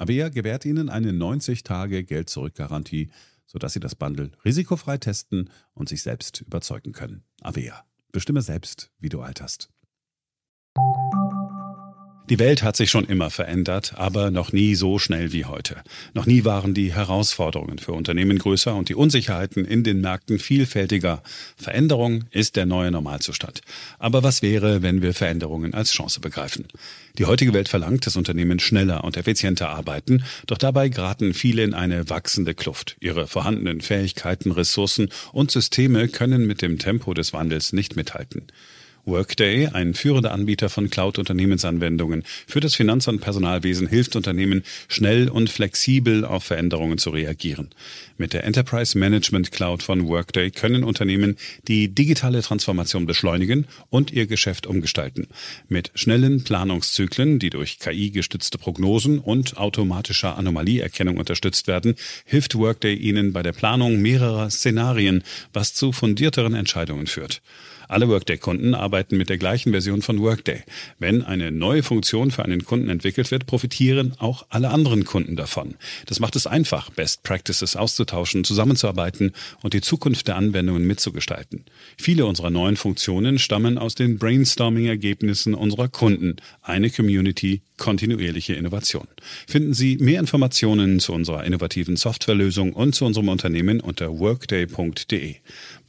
Avea gewährt Ihnen eine 90-Tage-Geld-Zurück-Garantie, sodass Sie das Bundle risikofrei testen und sich selbst überzeugen können. Avea. Bestimme selbst, wie du alterst. Die Welt hat sich schon immer verändert, aber noch nie so schnell wie heute. Noch nie waren die Herausforderungen für Unternehmen größer und die Unsicherheiten in den Märkten vielfältiger. Veränderung ist der neue Normalzustand. Aber was wäre, wenn wir Veränderungen als Chance begreifen? Die heutige Welt verlangt, dass Unternehmen schneller und effizienter arbeiten, doch dabei geraten viele in eine wachsende Kluft. Ihre vorhandenen Fähigkeiten, Ressourcen und Systeme können mit dem Tempo des Wandels nicht mithalten. Workday, ein führender Anbieter von Cloud-Unternehmensanwendungen für das Finanz- und Personalwesen, hilft Unternehmen, schnell und flexibel auf Veränderungen zu reagieren. Mit der Enterprise Management Cloud von Workday können Unternehmen die digitale Transformation beschleunigen und ihr Geschäft umgestalten. Mit schnellen Planungszyklen, die durch KI-gestützte Prognosen und automatischer Anomalieerkennung unterstützt werden, hilft Workday Ihnen bei der Planung mehrerer Szenarien, was zu fundierteren Entscheidungen führt. Alle Workday-Kunden arbeiten mit der gleichen Version von Workday. Wenn eine neue Funktion für einen Kunden entwickelt wird, profitieren auch alle anderen Kunden davon. Das macht es einfach, Best Practices auszutauschen, zusammenzuarbeiten und die Zukunft der Anwendungen mitzugestalten. Viele unserer neuen Funktionen stammen aus den Brainstorming-Ergebnissen unserer Kunden. Eine Community, kontinuierliche Innovation. Finden Sie mehr Informationen zu unserer innovativen Softwarelösung und zu unserem Unternehmen unter workday.de.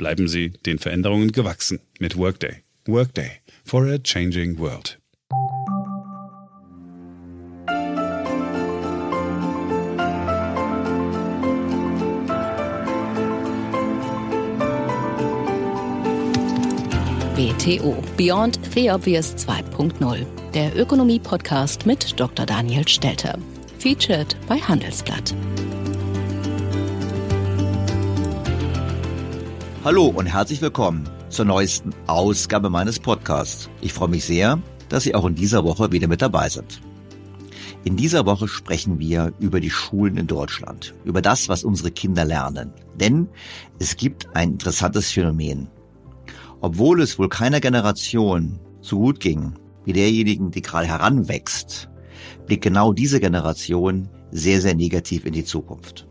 Bleiben Sie den Veränderungen gewachsen mit Workday. Workday for a changing world. BTO Beyond the Obvious 2.0, der Ökonomie-Podcast mit Dr. Daniel Stelter. Featured bei Handelsblatt. Hallo und herzlich willkommen zur neuesten Ausgabe meines Podcasts. Ich freue mich sehr, dass Sie auch in dieser Woche wieder mit dabei sind. In dieser Woche sprechen wir über die Schulen in Deutschland, über das, was unsere Kinder lernen. Denn es gibt ein interessantes Phänomen. Obwohl es wohl keiner Generation so gut ging wie derjenigen, die gerade heranwächst, blickt genau diese Generation sehr, sehr negativ in die Zukunft.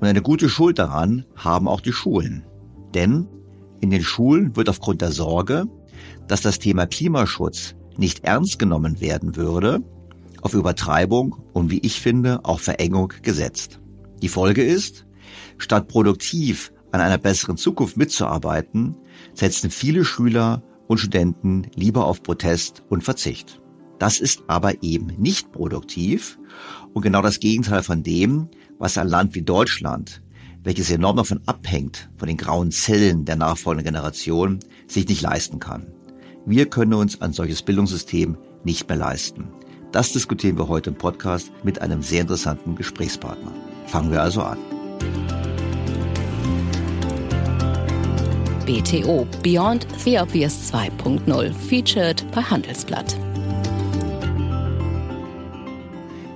Und eine gute Schuld daran haben auch die Schulen. Denn in den Schulen wird aufgrund der Sorge, dass das Thema Klimaschutz nicht ernst genommen werden würde, auf Übertreibung und wie ich finde auch Verengung gesetzt. Die Folge ist, statt produktiv an einer besseren Zukunft mitzuarbeiten, setzen viele Schüler und Studenten lieber auf Protest und Verzicht. Das ist aber eben nicht produktiv und genau das Gegenteil von dem, was ein Land wie Deutschland, welches enorm davon abhängt, von den grauen Zellen der nachfolgenden Generation, sich nicht leisten kann. Wir können uns ein solches Bildungssystem nicht mehr leisten. Das diskutieren wir heute im Podcast mit einem sehr interessanten Gesprächspartner. Fangen wir also an. BTO Beyond the Obvious 2.0 featured bei Handelsblatt.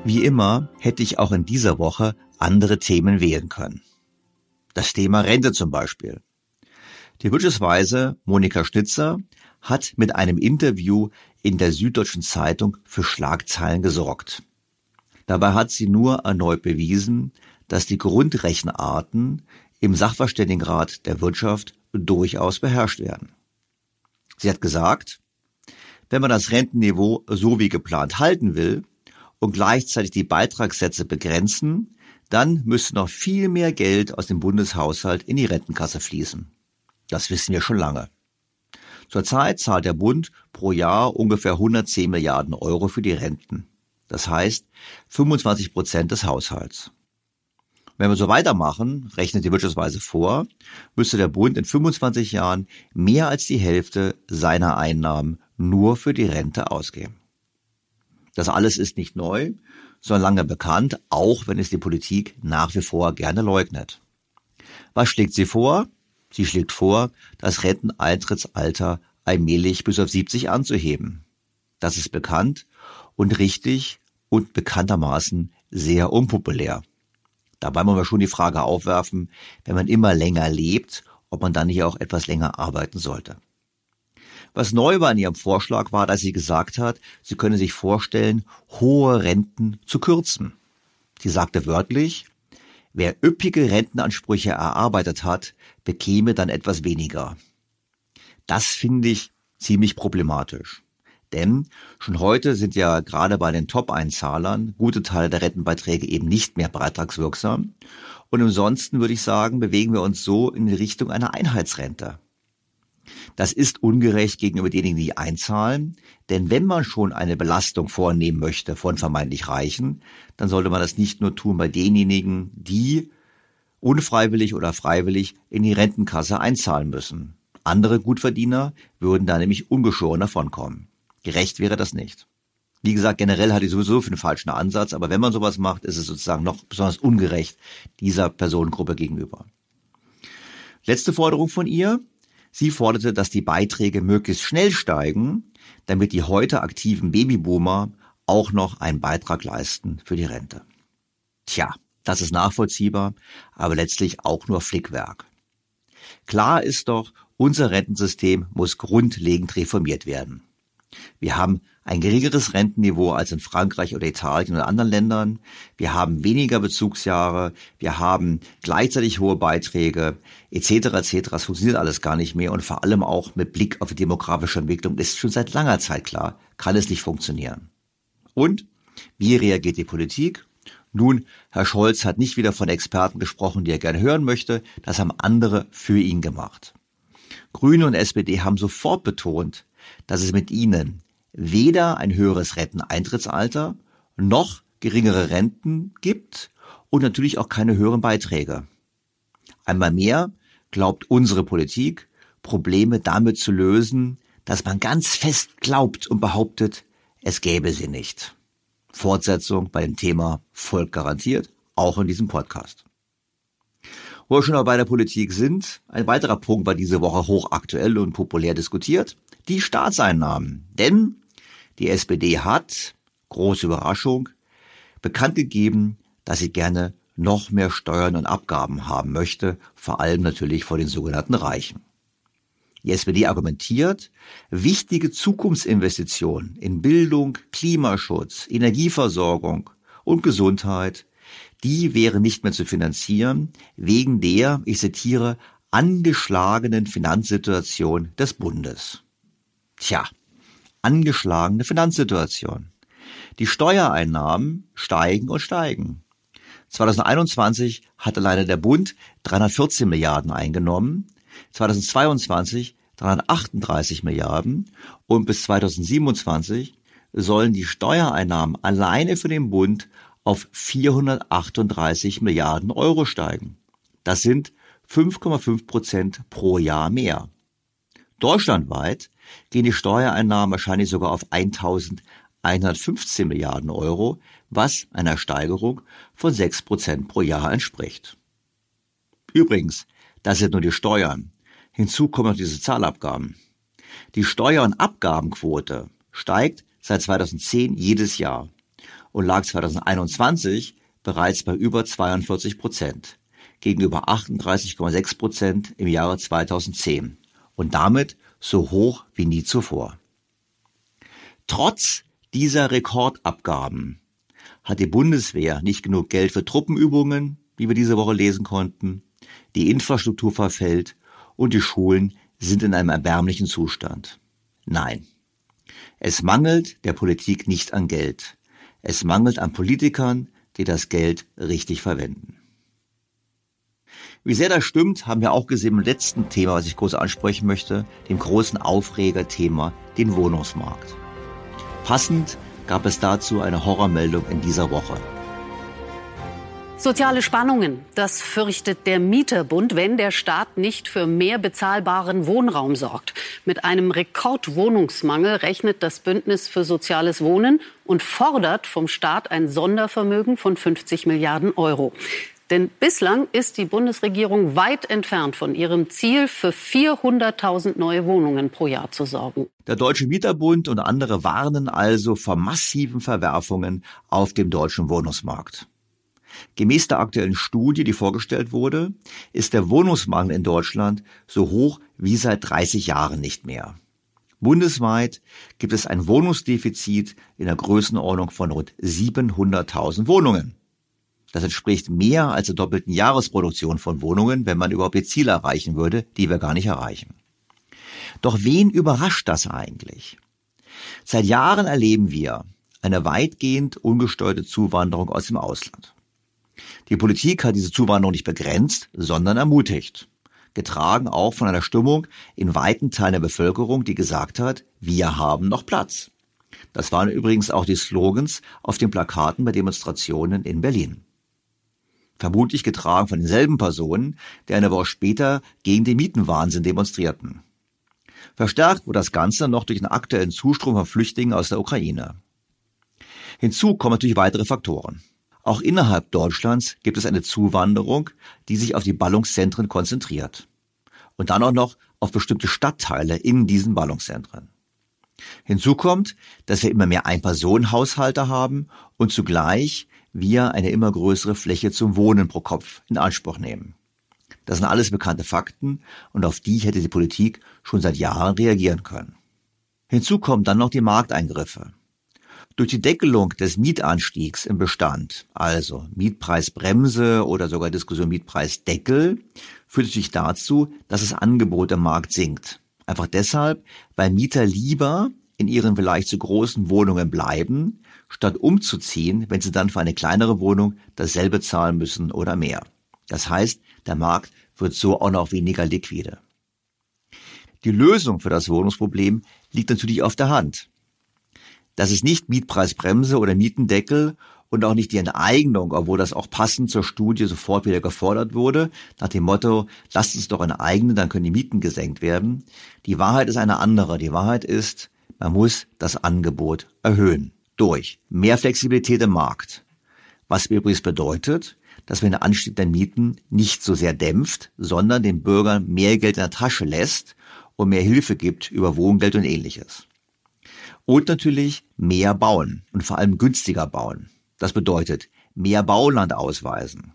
Wie immer hätte ich auch in dieser Woche andere Themen wählen können. Das Thema Rente zum Beispiel. Die Wirtschaftsweise Monika Schnitzer hat mit einem Interview in der Süddeutschen Zeitung für Schlagzeilen gesorgt. Dabei hat sie nur erneut bewiesen, dass die Grundrechenarten im Sachverständigenrat der Wirtschaft durchaus beherrscht werden. Sie hat gesagt, wenn man das Rentenniveau so wie geplant halten will und gleichzeitig die Beitragssätze begrenzen, dann müsste noch viel mehr Geld aus dem Bundeshaushalt in die Rentenkasse fließen. Das wissen wir schon lange. Zurzeit zahlt der Bund pro Jahr ungefähr 110 Milliarden Euro für die Renten. Das heißt 25 Prozent des Haushalts. Wenn wir so weitermachen, rechnet die Wirtschaftsweise vor, müsste der Bund in 25 Jahren mehr als die Hälfte seiner Einnahmen nur für die Rente ausgeben. Das alles ist nicht neu, sondern lange bekannt, auch wenn es die Politik nach wie vor gerne leugnet. Was schlägt sie vor? Sie schlägt vor, das Renteneintrittsalter allmählich bis auf 70 anzuheben. Das ist bekannt und richtig und bekanntermaßen sehr unpopulär. Dabei muss man schon die Frage aufwerfen, wenn man immer länger lebt, ob man dann nicht auch etwas länger arbeiten sollte. Was neu war in ihrem Vorschlag war, dass sie gesagt hat, sie könne sich vorstellen, hohe Renten zu kürzen. Sie sagte wörtlich, wer üppige Rentenansprüche erarbeitet hat, bekäme dann etwas weniger. Das finde ich ziemlich problematisch. Denn schon heute sind ja gerade bei den Top-Einzahlern gute Teile der Rentenbeiträge eben nicht mehr beitragswirksam. Und ansonsten würde ich sagen, bewegen wir uns so in die Richtung einer Einheitsrente. Das ist ungerecht gegenüber denjenigen, die einzahlen, denn wenn man schon eine Belastung vornehmen möchte von vermeintlich Reichen, dann sollte man das nicht nur tun bei denjenigen, die unfreiwillig oder freiwillig in die Rentenkasse einzahlen müssen. Andere Gutverdiener würden da nämlich ungeschoren davonkommen. Gerecht wäre das nicht. Wie gesagt, generell hatte ich sowieso für den falschen Ansatz, aber wenn man sowas macht, ist es sozusagen noch besonders ungerecht dieser Personengruppe gegenüber. Letzte Forderung von ihr. Sie forderte, dass die Beiträge möglichst schnell steigen, damit die heute aktiven Babyboomer auch noch einen Beitrag leisten für die Rente. Tja, das ist nachvollziehbar, aber letztlich auch nur Flickwerk. Klar ist doch, unser Rentensystem muss grundlegend reformiert werden. Wir haben ein geringeres Rentenniveau als in Frankreich oder Italien oder anderen Ländern. Wir haben weniger Bezugsjahre. Wir haben gleichzeitig hohe Beiträge etc. etc. Es funktioniert alles gar nicht mehr und vor allem auch mit Blick auf die demografische Entwicklung ist schon seit langer Zeit klar, kann es nicht funktionieren. Und wie reagiert die Politik? Nun, Herr Scholz hat nicht wieder von Experten gesprochen, die er gerne hören möchte. Das haben andere für ihn gemacht. Grüne und SPD haben sofort betont, dass es mit ihnen weder ein höheres Renteneintrittsalter noch geringere Renten gibt und natürlich auch keine höheren Beiträge. Einmal mehr glaubt unsere Politik, Probleme damit zu lösen, dass man ganz fest glaubt und behauptet, es gäbe sie nicht. Fortsetzung bei dem Thema Volk garantiert, auch in diesem Podcast. Wo wir schon mal bei der Politik sind, ein weiterer Punkt war diese Woche hochaktuell und populär diskutiert, die Staatseinnahmen. Denn die SPD hat, große Überraschung, bekannt gegeben, dass sie gerne noch mehr Steuern und Abgaben haben möchte, vor allem natürlich vor den sogenannten Reichen. Die SPD argumentiert, wichtige Zukunftsinvestitionen in Bildung, Klimaschutz, Energieversorgung und Gesundheit die wäre nicht mehr zu finanzieren wegen der, ich zitiere, angeschlagenen Finanzsituation des Bundes. Tja, angeschlagene Finanzsituation. Die Steuereinnahmen steigen und steigen. 2021 hat alleine der Bund 314 Milliarden eingenommen, 2022 338 Milliarden und bis 2027 sollen die Steuereinnahmen alleine für den Bund auf 438 Milliarden Euro steigen. Das sind 5,5 Prozent pro Jahr mehr. Deutschlandweit gehen die Steuereinnahmen wahrscheinlich sogar auf 1115 Milliarden Euro, was einer Steigerung von 6 Prozent pro Jahr entspricht. Übrigens, das sind nur die Steuern. Hinzu kommen noch die Sozialabgaben. Die Steuer- und Abgabenquote steigt seit 2010 jedes Jahr und lag 2021 bereits bei über 42 Prozent gegenüber 38,6 Prozent im Jahre 2010 und damit so hoch wie nie zuvor. Trotz dieser Rekordabgaben hat die Bundeswehr nicht genug Geld für Truppenübungen, wie wir diese Woche lesen konnten, die Infrastruktur verfällt und die Schulen sind in einem erbärmlichen Zustand. Nein, es mangelt der Politik nicht an Geld. Es mangelt an Politikern, die das Geld richtig verwenden. Wie sehr das stimmt, haben wir auch gesehen im letzten Thema, was ich kurz ansprechen möchte, dem großen Aufregerthema, den Wohnungsmarkt. Passend gab es dazu eine Horrormeldung in dieser Woche. Soziale Spannungen, das fürchtet der Mieterbund, wenn der Staat nicht für mehr bezahlbaren Wohnraum sorgt. Mit einem Rekordwohnungsmangel rechnet das Bündnis für soziales Wohnen und fordert vom Staat ein Sondervermögen von 50 Milliarden Euro. Denn bislang ist die Bundesregierung weit entfernt von ihrem Ziel, für 400.000 neue Wohnungen pro Jahr zu sorgen. Der Deutsche Mieterbund und andere warnen also vor massiven Verwerfungen auf dem deutschen Wohnungsmarkt. Gemäß der aktuellen Studie, die vorgestellt wurde, ist der Wohnungsmangel in Deutschland so hoch wie seit 30 Jahren nicht mehr. Bundesweit gibt es ein Wohnungsdefizit in der Größenordnung von rund 700.000 Wohnungen. Das entspricht mehr als der doppelten Jahresproduktion von Wohnungen, wenn man überhaupt die Ziele erreichen würde, die wir gar nicht erreichen. Doch wen überrascht das eigentlich? Seit Jahren erleben wir eine weitgehend ungesteuerte Zuwanderung aus dem Ausland. Die Politik hat diese Zuwanderung nicht begrenzt, sondern ermutigt. Getragen auch von einer Stimmung in weiten Teilen der Bevölkerung, die gesagt hat, wir haben noch Platz. Das waren übrigens auch die Slogans auf den Plakaten bei Demonstrationen in Berlin. Vermutlich getragen von denselben Personen, die eine Woche später gegen den Mietenwahnsinn demonstrierten. Verstärkt wurde das Ganze noch durch den aktuellen Zustrom von Flüchtlingen aus der Ukraine. Hinzu kommen natürlich weitere Faktoren. Auch innerhalb Deutschlands gibt es eine Zuwanderung, die sich auf die Ballungszentren konzentriert. Und dann auch noch auf bestimmte Stadtteile in diesen Ballungszentren. Hinzu kommt, dass wir immer mehr Ein-Personen-Haushalte haben und zugleich wir eine immer größere Fläche zum Wohnen pro Kopf in Anspruch nehmen. Das sind alles bekannte Fakten und auf die hätte die Politik schon seit Jahren reagieren können. Hinzu kommen dann noch die Markteingriffe. Durch die Deckelung des Mietanstiegs im Bestand, also Mietpreisbremse oder sogar Diskussion Mietpreisdeckel, führt es sich dazu, dass das Angebot im Markt sinkt. Einfach deshalb, weil Mieter lieber in ihren vielleicht zu großen Wohnungen bleiben, statt umzuziehen, wenn sie dann für eine kleinere Wohnung dasselbe zahlen müssen oder mehr. Das heißt, der Markt wird so auch noch weniger liquide. Die Lösung für das Wohnungsproblem liegt natürlich auf der Hand. Das ist nicht Mietpreisbremse oder Mietendeckel und auch nicht die Enteignung, obwohl das auch passend zur Studie sofort wieder gefordert wurde, nach dem Motto, lasst uns doch enteignen, dann können die Mieten gesenkt werden. Die Wahrheit ist eine andere. Die Wahrheit ist, man muss das Angebot erhöhen. Durch mehr Flexibilität im Markt. Was übrigens bedeutet, dass man den Anstieg der Mieten nicht so sehr dämpft, sondern den Bürgern mehr Geld in der Tasche lässt und mehr Hilfe gibt über Wohngeld und ähnliches. Und natürlich mehr bauen und vor allem günstiger bauen. Das bedeutet mehr Bauland ausweisen.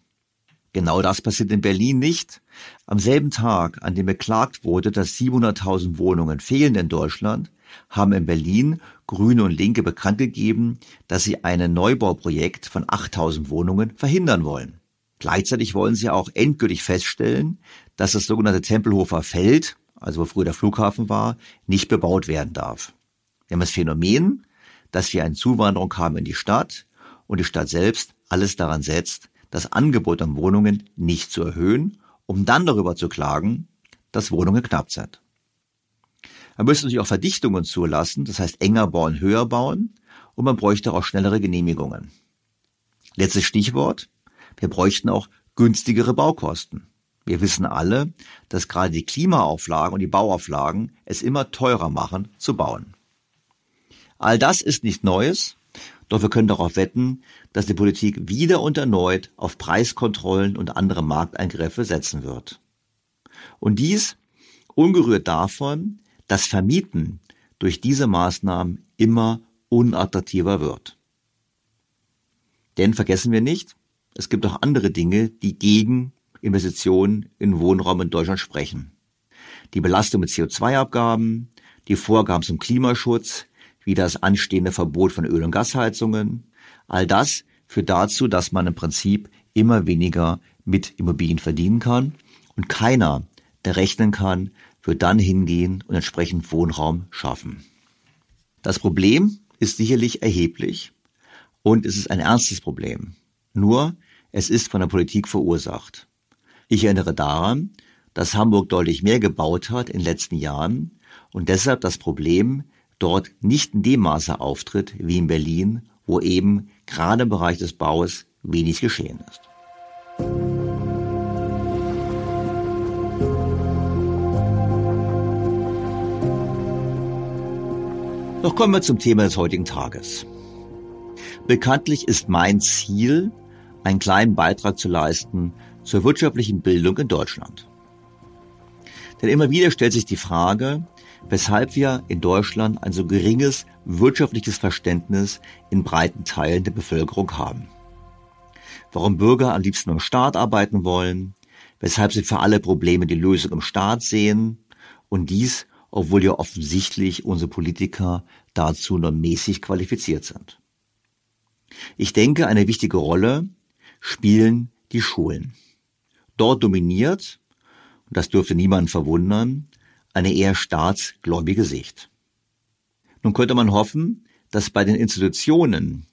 Genau das passiert in Berlin nicht. Am selben Tag, an dem beklagt wurde, dass 700.000 Wohnungen fehlen in Deutschland, haben in Berlin Grüne und Linke bekannt gegeben, dass sie ein Neubauprojekt von 8000 Wohnungen verhindern wollen. Gleichzeitig wollen sie auch endgültig feststellen, dass das sogenannte Tempelhofer Feld, also wo früher der Flughafen war, nicht bebaut werden darf. Wir haben das Phänomen, dass wir eine Zuwanderung haben in die Stadt und die Stadt selbst alles daran setzt, das Angebot an Wohnungen nicht zu erhöhen, um dann darüber zu klagen, dass Wohnungen knapp sind. Man müsste natürlich auch Verdichtungen zulassen, das heißt enger bauen, höher bauen, und man bräuchte auch schnellere Genehmigungen. Letztes Stichwort, wir bräuchten auch günstigere Baukosten. Wir wissen alle, dass gerade die Klimaauflagen und die Bauauflagen es immer teurer machen zu bauen. All das ist nicht Neues, doch wir können darauf wetten, dass die Politik wieder und erneut auf Preiskontrollen und andere Markteingriffe setzen wird. Und dies ungerührt davon, dass Vermieten durch diese Maßnahmen immer unattraktiver wird. Denn vergessen wir nicht, es gibt auch andere Dinge, die gegen Investitionen in Wohnraum in Deutschland sprechen. Die Belastung mit CO2-Abgaben, die Vorgaben zum Klimaschutz, wie das anstehende Verbot von Öl- und Gasheizungen. All das führt dazu, dass man im Prinzip immer weniger mit Immobilien verdienen kann und keiner, der rechnen kann, wird dann hingehen und entsprechend Wohnraum schaffen. Das Problem ist sicherlich erheblich und es ist ein ernstes Problem. Nur, es ist von der Politik verursacht. Ich erinnere daran, dass Hamburg deutlich mehr gebaut hat in den letzten Jahren und deshalb das Problem dort nicht in dem Maße auftritt wie in Berlin, wo eben gerade im Bereich des Baues wenig geschehen ist. Doch kommen wir zum Thema des heutigen Tages. Bekanntlich ist mein Ziel, einen kleinen Beitrag zu leisten zur wirtschaftlichen Bildung in Deutschland. Denn immer wieder stellt sich die Frage, weshalb wir in Deutschland ein so geringes wirtschaftliches Verständnis in breiten Teilen der Bevölkerung haben. Warum Bürger am liebsten im Staat arbeiten wollen, weshalb sie für alle Probleme die Lösung im Staat sehen und dies, obwohl ja offensichtlich unsere Politiker dazu nur mäßig qualifiziert sind. Ich denke, eine wichtige Rolle spielen die Schulen. Dort dominiert, und das dürfte niemanden verwundern, eine eher staatsgläubige Sicht. Nun könnte man hoffen, dass bei den Institutionen,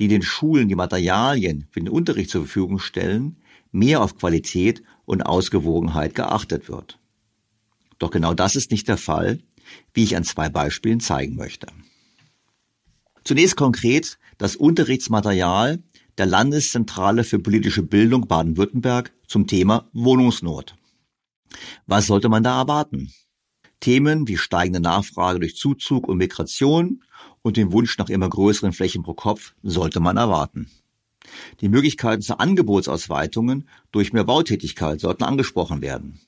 die den Schulen die Materialien für den Unterricht zur Verfügung stellen, mehr auf Qualität und Ausgewogenheit geachtet wird. Doch genau das ist nicht der Fall, wie ich an zwei Beispielen zeigen möchte. Zunächst konkret das Unterrichtsmaterial der Landeszentrale für politische Bildung Baden-Württemberg zum Thema Wohnungsnot. Was sollte man da erwarten? Themen wie steigende Nachfrage durch Zuzug und Migration und den Wunsch nach immer größeren Flächen pro Kopf sollte man erwarten. Die Möglichkeiten zur Angebotsausweitungen durch mehr Bautätigkeit sollten angesprochen werden.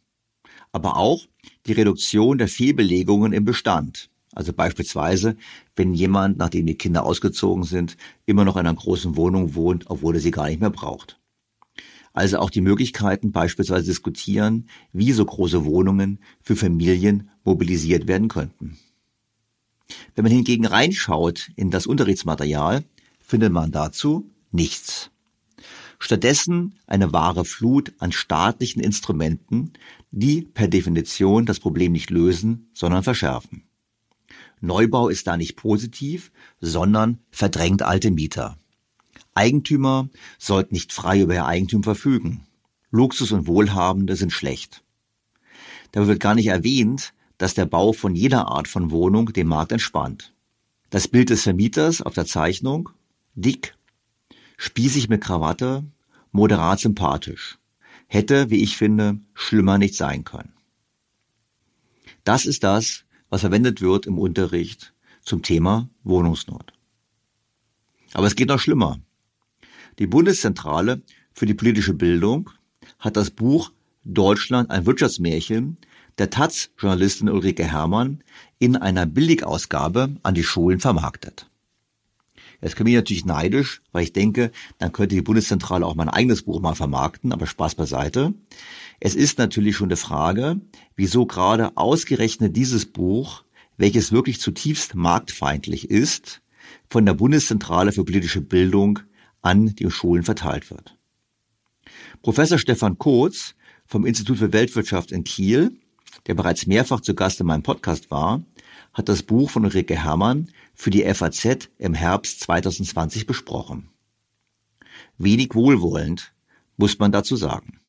Aber auch die Reduktion der Fehlbelegungen im Bestand. Also beispielsweise, wenn jemand, nachdem die Kinder ausgezogen sind, immer noch in einer großen Wohnung wohnt, obwohl er sie gar nicht mehr braucht. Also auch die Möglichkeiten beispielsweise diskutieren, wie so große Wohnungen für Familien mobilisiert werden könnten. Wenn man hingegen reinschaut in das Unterrichtsmaterial, findet man dazu nichts. Stattdessen eine wahre Flut an staatlichen Instrumenten, die per Definition das Problem nicht lösen, sondern verschärfen. Neubau ist da nicht positiv, sondern verdrängt alte Mieter. Eigentümer sollten nicht frei über ihr Eigentum verfügen. Luxus und Wohlhabende sind schlecht. Da wird gar nicht erwähnt, dass der Bau von jeder Art von Wohnung den Markt entspannt. Das Bild des Vermieters auf der Zeichnung, dick, spießig mit Krawatte, moderat sympathisch, hätte, wie ich finde, schlimmer nicht sein können. Das ist das, was verwendet wird im Unterricht zum Thema Wohnungsnot. Aber es geht noch schlimmer. Die Bundeszentrale für die politische Bildung hat das Buch Deutschland ein Wirtschaftsmärchen der Taz-Journalistin Ulrike Herrmann in einer Billigausgabe an die Schulen vermarktet. Jetzt bin ich natürlich neidisch, weil ich denke, dann könnte die Bundeszentrale auch mein eigenes Buch mal vermarkten, aber Spaß beiseite. Es ist natürlich schon eine Frage, wieso gerade ausgerechnet dieses Buch welches wirklich zutiefst marktfeindlich ist, von der Bundeszentrale für politische Bildung an die Schulen verteilt wird. Professor Stefan Kotz vom Institut für Weltwirtschaft in Kiel, der bereits mehrfach zu Gast in meinem Podcast war, hat das Buch von Ulrike Herrmann für die FAZ im Herbst 2020 besprochen. Wenig wohlwollend, muss man dazu sagen.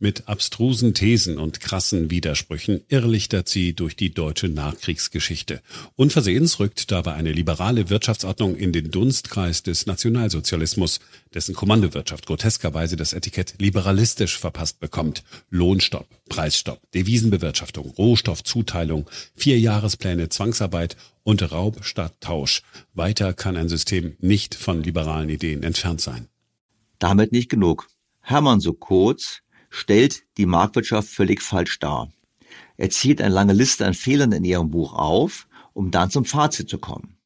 Mit abstrusen Thesen und krassen Widersprüchen irrlichtert sie durch die deutsche Nachkriegsgeschichte. Unversehens rückt dabei eine liberale Wirtschaftsordnung in den Dunstkreis des Nationalsozialismus, dessen Kommandowirtschaft groteskerweise das Etikett liberalistisch verpasst bekommt. Lohnstopp, Preisstopp, Devisenbewirtschaftung, Rohstoffzuteilung, Vierjahrespläne, Zwangsarbeit und Raub statt Tausch. Weiter kann ein System nicht von liberalen Ideen entfernt sein. Damit nicht genug. Hermann so kurz stellt die Marktwirtschaft völlig falsch dar. Er zieht eine lange Liste an Fehlern in ihrem Buch auf, um dann zum Fazit zu kommen.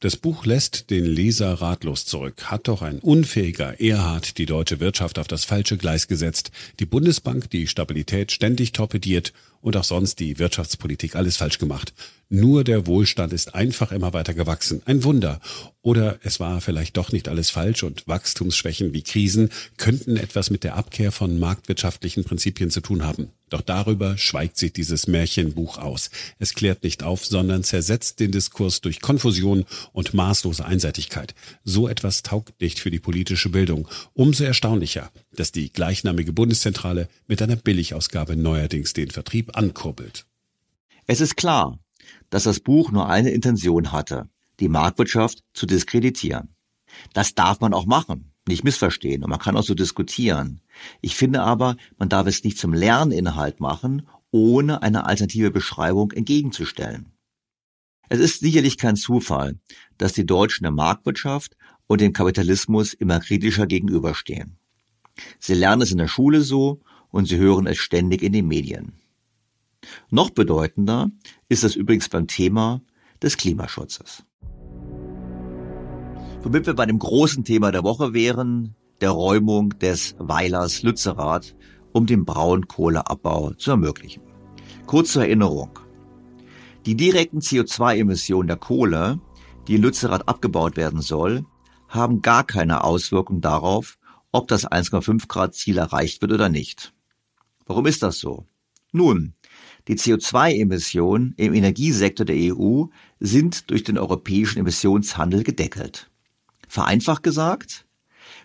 Das Buch lässt den Leser ratlos zurück. Hat doch ein unfähiger Erhard die deutsche Wirtschaft auf das falsche Gleis gesetzt, die Bundesbank die Stabilität ständig torpediert und auch sonst die Wirtschaftspolitik alles falsch gemacht. Nur der Wohlstand ist einfach immer weiter gewachsen. Ein Wunder. Oder es war vielleicht doch nicht alles falsch und Wachstumsschwächen wie Krisen könnten etwas mit der Abkehr von marktwirtschaftlichen Prinzipien zu tun haben. Doch darüber schweigt sich dieses Märchenbuch aus. Es klärt nicht auf, sondern zersetzt den Diskurs durch Konfusion und maßlose Einseitigkeit. So etwas taugt nicht für die politische Bildung. Umso erstaunlicher, dass die gleichnamige Bundeszentrale mit einer Billigausgabe neuerdings den Vertrieb ankurbelt. Es ist klar, dass das Buch nur eine Intention hatte, die Marktwirtschaft zu diskreditieren. Das darf man auch machen, nicht missverstehen, und man kann auch so diskutieren. Ich finde aber, man darf es nicht zum Lerninhalt machen, ohne eine alternative Beschreibung entgegenzustellen. Es ist sicherlich kein Zufall, dass die Deutschen der Marktwirtschaft und dem Kapitalismus immer kritischer gegenüberstehen. Sie lernen es in der Schule so und sie hören es ständig in den Medien. Noch bedeutender ist es übrigens beim Thema des Klimaschutzes. Womit wir bei dem großen Thema der Woche wären, der Räumung des Weilers Lützerath, um den Braunkohleabbau zu ermöglichen. Kurz zur Erinnerung. Die direkten CO2-Emissionen der Kohle, die in Lützerath abgebaut werden soll, haben gar keine Auswirkung darauf, ob das 1,5 Grad Ziel erreicht wird oder nicht. Warum ist das so? Nun, die CO2-Emissionen im Energiesektor der EU sind durch den europäischen Emissionshandel gedeckelt. Vereinfacht gesagt,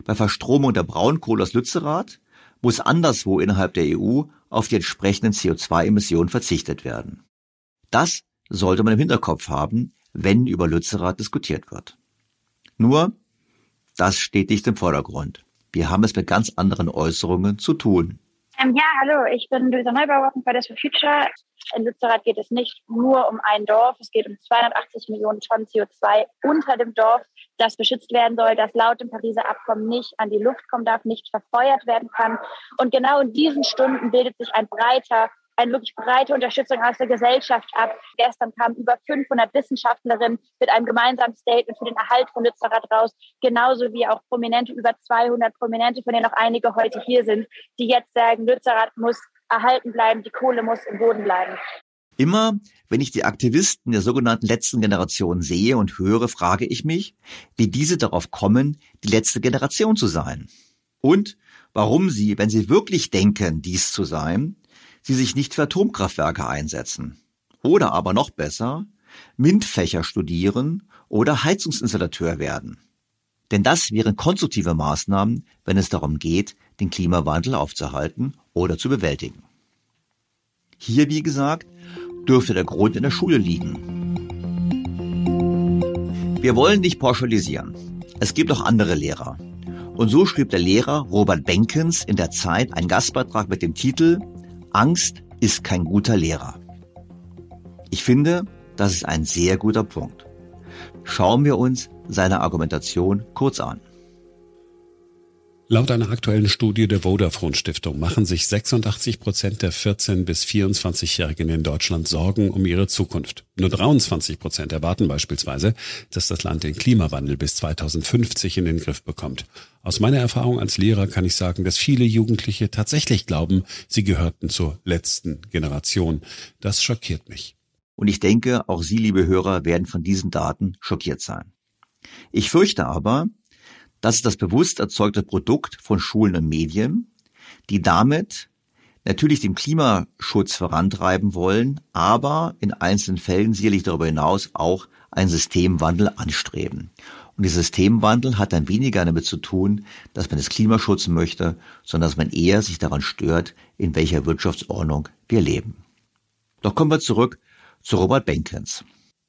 bei Verstromung der Braunkohle aus Lützerath muss anderswo innerhalb der EU auf die entsprechenden CO2-Emissionen verzichtet werden. Das sollte man im Hinterkopf haben, wenn über Lützerath diskutiert wird. Nur, das steht nicht im Vordergrund. Wir haben es mit ganz anderen Äußerungen zu tun. Ähm, ja, hallo, ich bin Luisa Neubauer von Fridays for Future. In Lützerath geht es nicht nur um ein Dorf, es geht um 280 Millionen Tonnen CO2 unter dem Dorf, das beschützt werden soll, das laut dem Pariser Abkommen nicht an die Luft kommen darf, nicht verfeuert werden kann. Und genau in diesen Stunden bildet sich ein breiter eine wirklich breite Unterstützung aus der Gesellschaft ab. Gestern kamen über 500 Wissenschaftlerinnen mit einem gemeinsamen Statement für den Erhalt von Lützerath raus, genauso wie auch Prominente, über 200 Prominente, von denen auch einige heute hier sind, die jetzt sagen, Lützerath muss erhalten bleiben, die Kohle muss im Boden bleiben. Immer, wenn ich die Aktivisten der sogenannten letzten Generation sehe und höre, frage ich mich, wie diese darauf kommen, die letzte Generation zu sein. Und warum sie, wenn sie wirklich denken, dies zu sein, sie sich nicht für Atomkraftwerke einsetzen. Oder aber noch besser, MINT-Fächer studieren oder Heizungsinstallateur werden. Denn das wären konstruktive Maßnahmen, wenn es darum geht, den Klimawandel aufzuhalten oder zu bewältigen. Hier, wie gesagt, dürfte der Grund in der Schule liegen. Wir wollen nicht pauschalisieren. Es gibt auch andere Lehrer. Und so schrieb der Lehrer Robert Benkens in der Zeit einen Gastbeitrag mit dem Titel Angst ist kein guter Lehrer. Ich finde, das ist ein sehr guter Punkt. Schauen wir uns seine Argumentation kurz an. Laut einer aktuellen Studie der Vodafone Stiftung machen sich 86 Prozent der 14- bis 24-Jährigen in Deutschland Sorgen um ihre Zukunft. Nur 23 Prozent erwarten beispielsweise, dass das Land den Klimawandel bis 2050 in den Griff bekommt. Aus meiner Erfahrung als Lehrer kann ich sagen, dass viele Jugendliche tatsächlich glauben, sie gehörten zur letzten Generation. Das schockiert mich. Und ich denke, auch Sie, liebe Hörer, werden von diesen Daten schockiert sein. Ich fürchte aber, dass es das bewusst erzeugte Produkt von Schulen und Medien, die damit natürlich den Klimaschutz vorantreiben wollen, aber in einzelnen Fällen sicherlich darüber hinaus auch einen Systemwandel anstreben. Und dieser Systemwandel hat dann weniger damit zu tun, dass man das Klima schützen möchte, sondern dass man eher sich daran stört, in welcher Wirtschaftsordnung wir leben. Doch kommen wir zurück zu Robert Benkens.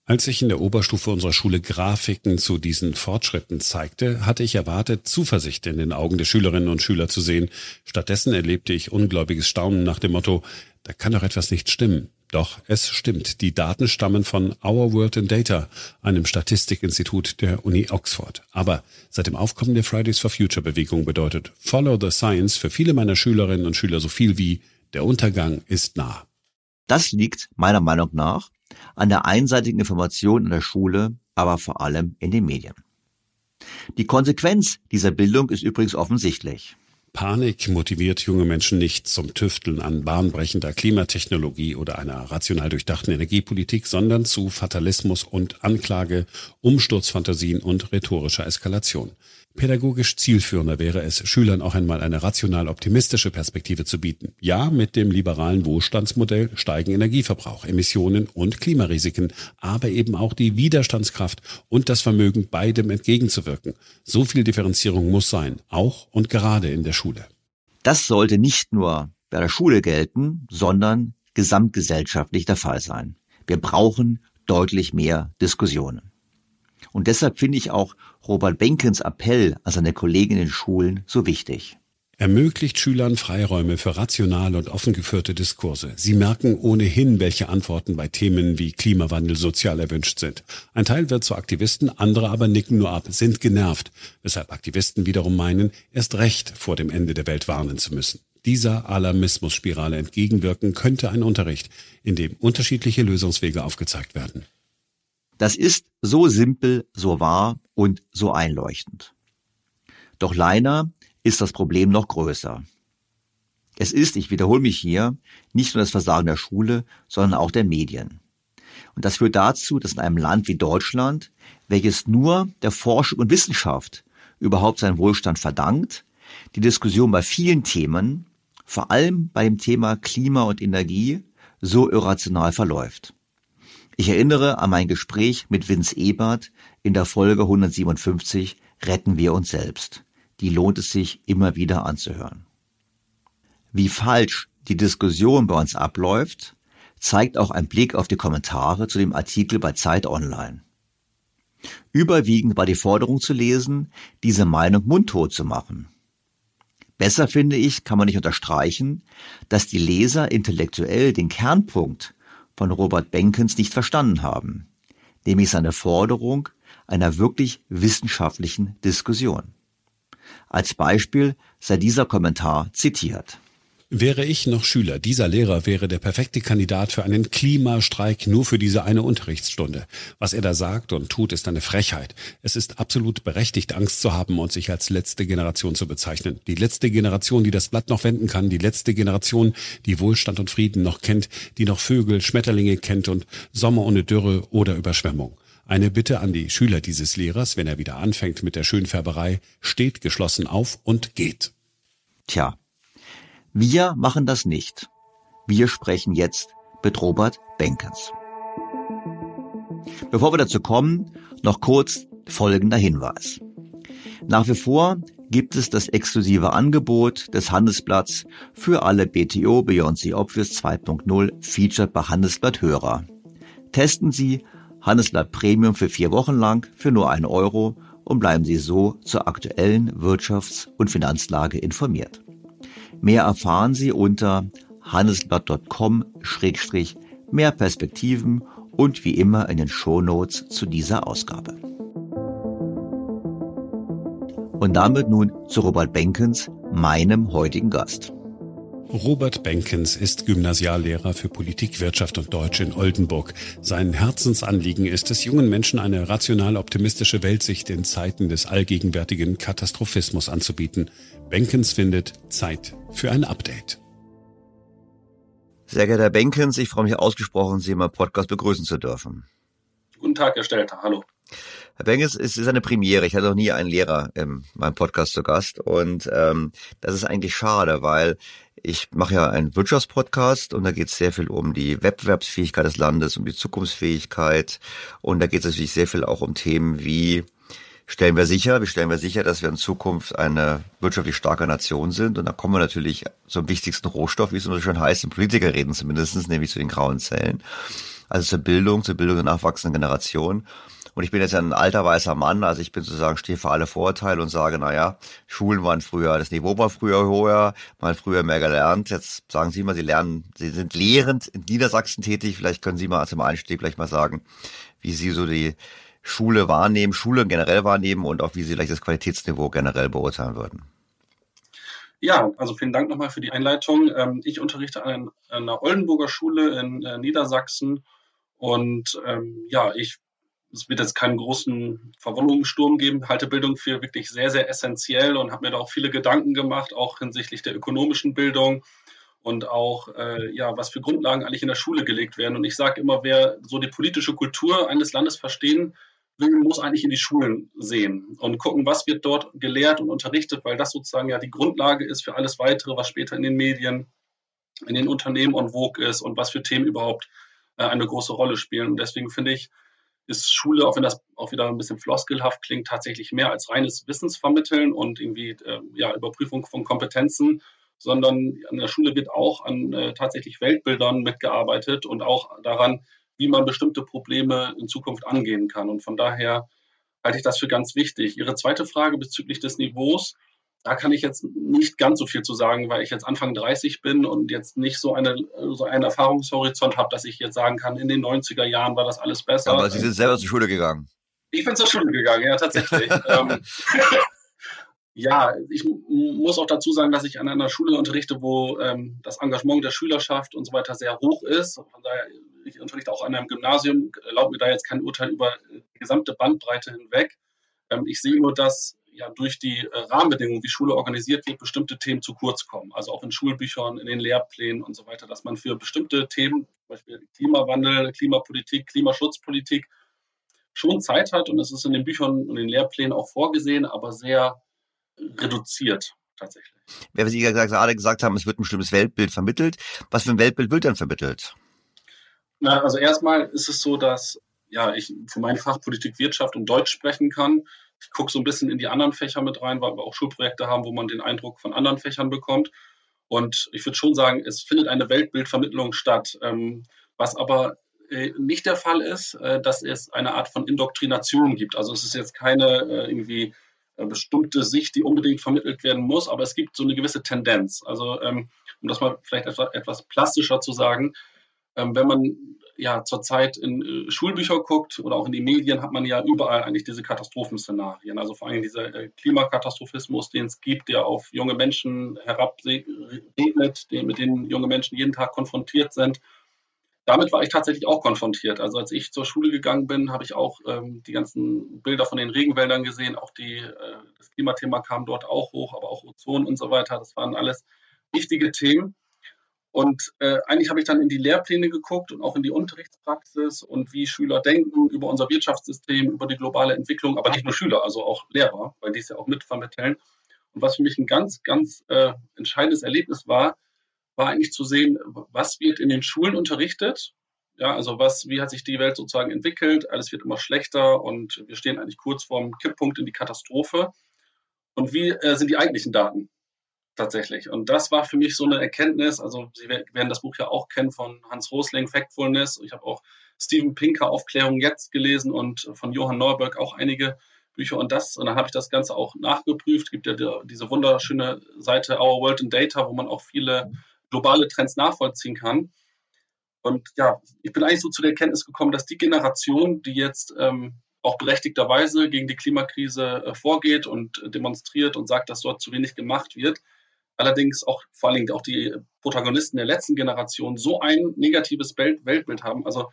Als ich in der Oberstufe unserer Schule Grafiken zu diesen Fortschritten zeigte, hatte ich erwartet, Zuversicht in den Augen der Schülerinnen und Schüler zu sehen. Stattdessen erlebte ich ungläubiges Staunen nach dem Motto, da kann doch etwas nicht stimmen. Doch es stimmt, die Daten stammen von Our World in Data, einem Statistikinstitut der Uni Oxford. Aber seit dem Aufkommen der Fridays for Future Bewegung bedeutet Follow the Science für viele meiner Schülerinnen und Schüler so viel wie der Untergang ist nah. Das liegt meiner Meinung nach an der einseitigen Information in der Schule, aber vor allem in den Medien. Die Konsequenz dieser Bildung ist übrigens offensichtlich. Panik motiviert junge Menschen nicht zum Tüfteln an bahnbrechender Klimatechnologie oder einer rational durchdachten Energiepolitik, sondern zu Fatalismus und Anklage, Umsturzfantasien und rhetorischer Eskalation. Pädagogisch zielführender wäre es, Schülern auch einmal eine rational optimistische Perspektive zu bieten. Ja, mit dem liberalen Wohlstandsmodell steigen Energieverbrauch, Emissionen und Klimarisiken, aber eben auch die Widerstandskraft und das Vermögen, beidem entgegenzuwirken. So viel Differenzierung muss sein, auch und gerade in der Schule. Das sollte nicht nur bei der Schule gelten, sondern gesamtgesellschaftlich der Fall sein. Wir brauchen deutlich mehr Diskussionen. Und deshalb finde ich auch Robert Benkens Appell an seine Kollegen in den Schulen so wichtig. Ermöglicht Schülern Freiräume für rationale und offen geführte Diskurse. Sie merken ohnehin, welche Antworten bei Themen wie Klimawandel sozial erwünscht sind. Ein Teil wird zu Aktivisten, andere aber nicken nur ab, sind genervt, weshalb Aktivisten wiederum meinen, erst recht vor dem Ende der Welt warnen zu müssen. Dieser Alarmismusspirale entgegenwirken könnte ein Unterricht, in dem unterschiedliche Lösungswege aufgezeigt werden. Das ist so simpel, so wahr und so einleuchtend. Doch leider ist das Problem noch größer. Es ist, ich wiederhole mich hier, nicht nur das Versagen der Schule, sondern auch der Medien. Und das führt dazu, dass in einem Land wie Deutschland, welches nur der Forschung und Wissenschaft überhaupt seinen Wohlstand verdankt, die Diskussion bei vielen Themen, vor allem bei dem Thema Klima und Energie, so irrational verläuft. Ich erinnere an mein Gespräch mit Vince Ebert in der Folge 157 Retten wir uns selbst. Die lohnt es sich immer wieder anzuhören. Wie falsch die Diskussion bei uns abläuft, zeigt auch ein Blick auf die Kommentare zu dem Artikel bei Zeit Online. Überwiegend war die Forderung zu lesen, diese Meinung mundtot zu machen. Besser finde ich, kann man nicht unterstreichen, dass die Leser intellektuell den Kernpunkt von Robert Benkens nicht verstanden haben, nämlich seine Forderung einer wirklich wissenschaftlichen Diskussion. Als Beispiel sei dieser Kommentar zitiert. Wäre ich noch Schüler, dieser Lehrer wäre der perfekte Kandidat für einen Klimastreik nur für diese eine Unterrichtsstunde. Was er da sagt und tut, ist eine Frechheit. Es ist absolut berechtigt, Angst zu haben und sich als letzte Generation zu bezeichnen. Die letzte Generation, die das Blatt noch wenden kann, die letzte Generation, die Wohlstand und Frieden noch kennt, die noch Vögel, Schmetterlinge kennt und Sommer ohne Dürre oder Überschwemmung. Eine Bitte an die Schüler dieses Lehrers, wenn er wieder anfängt mit der Schönfärberei, steht geschlossen auf und geht. Tja, wir machen das nicht. Wir sprechen jetzt mit Robert Benkens. Bevor wir dazu kommen, noch kurz folgender Hinweis. Nach wie vor gibt es das exklusive Angebot des Handelsblatts für alle BTO Beyond the Obvious 2.0 Featured bei Handelsblatt Hörer. Testen Sie Handelsblatt Premium für vier Wochen lang für nur einen Euro und bleiben Sie so zur aktuellen Wirtschafts- und Finanzlage informiert. Mehr erfahren Sie unter handelsblatt.com-mehr Perspektiven und wie immer in den Shownotes zu dieser Ausgabe. Und damit nun zu Robert Benkens, meinem heutigen Gast. Robert Benkens ist Gymnasiallehrer für Politik, Wirtschaft und Deutsch in Oldenburg. Sein Herzensanliegen ist es, jungen Menschen eine rational optimistische Weltsicht in Zeiten des allgegenwärtigen Katastrophismus anzubieten. Benkens findet Zeit für ein Update. Sehr geehrter Herr Benkens, ich freue mich ausgesprochen, Sie in meinem Podcast begrüßen zu dürfen. Guten Tag, Herr Stelter. Hallo. Herr Benkens, es ist eine Premiere. Ich hatte noch nie einen Lehrer in meinem Podcast zu Gast. Und ähm, das ist eigentlich schade, weil ich mache ja einen Wirtschaftspodcast und da geht es sehr viel um die Wettbewerbsfähigkeit des Landes, um die Zukunftsfähigkeit. Und da geht es natürlich sehr viel auch um Themen wie stellen wir sicher, wie stellen wir sicher, dass wir in Zukunft eine wirtschaftlich starke Nation sind. Und da kommen wir natürlich zum wichtigsten Rohstoff, wie es immer so schön heißt, in Politikerreden zumindestens, nämlich zu den grauen Zellen. Also zur Bildung, zur Bildung der nachwachsenden Generation. Und ich bin jetzt ein alter weißer Mann, also ich bin sozusagen, stehe für alle Vorurteile und sage, na ja, Schulen waren früher, das Niveau war früher höher, mal früher mehr gelernt. Jetzt sagen Sie mal, Sie lernen, Sie sind lehrend in Niedersachsen tätig. Vielleicht können Sie mal zum Einstieg gleich mal sagen, wie Sie so die Schule wahrnehmen, Schule generell wahrnehmen und auch wie Sie vielleicht das Qualitätsniveau generell beurteilen würden. Ja, also vielen Dank nochmal für die Einleitung. Ähm, ich unterrichte an einer Oldenburger Schule in äh, Niedersachsen und ähm, ja, ich es wird jetzt keinen großen Verwunderungssturm geben, halte Bildung für wirklich sehr, sehr essentiell und habe mir da auch viele Gedanken gemacht, auch hinsichtlich der ökonomischen Bildung und auch, äh, ja, was für Grundlagen eigentlich in der Schule gelegt werden. Und ich sage immer, wer so die politische Kultur eines Landes verstehen muss eigentlich in die Schulen sehen und gucken, was wird dort gelehrt und unterrichtet, weil das sozusagen ja die Grundlage ist für alles weitere, was später in den Medien, in den Unternehmen on vogue ist und was für Themen überhaupt äh, eine große Rolle spielen. Und deswegen finde ich, ist Schule, auch wenn das auch wieder ein bisschen floskelhaft klingt, tatsächlich mehr als reines Wissensvermitteln und irgendwie äh, ja, Überprüfung von Kompetenzen, sondern an der Schule wird auch an äh, tatsächlich Weltbildern mitgearbeitet und auch daran, wie man bestimmte Probleme in Zukunft angehen kann. Und von daher halte ich das für ganz wichtig. Ihre zweite Frage bezüglich des Niveaus, da kann ich jetzt nicht ganz so viel zu sagen, weil ich jetzt Anfang 30 bin und jetzt nicht so, eine, so einen Erfahrungshorizont habe, dass ich jetzt sagen kann, in den 90er Jahren war das alles besser. Aber Sie sind selber zur Schule gegangen. Ich bin zur Schule gegangen, ja, tatsächlich. Ähm, ja, ich muss auch dazu sagen, dass ich an einer Schule unterrichte, wo ähm, das Engagement der Schülerschaft und so weiter sehr hoch ist. Von daher ich unterrichte auch an einem Gymnasium, erlaubt mir da jetzt kein Urteil über die gesamte Bandbreite hinweg. Ähm, ich sehe nur, dass ja durch die äh, Rahmenbedingungen, wie Schule organisiert wird, bestimmte Themen zu kurz kommen. Also auch in Schulbüchern, in den Lehrplänen und so weiter, dass man für bestimmte Themen, zum Beispiel Klimawandel, Klimapolitik, Klimaschutzpolitik, schon Zeit hat und es ist in den Büchern und den Lehrplänen auch vorgesehen, aber sehr reduziert tatsächlich. Wer Sie gerade gesagt haben, es wird ein bestimmtes Weltbild vermittelt. Was für ein Weltbild wird denn vermittelt? Na, also erstmal ist es so, dass ja, ich für mein Fach Politik, Wirtschaft und Deutsch sprechen kann. Ich gucke so ein bisschen in die anderen Fächer mit rein, weil wir auch Schulprojekte haben, wo man den Eindruck von anderen Fächern bekommt. Und ich würde schon sagen, es findet eine Weltbildvermittlung statt. Ähm, was aber äh, nicht der Fall ist, äh, dass es eine Art von Indoktrination gibt. Also es ist jetzt keine äh, irgendwie äh, bestimmte Sicht, die unbedingt vermittelt werden muss, aber es gibt so eine gewisse Tendenz. Also um das mal vielleicht etwas plastischer zu sagen, ähm, wenn man ja zurzeit in äh, Schulbücher guckt oder auch in die Medien, hat man ja überall eigentlich diese Katastrophenszenarien. Also vor allem dieser äh, Klimakatastrophismus, den es gibt, der auf junge Menschen herabregnet, mit denen junge Menschen jeden Tag konfrontiert sind. Damit war ich tatsächlich auch konfrontiert. Also als ich zur Schule gegangen bin, habe ich auch ähm, die ganzen Bilder von den Regenwäldern gesehen. Auch die, äh, das Klimathema kam dort auch hoch, aber auch Ozon und so weiter. Das waren alles wichtige Themen. Und äh, eigentlich habe ich dann in die Lehrpläne geguckt und auch in die Unterrichtspraxis und wie Schüler denken über unser Wirtschaftssystem, über die globale Entwicklung, aber nicht nur Schüler, also auch Lehrer, weil die es ja auch mitvermitteln. Und was für mich ein ganz, ganz äh, entscheidendes Erlebnis war, war eigentlich zu sehen, was wird in den Schulen unterrichtet. Ja, also was, wie hat sich die Welt sozusagen entwickelt? Alles wird immer schlechter und wir stehen eigentlich kurz vorm Kipppunkt in die Katastrophe. Und wie äh, sind die eigentlichen Daten? Tatsächlich. Und das war für mich so eine Erkenntnis. Also Sie werden das Buch ja auch kennen von Hans Rosling, Factfulness. Ich habe auch Steven Pinker Aufklärung jetzt gelesen und von Johann Neuberg auch einige Bücher und das. Und dann habe ich das Ganze auch nachgeprüft. Es gibt ja diese wunderschöne Seite Our World in Data, wo man auch viele globale Trends nachvollziehen kann. Und ja, ich bin eigentlich so zu der Erkenntnis gekommen, dass die Generation, die jetzt ähm, auch berechtigterweise gegen die Klimakrise äh, vorgeht und demonstriert und sagt, dass dort zu wenig gemacht wird, allerdings auch vor allen Dingen auch die Protagonisten der letzten Generation so ein negatives Weltbild haben. Also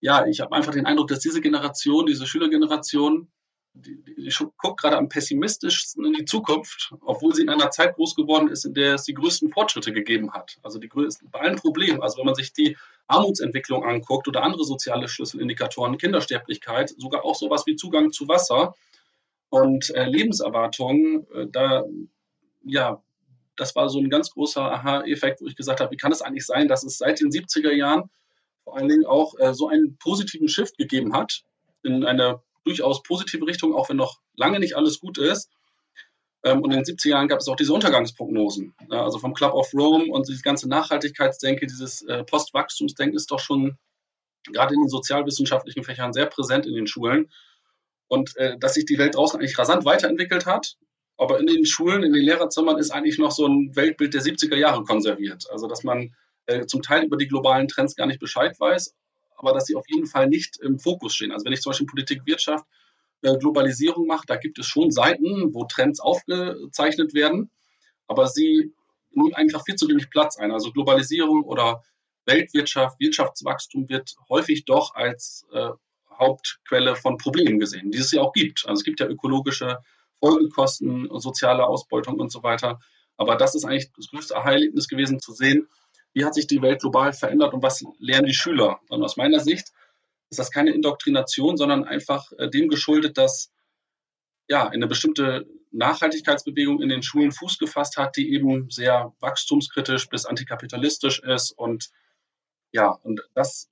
ja, ich habe einfach den Eindruck, dass diese Generation, diese Schülergeneration die, die, die guckt gerade am pessimistischsten in die Zukunft, obwohl sie in einer Zeit groß geworden ist, in der es die größten Fortschritte gegeben hat. Also die größten, bei allen Problemen. Also wenn man sich die Armutsentwicklung anguckt oder andere soziale Schlüsselindikatoren, Kindersterblichkeit, sogar auch sowas wie Zugang zu Wasser und äh, Lebenserwartung, äh, da, ja, das war so ein ganz großer Aha-Effekt, wo ich gesagt habe, wie kann es eigentlich sein, dass es seit den 70er Jahren vor allen Dingen auch äh, so einen positiven Shift gegeben hat in eine durchaus positive Richtung, auch wenn noch lange nicht alles gut ist. Ähm, und in den 70er Jahren gab es auch diese Untergangsprognosen. Ja, also vom Club of Rome und diese ganze Nachhaltigkeitsdenke, dieses äh, Postwachstumsdenken ist doch schon gerade in den sozialwissenschaftlichen Fächern sehr präsent in den Schulen. Und äh, dass sich die Welt draußen eigentlich rasant weiterentwickelt hat, aber in den Schulen, in den Lehrerzimmern ist eigentlich noch so ein Weltbild der 70er Jahre konserviert. Also dass man äh, zum Teil über die globalen Trends gar nicht Bescheid weiß, aber dass sie auf jeden Fall nicht im Fokus stehen. Also wenn ich zum Beispiel Politik, Wirtschaft, äh, Globalisierung mache, da gibt es schon Seiten, wo Trends aufgezeichnet werden, aber sie nehmen einfach viel zu wenig Platz ein. Also Globalisierung oder Weltwirtschaft, Wirtschaftswachstum wird häufig doch als äh, Hauptquelle von Problemen gesehen, die es ja auch gibt. Also es gibt ja ökologische Folgekosten, soziale Ausbeutung und so weiter. Aber das ist eigentlich das größte Erlebnis gewesen, zu sehen, wie hat sich die Welt global verändert und was lernen die Schüler? Und aus meiner Sicht ist das keine Indoktrination, sondern einfach äh, dem geschuldet, dass ja eine bestimmte Nachhaltigkeitsbewegung in den Schulen Fuß gefasst hat, die eben sehr wachstumskritisch bis antikapitalistisch ist und ja, und das,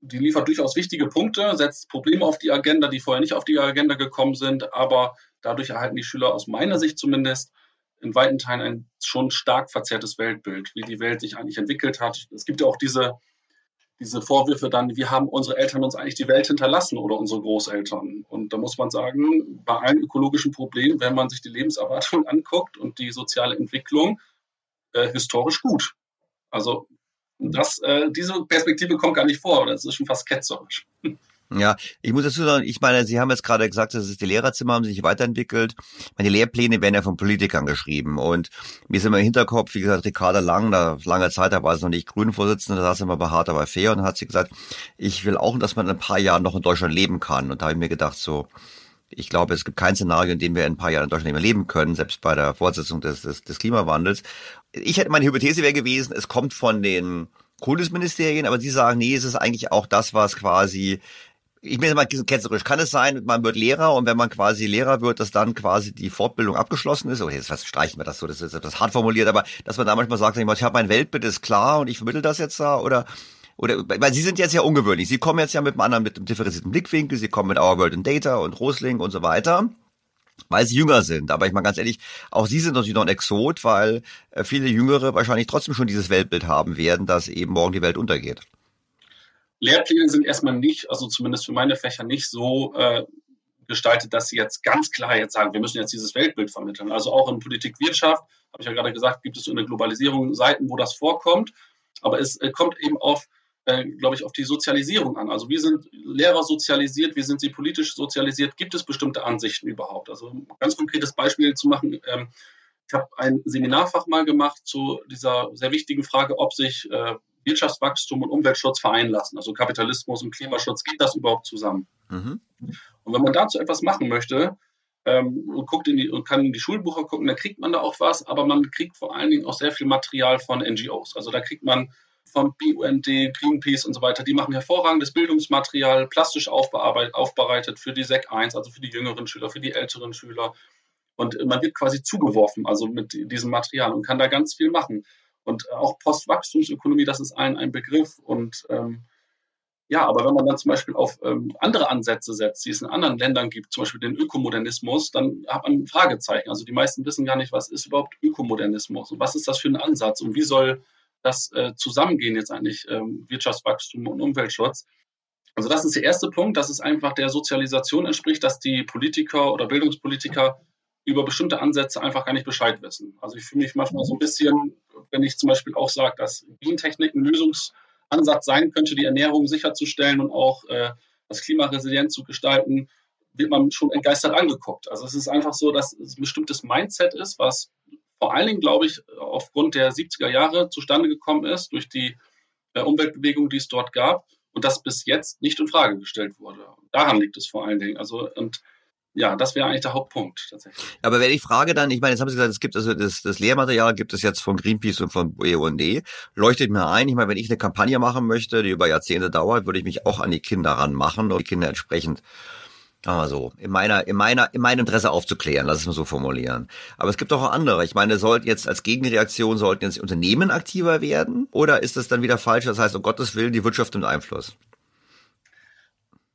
die liefert durchaus wichtige Punkte, setzt Probleme auf die Agenda, die vorher nicht auf die Agenda gekommen sind, aber dadurch erhalten die Schüler aus meiner Sicht zumindest in weiten Teilen ein schon stark verzerrtes Weltbild, wie die Welt sich eigentlich entwickelt hat. Es gibt ja auch diese, diese Vorwürfe dann, wie haben unsere Eltern uns eigentlich die Welt hinterlassen oder unsere Großeltern. Und da muss man sagen, bei allen ökologischen Problemen, wenn man sich die Lebenserwartung anguckt und die soziale Entwicklung, äh, historisch gut. Also das, äh, diese Perspektive kommt gar nicht vor, das ist schon fast ketzerisch. Ja, ich muss dazu sagen, ich meine, Sie haben jetzt gerade gesagt, dass es die Lehrerzimmer haben sich weiterentwickelt. Meine Lehrpläne werden ja von Politikern geschrieben und mir ist immer im Hinterkopf, wie gesagt, Ricarda Lang, da lange Zeit, da war es noch nicht Grünen-Vorsitzende, da saß immer bei hart, aber fair und hat sie gesagt, ich will auch, dass man in ein paar Jahren noch in Deutschland leben kann. Und da habe ich mir gedacht, so, ich glaube, es gibt kein Szenario, in dem wir in ein paar Jahren in Deutschland nicht mehr leben können, selbst bei der Fortsetzung des, des, des Klimawandels. Ich hätte meine Hypothese wäre gewesen, es kommt von den Kultusministerien, aber die sagen, nee, es ist eigentlich auch das, was quasi ich bin mal ketzerisch. Kann es sein, man wird Lehrer und wenn man quasi Lehrer wird, dass dann quasi die Fortbildung abgeschlossen ist? Okay, jetzt streichen wir das so, das ist etwas hart formuliert, aber dass man da manchmal sagt, ich habe mein Weltbild ist klar und ich vermittel das jetzt da oder oder weil Sie sind jetzt ja ungewöhnlich. Sie kommen jetzt ja mit einem anderen, mit einem differenzierten Blickwinkel. Sie kommen mit Our World in Data und Rosling und so weiter weil sie jünger sind. Aber ich meine ganz ehrlich, auch sie sind natürlich noch ein Exot, weil äh, viele Jüngere wahrscheinlich trotzdem schon dieses Weltbild haben werden, dass eben morgen die Welt untergeht. Lehrpläne sind erstmal nicht, also zumindest für meine Fächer nicht so äh, gestaltet, dass sie jetzt ganz klar jetzt sagen, wir müssen jetzt dieses Weltbild vermitteln. Also auch in Politik, Wirtschaft, habe ich ja gerade gesagt, gibt es in der Globalisierung Seiten, wo das vorkommt. Aber es äh, kommt eben auf, äh, glaube ich, auf die Sozialisierung an. Also wie sind Lehrer sozialisiert, wie sind sie politisch sozialisiert? Gibt es bestimmte Ansichten überhaupt? Also ein ganz konkretes Beispiel zu machen. Ähm, ich habe ein Seminarfach mal gemacht zu dieser sehr wichtigen Frage, ob sich äh, Wirtschaftswachstum und Umweltschutz vereinen lassen. Also Kapitalismus und Klimaschutz, geht das überhaupt zusammen? Mhm. Und wenn man dazu etwas machen möchte, ähm, und guckt in die und kann in die Schulbucher gucken, dann kriegt man da auch was, aber man kriegt vor allen Dingen auch sehr viel Material von NGOs. Also da kriegt man vom BUND, Greenpeace und so weiter, die machen hervorragendes Bildungsmaterial, plastisch aufbereitet für die SEC 1, also für die jüngeren Schüler, für die älteren Schüler. Und man wird quasi zugeworfen, also mit diesem Material und kann da ganz viel machen. Und äh, auch Postwachstumsökonomie, das ist allen ein Begriff. Und ähm, ja, aber wenn man dann zum Beispiel auf ähm, andere Ansätze setzt, die es in anderen Ländern gibt, zum Beispiel den Ökomodernismus, dann hat man ein Fragezeichen. Also die meisten wissen gar nicht, was ist überhaupt Ökomodernismus und was ist das für ein Ansatz und wie soll das äh, zusammengehen jetzt eigentlich, ähm, Wirtschaftswachstum und Umweltschutz. Also das ist der erste Punkt, dass es einfach der Sozialisation entspricht, dass die Politiker oder Bildungspolitiker über bestimmte Ansätze einfach gar nicht Bescheid wissen. Also ich fühle mich manchmal so ein bisschen, wenn ich zum Beispiel auch sage, dass Gentechnik ein Lösungsansatz sein könnte, die Ernährung sicherzustellen und auch äh, das Klima resilient zu gestalten, wird man schon entgeistert angeguckt. Also es ist einfach so, dass es ein bestimmtes Mindset ist, was vor allen Dingen, glaube ich, aufgrund der 70er Jahre zustande gekommen ist, durch die äh, Umweltbewegung, die es dort gab und das bis jetzt nicht in Frage gestellt wurde. Daran liegt es vor allen Dingen. Also und ja, das wäre eigentlich der Hauptpunkt tatsächlich. Aber wenn ich frage dann, ich meine, jetzt haben Sie gesagt, es gibt also das, das Lehrmaterial gibt es jetzt von Greenpeace und von BUND, leuchtet mir ein, ich meine, wenn ich eine Kampagne machen möchte, die über Jahrzehnte dauert, würde ich mich auch an die Kinder ranmachen und die Kinder entsprechend Ah, so. In meiner, in meiner, in meinem Interesse aufzuklären, lass es mal so formulieren. Aber es gibt auch andere. Ich meine, sollten jetzt als Gegenreaktion sollten jetzt Unternehmen aktiver werden? Oder ist das dann wieder falsch? Das heißt, um Gottes Willen, die Wirtschaft nimmt Einfluss.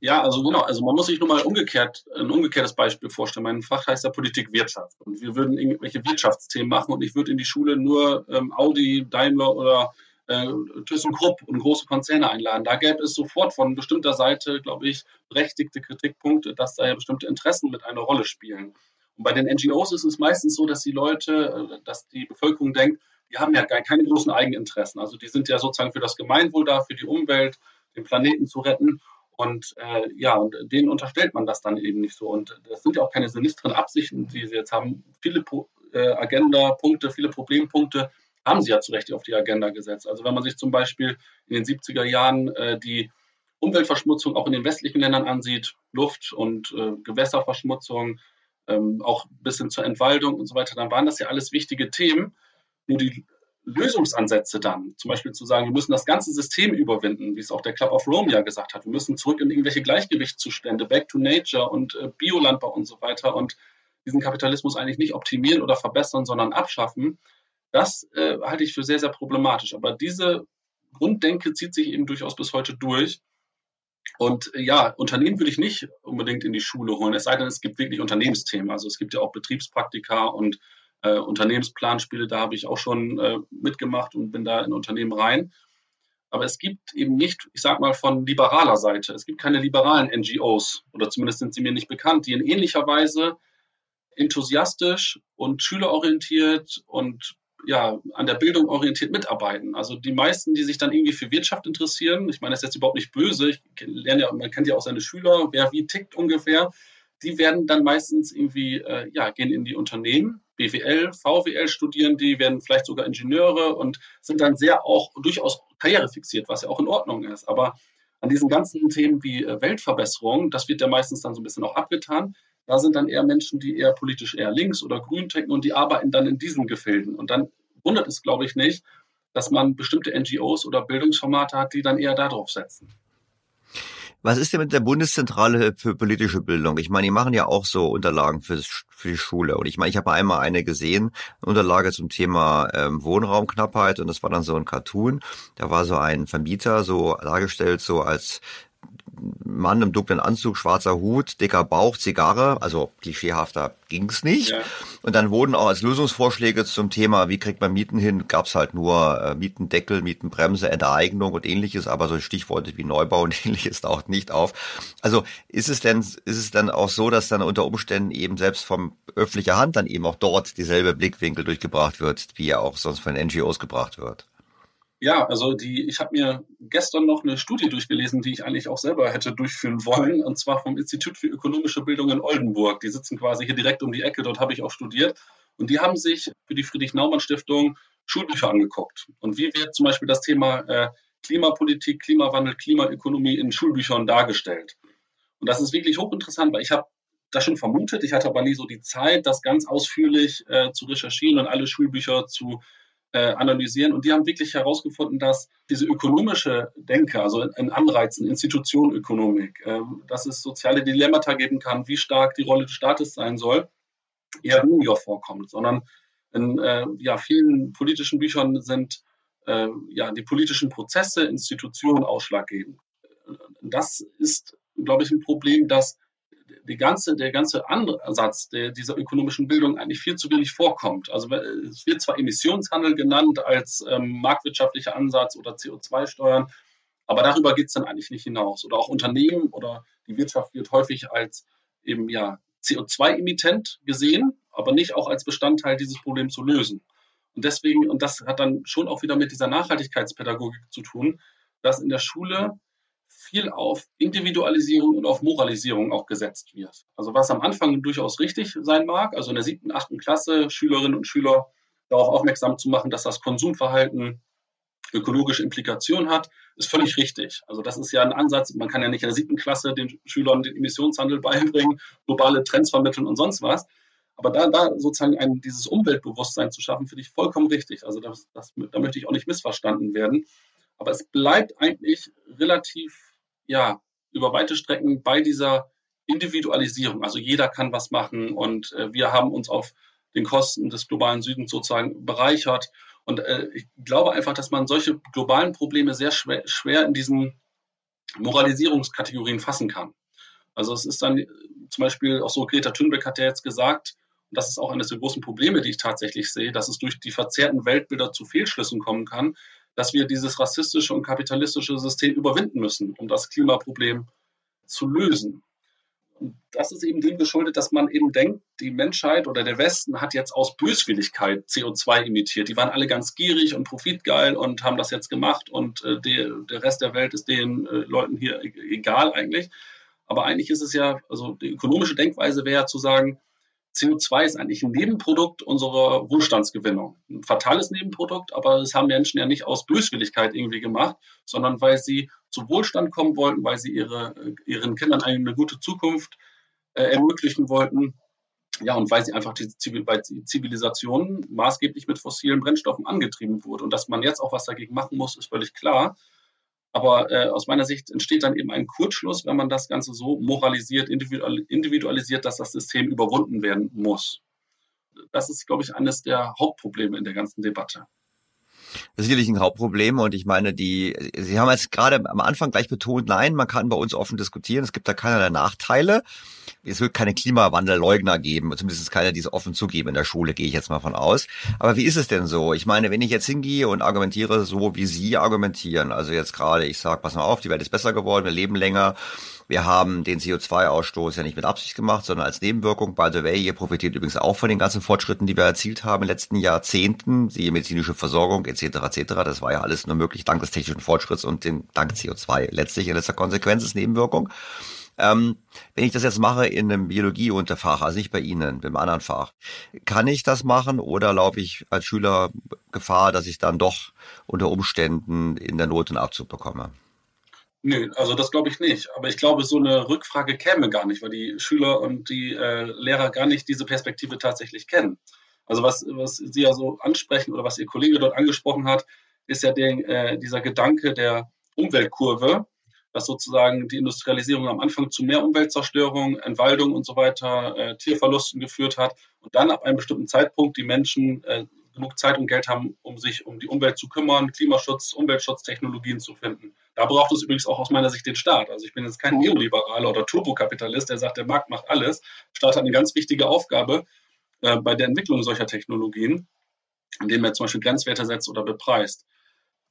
Ja, also genau. Also man muss sich nur mal umgekehrt, ein umgekehrtes Beispiel vorstellen. Mein Fach heißt ja Politik Wirtschaft. Und wir würden irgendwelche Wirtschaftsthemen machen und ich würde in die Schule nur ähm, Audi, Daimler oder äh, ThyssenKrupp und große Konzerne einladen. Da gäbe es sofort von bestimmter Seite, glaube ich, berechtigte Kritikpunkte, dass da ja bestimmte Interessen mit einer Rolle spielen. Und bei den NGOs ist es meistens so, dass die Leute, äh, dass die Bevölkerung denkt, die haben ja gar keine großen Eigeninteressen. Also die sind ja sozusagen für das Gemeinwohl da, für die Umwelt, den Planeten zu retten. Und äh, ja, und denen unterstellt man das dann eben nicht so. Und das sind ja auch keine sinistren Absichten, die sie jetzt haben. Viele äh, Agenda-Punkte, viele Problempunkte haben sie ja zu Recht auf die Agenda gesetzt. Also wenn man sich zum Beispiel in den 70er Jahren äh, die Umweltverschmutzung auch in den westlichen Ländern ansieht, Luft- und äh, Gewässerverschmutzung, ähm, auch bis hin zur Entwaldung und so weiter, dann waren das ja alles wichtige Themen. Nur die Lösungsansätze dann, zum Beispiel zu sagen, wir müssen das ganze System überwinden, wie es auch der Club of Rome ja gesagt hat, wir müssen zurück in irgendwelche Gleichgewichtszustände, back to nature und äh, Biolandbau und so weiter und diesen Kapitalismus eigentlich nicht optimieren oder verbessern, sondern abschaffen, das äh, halte ich für sehr, sehr problematisch. Aber diese Grunddenke zieht sich eben durchaus bis heute durch. Und äh, ja, Unternehmen würde ich nicht unbedingt in die Schule holen, es sei denn, es gibt wirklich Unternehmensthemen. Also es gibt ja auch Betriebspraktika und äh, Unternehmensplanspiele, da habe ich auch schon äh, mitgemacht und bin da in Unternehmen rein. Aber es gibt eben nicht, ich sage mal von liberaler Seite, es gibt keine liberalen NGOs oder zumindest sind sie mir nicht bekannt, die in ähnlicher Weise enthusiastisch und schülerorientiert und ja, an der Bildung orientiert mitarbeiten. Also die meisten, die sich dann irgendwie für Wirtschaft interessieren, ich meine, das ist jetzt überhaupt nicht böse, ich lerne ja, man kennt ja auch seine Schüler, wer wie tickt ungefähr, die werden dann meistens irgendwie, äh, ja, gehen in die Unternehmen, BWL, VWL studieren, die werden vielleicht sogar Ingenieure und sind dann sehr auch durchaus karrierefixiert, was ja auch in Ordnung ist. Aber an diesen ganzen Themen wie äh, Weltverbesserung, das wird ja meistens dann so ein bisschen auch abgetan. Da sind dann eher Menschen, die eher politisch eher links oder grün ticken und die arbeiten dann in diesen Gefilden. Und dann wundert es, glaube ich, nicht, dass man bestimmte NGOs oder Bildungsformate hat, die dann eher darauf setzen. Was ist denn mit der Bundeszentrale für politische Bildung? Ich meine, die machen ja auch so Unterlagen für, für die Schule. Und ich meine, ich habe einmal eine gesehen, eine Unterlage zum Thema ähm, Wohnraumknappheit. Und das war dann so ein Cartoon. Da war so ein Vermieter so dargestellt, so als Mann im dunklen Anzug, schwarzer Hut, dicker Bauch, Zigarre, also klischeehafter ging's nicht. Ja. Und dann wurden auch als Lösungsvorschläge zum Thema, wie kriegt man Mieten hin, gab's halt nur äh, Mietendeckel, Mietenbremse, Enteignung und ähnliches, aber so Stichworte wie Neubau und ähnliches taucht nicht auf. Also ist es denn, ist es dann auch so, dass dann unter Umständen eben selbst vom öffentlicher Hand dann eben auch dort dieselbe Blickwinkel durchgebracht wird, wie ja auch sonst von NGOs gebracht wird? Ja, also die, ich habe mir gestern noch eine Studie durchgelesen, die ich eigentlich auch selber hätte durchführen wollen, und zwar vom Institut für ökonomische Bildung in Oldenburg. Die sitzen quasi hier direkt um die Ecke, dort habe ich auch studiert. Und die haben sich für die Friedrich-Naumann-Stiftung Schulbücher angeguckt. Und wie wird zum Beispiel das Thema äh, Klimapolitik, Klimawandel, Klimaökonomie in Schulbüchern dargestellt? Und das ist wirklich hochinteressant, weil ich habe das schon vermutet, ich hatte aber nie so die Zeit, das ganz ausführlich äh, zu recherchieren und alle Schulbücher zu äh, analysieren. Und die haben wirklich herausgefunden, dass diese ökonomische Denke, also in Anreizen, Institutionenökonomik, äh, dass es soziale Dilemmata geben kann, wie stark die Rolle des Staates sein soll, eher weniger vorkommt, sondern in äh, ja, vielen politischen Büchern sind äh, ja, die politischen Prozesse, Institutionen ausschlaggebend. Das ist, glaube ich, ein Problem, das die ganze, der ganze Ansatz der, dieser ökonomischen Bildung eigentlich viel zu wenig vorkommt. Also es wird zwar Emissionshandel genannt als ähm, marktwirtschaftlicher Ansatz oder CO2-Steuern, aber darüber geht es dann eigentlich nicht hinaus. Oder auch Unternehmen oder die Wirtschaft wird häufig als eben ja CO2-Emittent gesehen, aber nicht auch als Bestandteil dieses Problems zu lösen. Und deswegen, und das hat dann schon auch wieder mit dieser Nachhaltigkeitspädagogik zu tun, dass in der Schule viel auf Individualisierung und auf Moralisierung auch gesetzt wird. Also was am Anfang durchaus richtig sein mag, also in der siebten, achten Klasse Schülerinnen und Schüler darauf aufmerksam zu machen, dass das Konsumverhalten ökologische Implikationen hat, ist völlig richtig. Also das ist ja ein Ansatz, man kann ja nicht in der siebten Klasse den Schülern den Emissionshandel beibringen, globale Trends vermitteln und sonst was. Aber da, da sozusagen ein, dieses Umweltbewusstsein zu schaffen, finde ich vollkommen richtig. Also das, das, da möchte ich auch nicht missverstanden werden. Aber es bleibt eigentlich relativ, ja, über weite Strecken bei dieser Individualisierung. Also jeder kann was machen und äh, wir haben uns auf den Kosten des globalen Südens sozusagen bereichert. Und äh, ich glaube einfach, dass man solche globalen Probleme sehr schwer, schwer in diesen Moralisierungskategorien fassen kann. Also es ist dann zum Beispiel auch so, Greta Thunberg hat ja jetzt gesagt, und das ist auch eines der großen Probleme, die ich tatsächlich sehe, dass es durch die verzerrten Weltbilder zu Fehlschlüssen kommen kann, dass wir dieses rassistische und kapitalistische System überwinden müssen, um das Klimaproblem zu lösen. Und das ist eben dem geschuldet, dass man eben denkt, die Menschheit oder der Westen hat jetzt aus Böswilligkeit CO2 emittiert. Die waren alle ganz gierig und profitgeil und haben das jetzt gemacht und äh, der, der Rest der Welt ist den äh, Leuten hier e-, egal eigentlich. Aber eigentlich ist es ja, also die ökonomische Denkweise wäre zu sagen, CO2 ist eigentlich ein Nebenprodukt unserer Wohlstandsgewinnung. Ein fatales Nebenprodukt, aber das haben Menschen ja nicht aus Böswilligkeit irgendwie gemacht, sondern weil sie zu Wohlstand kommen wollten, weil sie ihre, ihren Kindern eine gute Zukunft äh, ermöglichen wollten. Ja, und weil sie einfach die Zivilisation maßgeblich mit fossilen Brennstoffen angetrieben wurde. Und dass man jetzt auch was dagegen machen muss, ist völlig klar. Aber äh, aus meiner Sicht entsteht dann eben ein Kurzschluss, wenn man das Ganze so moralisiert, individualisiert, dass das System überwunden werden muss. Das ist, glaube ich, eines der Hauptprobleme in der ganzen Debatte. Das ist sicherlich ein Hauptproblem und ich meine, die, Sie haben jetzt gerade am Anfang gleich betont, nein, man kann bei uns offen diskutieren, es gibt da keinerlei Nachteile. Es wird keine Klimawandelleugner geben, zumindest keiner, die es offen zugeben in der Schule, gehe ich jetzt mal von aus. Aber wie ist es denn so? Ich meine, wenn ich jetzt hingehe und argumentiere so, wie Sie argumentieren, also jetzt gerade, ich sage, pass mal auf, die Welt ist besser geworden, wir leben länger, wir haben den CO2-Ausstoß ja nicht mit Absicht gemacht, sondern als Nebenwirkung. By the way, ihr profitiert übrigens auch von den ganzen Fortschritten, die wir erzielt haben in den letzten Jahrzehnten, siehe medizinische Versorgung etc. etc. Das war ja alles nur möglich dank des technischen Fortschritts und den, dank CO2 letztlich in letzter Konsequenz ist Nebenwirkung. Ähm, wenn ich das jetzt mache in einem Biologieunterfach, also nicht bei Ihnen, beim anderen Fach, kann ich das machen oder laufe ich als Schüler Gefahr, dass ich dann doch unter Umständen in der Not einen Abzug bekomme? Nö, also das glaube ich nicht. Aber ich glaube, so eine Rückfrage käme gar nicht, weil die Schüler und die äh, Lehrer gar nicht diese Perspektive tatsächlich kennen. Also was, was Sie ja so ansprechen oder was Ihr Kollege dort angesprochen hat, ist ja der, äh, dieser Gedanke der Umweltkurve, dass sozusagen die Industrialisierung am Anfang zu mehr Umweltzerstörung, Entwaldung und so weiter, äh, Tierverlusten geführt hat und dann ab einem bestimmten Zeitpunkt die Menschen äh, genug Zeit und Geld haben, um sich um die Umwelt zu kümmern, Klimaschutz, Umweltschutztechnologien zu finden. Da braucht es übrigens auch aus meiner Sicht den Staat. Also ich bin jetzt kein Neoliberaler oder Turbokapitalist, der sagt, der Markt macht alles. Der Staat hat eine ganz wichtige Aufgabe äh, bei der Entwicklung solcher Technologien, indem er zum Beispiel Grenzwerte setzt oder bepreist.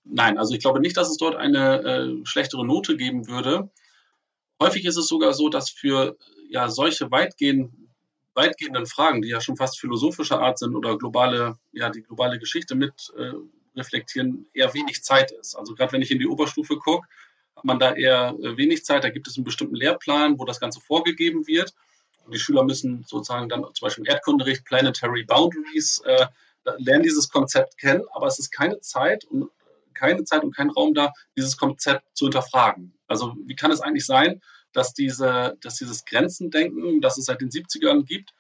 Nein, also ich glaube nicht, dass es dort eine äh, schlechtere Note geben würde. Häufig ist es sogar so, dass für ja, solche weitgehend weitgehenden Fragen, die ja schon fast philosophischer Art sind oder globale, ja, die globale Geschichte mit äh, reflektieren, eher wenig Zeit ist. Also gerade wenn ich in die Oberstufe gucke, hat man da eher äh, wenig Zeit. Da gibt es einen bestimmten Lehrplan, wo das Ganze vorgegeben wird. Und die Schüler müssen sozusagen dann zum Beispiel im Erdkundenrecht Planetary Boundaries äh, lernen dieses Konzept kennen, aber es ist keine Zeit und keine Zeit und kein Raum da, dieses Konzept zu hinterfragen. Also wie kann es eigentlich sein, dass, diese, dass dieses Grenzendenken, das es seit den 70ern gibt,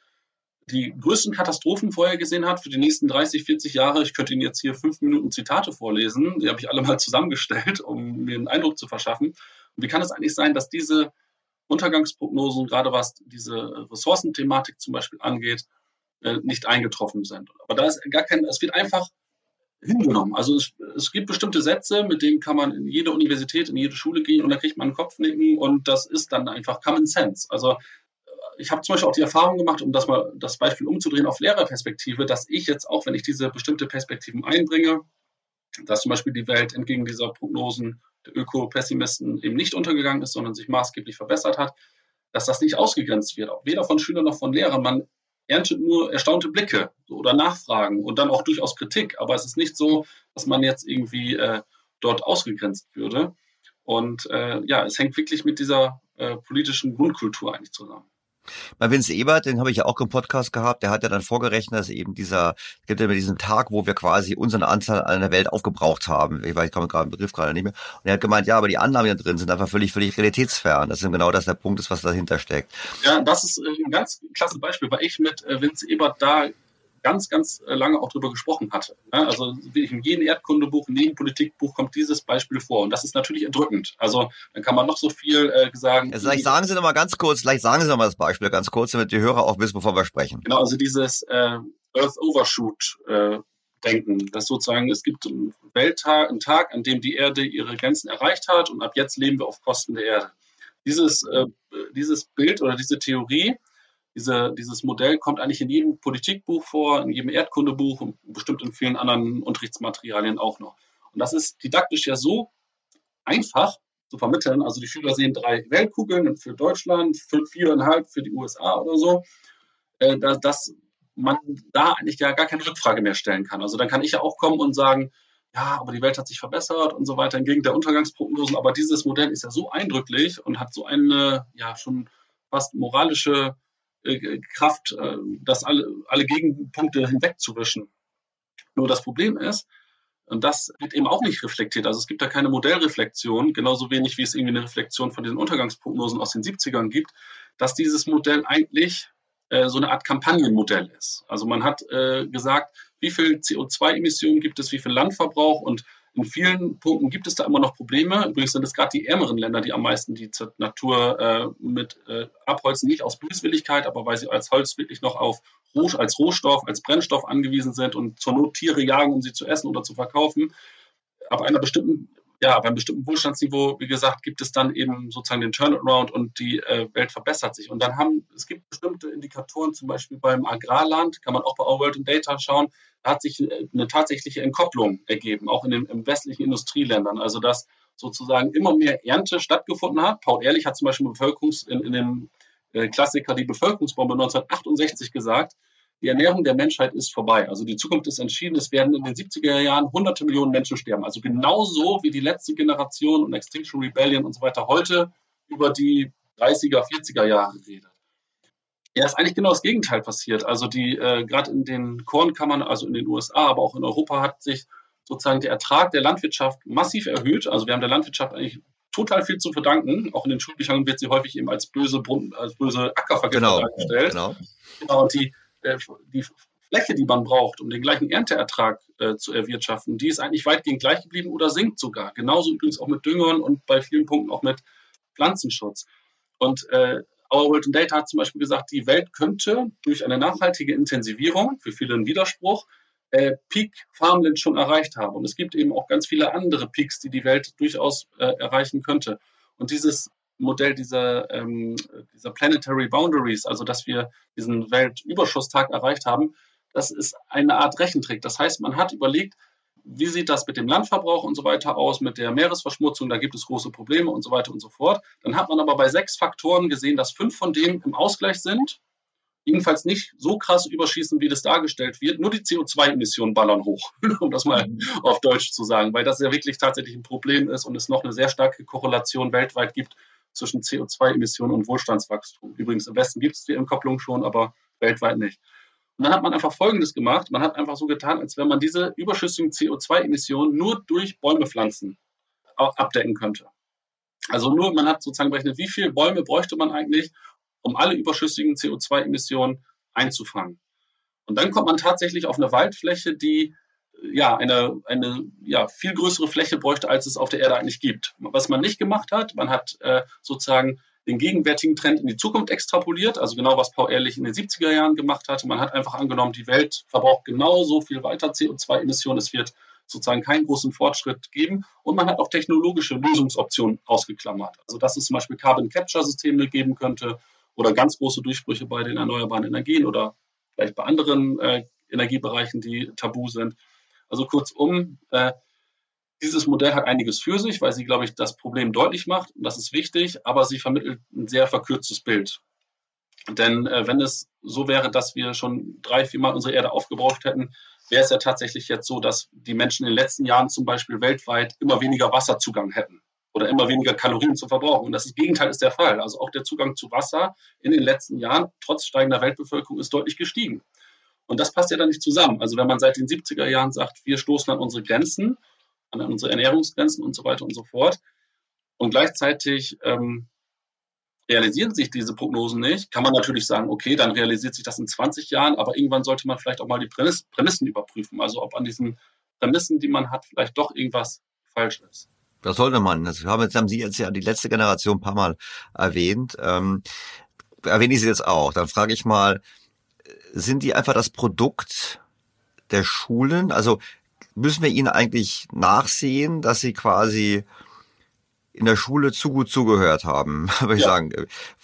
die größten Katastrophen vorher gesehen hat für die nächsten 30, 40 Jahre. Ich könnte Ihnen jetzt hier fünf Minuten Zitate vorlesen. Die habe ich alle mal zusammengestellt, um mir einen Eindruck zu verschaffen. Und wie kann es eigentlich sein, dass diese Untergangsprognosen, gerade was diese Ressourcenthematik zum Beispiel angeht, äh, nicht eingetroffen sind? Aber da ist gar kein, es wird einfach hingenommen. Also es, es gibt bestimmte Sätze, mit denen kann man in jede Universität, in jede Schule gehen und da kriegt man einen Kopfnicken und das ist dann einfach Common Sense. Also äh, ich habe zum Beispiel auch die Erfahrung gemacht, um das mal das Beispiel umzudrehen auf Lehrerperspektive, dass ich jetzt auch, wenn ich diese bestimmte Perspektiven einbringe, dass zum Beispiel die Welt entgegen dieser Prognosen der Öko-Pessimisten eben nicht untergegangen ist, sondern sich maßgeblich verbessert hat, dass das nicht ausgegrenzt wird, weder von Schülern noch von Lehrern. Man erntet nur erstaunte Blicke oder Nachfragen und dann auch durchaus Kritik. Aber es ist nicht so, dass man jetzt irgendwie äh, dort ausgegrenzt würde. Und äh, ja, es hängt wirklich mit dieser äh, politischen Grundkultur eigentlich zusammen. Bei Vince Ebert, den habe ich ja auch im Podcast gehabt, der hat ja dann vorgerechnet, dass eben dieser, gibt ja immer diesen Tag, wo wir quasi unsere Anzahl an der Welt aufgebraucht haben. Ich weiß, ich komme gerade den Begriff gerade nicht mehr. Und er hat gemeint, ja, aber die Annahmen, die da drin sind, einfach völlig, völlig realitätsfern. Das ist genau das der Punkt ist, was dahinter steckt. Ja, das ist äh, ein ganz klasse Beispiel, weil ich mit äh, Vince Ebert da ganz, ganz äh, lange auch drüber gesprochen hatte. Also in jedem Erdkundebuch, in jedem Politikbuch kommt dieses Beispiel vor. Und das ist natürlich erdrückend. Also dann kann man noch so viel äh, sagen. Ja, vielleicht sagen Sie noch mal ganz kurz, vielleicht sagen Sie noch mal das Beispiel ganz kurz, damit die Hörer auch wissen, bevor wir sprechen. Genau, also dieses äh, Earth Overshoot äh, denken, dass sozusagen es gibt einen Welttag, einen Tag, an dem die Erde ihre Grenzen erreicht hat und ab jetzt leben wir auf Kosten der Erde. Dieses, äh, dieses Bild oder diese Theorie diese, dieses Modell kommt eigentlich in jedem Politikbuch vor, in jedem Erdkundebuch und bestimmt in vielen anderen Unterrichtsmaterialien auch noch. Und das ist didaktisch ja so einfach zu vermitteln. Also die Schüler sehen drei Weltkugeln für Deutschland, viereinhalb für die USA oder so, äh, dass man da eigentlich ja gar keine Rückfrage mehr stellen kann. Also dann kann ich ja auch kommen und sagen, ja, aber die Welt hat sich verbessert und so weiter entgegen der Untergangsprognosen. Aber dieses Modell ist ja so eindrücklich und hat so eine ja schon fast moralische Kraft, äh, das alle, alle Gegenpunkte hinwegzuwischen. Nur das Problem ist, und das wird eben auch nicht reflektiert. Also es gibt da keine Modellreflexion, genauso wenig wie es irgendwie eine Reflexion von den Untergangsprognosen aus den 70ern gibt, dass dieses Modell eigentlich äh, so eine Art Kampagnenmodell ist. Also man hat äh, gesagt, wie viel CO2-Emissionen gibt es, wie viel Landverbrauch und in vielen Punkten gibt es da immer noch Probleme. Übrigens sind es gerade die ärmeren Länder, die am meisten die Natur äh, mit äh, abholzen, nicht aus Böswilligkeit, aber weil sie als Holz wirklich noch auf als Rohstoff, als Brennstoff angewiesen sind und zur Not Tiere jagen, um sie zu essen oder zu verkaufen. Ab einer bestimmten ja, beim bestimmten Wohlstandsniveau, wie gesagt, gibt es dann eben sozusagen den Turnaround und die äh, Welt verbessert sich. Und dann haben, es gibt bestimmte Indikatoren, zum Beispiel beim Agrarland, kann man auch bei Our World in Data schauen, da hat sich äh, eine tatsächliche Entkopplung ergeben, auch in den in westlichen Industrieländern. Also, dass sozusagen immer mehr Ernte stattgefunden hat. Paul Ehrlich hat zum Beispiel Bevölkerungs, in, in dem äh, Klassiker Die Bevölkerungsbombe 1968 gesagt, die Ernährung der Menschheit ist vorbei. Also die Zukunft ist entschieden. Es werden in den 70er Jahren hunderte Millionen Menschen sterben. Also genauso wie die letzte Generation und Extinction Rebellion und so weiter heute über die 30er, 40er Jahre redet. Ja, ist eigentlich genau das Gegenteil passiert. Also die, äh, gerade in den Kornkammern, also in den USA, aber auch in Europa hat sich sozusagen der Ertrag der Landwirtschaft massiv erhöht. Also wir haben der Landwirtschaft eigentlich total viel zu verdanken. Auch in den Schulbüchern wird sie häufig eben als böse, als böse Ackervergiftung genau, dargestellt. Genau. genau. Und die, äh, die Fläche, die man braucht, um den gleichen Ernteertrag äh, zu erwirtschaften, die ist eigentlich weitgehend gleich geblieben oder sinkt sogar. Genauso übrigens auch mit Düngern und bei vielen Punkten auch mit Pflanzenschutz. Und äh, Our World in Data hat zum Beispiel gesagt, die Welt könnte durch eine nachhaltige Intensivierung, für viele ein Widerspruch, äh, Peak Farmland schon erreicht haben. Und es gibt eben auch ganz viele andere Peaks, die die Welt durchaus äh, erreichen könnte. Und dieses Modell dieser, ähm, dieser Planetary Boundaries, also dass wir diesen Weltüberschusstag erreicht haben, das ist eine Art Rechentrick. Das heißt, man hat überlegt, wie sieht das mit dem Landverbrauch und so weiter aus, mit der Meeresverschmutzung, da gibt es große Probleme und so weiter und so fort. Dann hat man aber bei sechs Faktoren gesehen, dass fünf von denen im Ausgleich sind, jedenfalls nicht so krass überschießen, wie das dargestellt wird. Nur die CO2-Emissionen ballern hoch, um das mal mhm. auf Deutsch zu sagen, weil das ja wirklich tatsächlich ein Problem ist und es noch eine sehr starke Korrelation weltweit gibt zwischen CO2-Emissionen und Wohlstandswachstum. Übrigens, im Westen gibt es die Entkopplung schon, aber weltweit nicht. Und dann hat man einfach Folgendes gemacht. Man hat einfach so getan, als wenn man diese überschüssigen CO2-Emissionen nur durch Bäume pflanzen abdecken könnte. Also nur, man hat sozusagen berechnet, wie viele Bäume bräuchte man eigentlich, um alle überschüssigen CO2-Emissionen einzufangen. Und dann kommt man tatsächlich auf eine Waldfläche, die ja eine, eine ja, viel größere Fläche bräuchte, als es auf der Erde eigentlich gibt. Was man nicht gemacht hat, man hat äh, sozusagen den gegenwärtigen Trend in die Zukunft extrapoliert, also genau was Paul Ehrlich in den 70er Jahren gemacht hatte. Man hat einfach angenommen, die Welt verbraucht genauso viel weiter CO2-Emissionen. Es wird sozusagen keinen großen Fortschritt geben. Und man hat auch technologische Lösungsoptionen ausgeklammert. Also dass es zum Beispiel Carbon Capture Systeme geben könnte oder ganz große Durchbrüche bei den erneuerbaren Energien oder vielleicht bei anderen äh, Energiebereichen, die tabu sind. Also kurzum, äh, dieses Modell hat einiges für sich, weil sie, glaube ich, das Problem deutlich macht. Und das ist wichtig, aber sie vermittelt ein sehr verkürztes Bild. Denn äh, wenn es so wäre, dass wir schon drei, vier Mal unsere Erde aufgebraucht hätten, wäre es ja tatsächlich jetzt so, dass die Menschen in den letzten Jahren zum Beispiel weltweit immer weniger Wasserzugang hätten oder immer weniger Kalorien zu verbrauchen. Und das Gegenteil ist der Fall. Also auch der Zugang zu Wasser in den letzten Jahren, trotz steigender Weltbevölkerung, ist deutlich gestiegen. Und das passt ja dann nicht zusammen. Also wenn man seit den 70er Jahren sagt, wir stoßen an unsere Grenzen, an unsere Ernährungsgrenzen und so weiter und so fort, und gleichzeitig ähm, realisieren sich diese Prognosen nicht, kann man natürlich sagen, okay, dann realisiert sich das in 20 Jahren, aber irgendwann sollte man vielleicht auch mal die Prämissen überprüfen. Also ob an diesen Prämissen, die man hat, vielleicht doch irgendwas falsch ist. Das sollte man. Das haben, Sie jetzt ja die letzte Generation ein paar Mal erwähnt. Ähm, erwähne ich Sie jetzt auch. Dann frage ich mal, sind die einfach das Produkt der Schulen? Also müssen wir ihnen eigentlich nachsehen, dass sie quasi in der Schule zu gut zugehört haben, würde ich ja. sagen.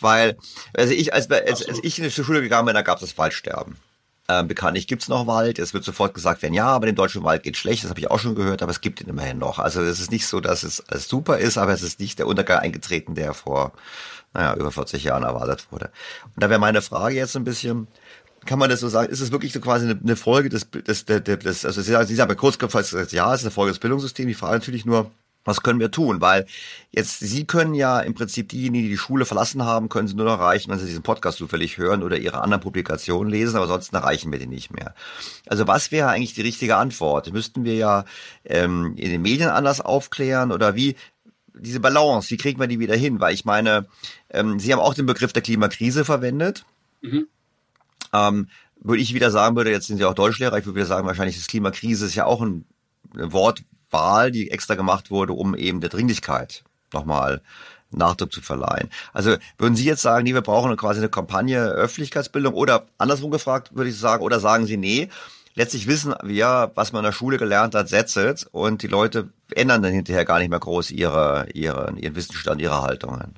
Weil, also ich, als, als, als ich in die Schule gegangen bin, da gab es das Waldsterben. Ähm, bekanntlich gibt's noch Wald. Es wird sofort gesagt werden, ja, aber den deutschen Wald geht schlecht. Das habe ich auch schon gehört, aber es gibt ihn immerhin noch. Also es ist nicht so, dass es super ist, aber es ist nicht der Untergang eingetreten, der vor naja, über 40 Jahren erwartet wurde. Und da wäre meine Frage jetzt ein bisschen, kann man das so sagen? Ist es wirklich so quasi eine, eine Folge des, des, des, des also Sie sagen, Sie sagen kurz ja, es ist eine Folge des Bildungssystems. Die Frage natürlich nur, was können wir tun? Weil jetzt, Sie können ja im Prinzip diejenigen, die die Schule verlassen haben, können Sie nur noch erreichen, wenn Sie diesen Podcast zufällig hören oder Ihre anderen Publikationen lesen, aber sonst erreichen wir die nicht mehr. Also was wäre eigentlich die richtige Antwort? Müssten wir ja ähm, in den Medien anders aufklären oder wie, diese Balance, wie kriegen wir die wieder hin? Weil ich meine, ähm, Sie haben auch den Begriff der Klimakrise verwendet. Mhm. Ähm, würde ich wieder sagen würde, jetzt sind Sie auch Deutschlehrer, ich würde wieder sagen, wahrscheinlich ist Klimakrise ist ja auch ein, eine Wortwahl, die extra gemacht wurde, um eben der Dringlichkeit nochmal Nachdruck zu verleihen. Also würden Sie jetzt sagen, nee, wir brauchen quasi eine Kampagne Öffentlichkeitsbildung oder andersrum gefragt würde ich sagen, oder sagen Sie, nee, letztlich wissen wir, was man in der Schule gelernt hat, setzt und die Leute ändern dann hinterher gar nicht mehr groß ihre, ihre, ihren Wissensstand, ihre Haltungen.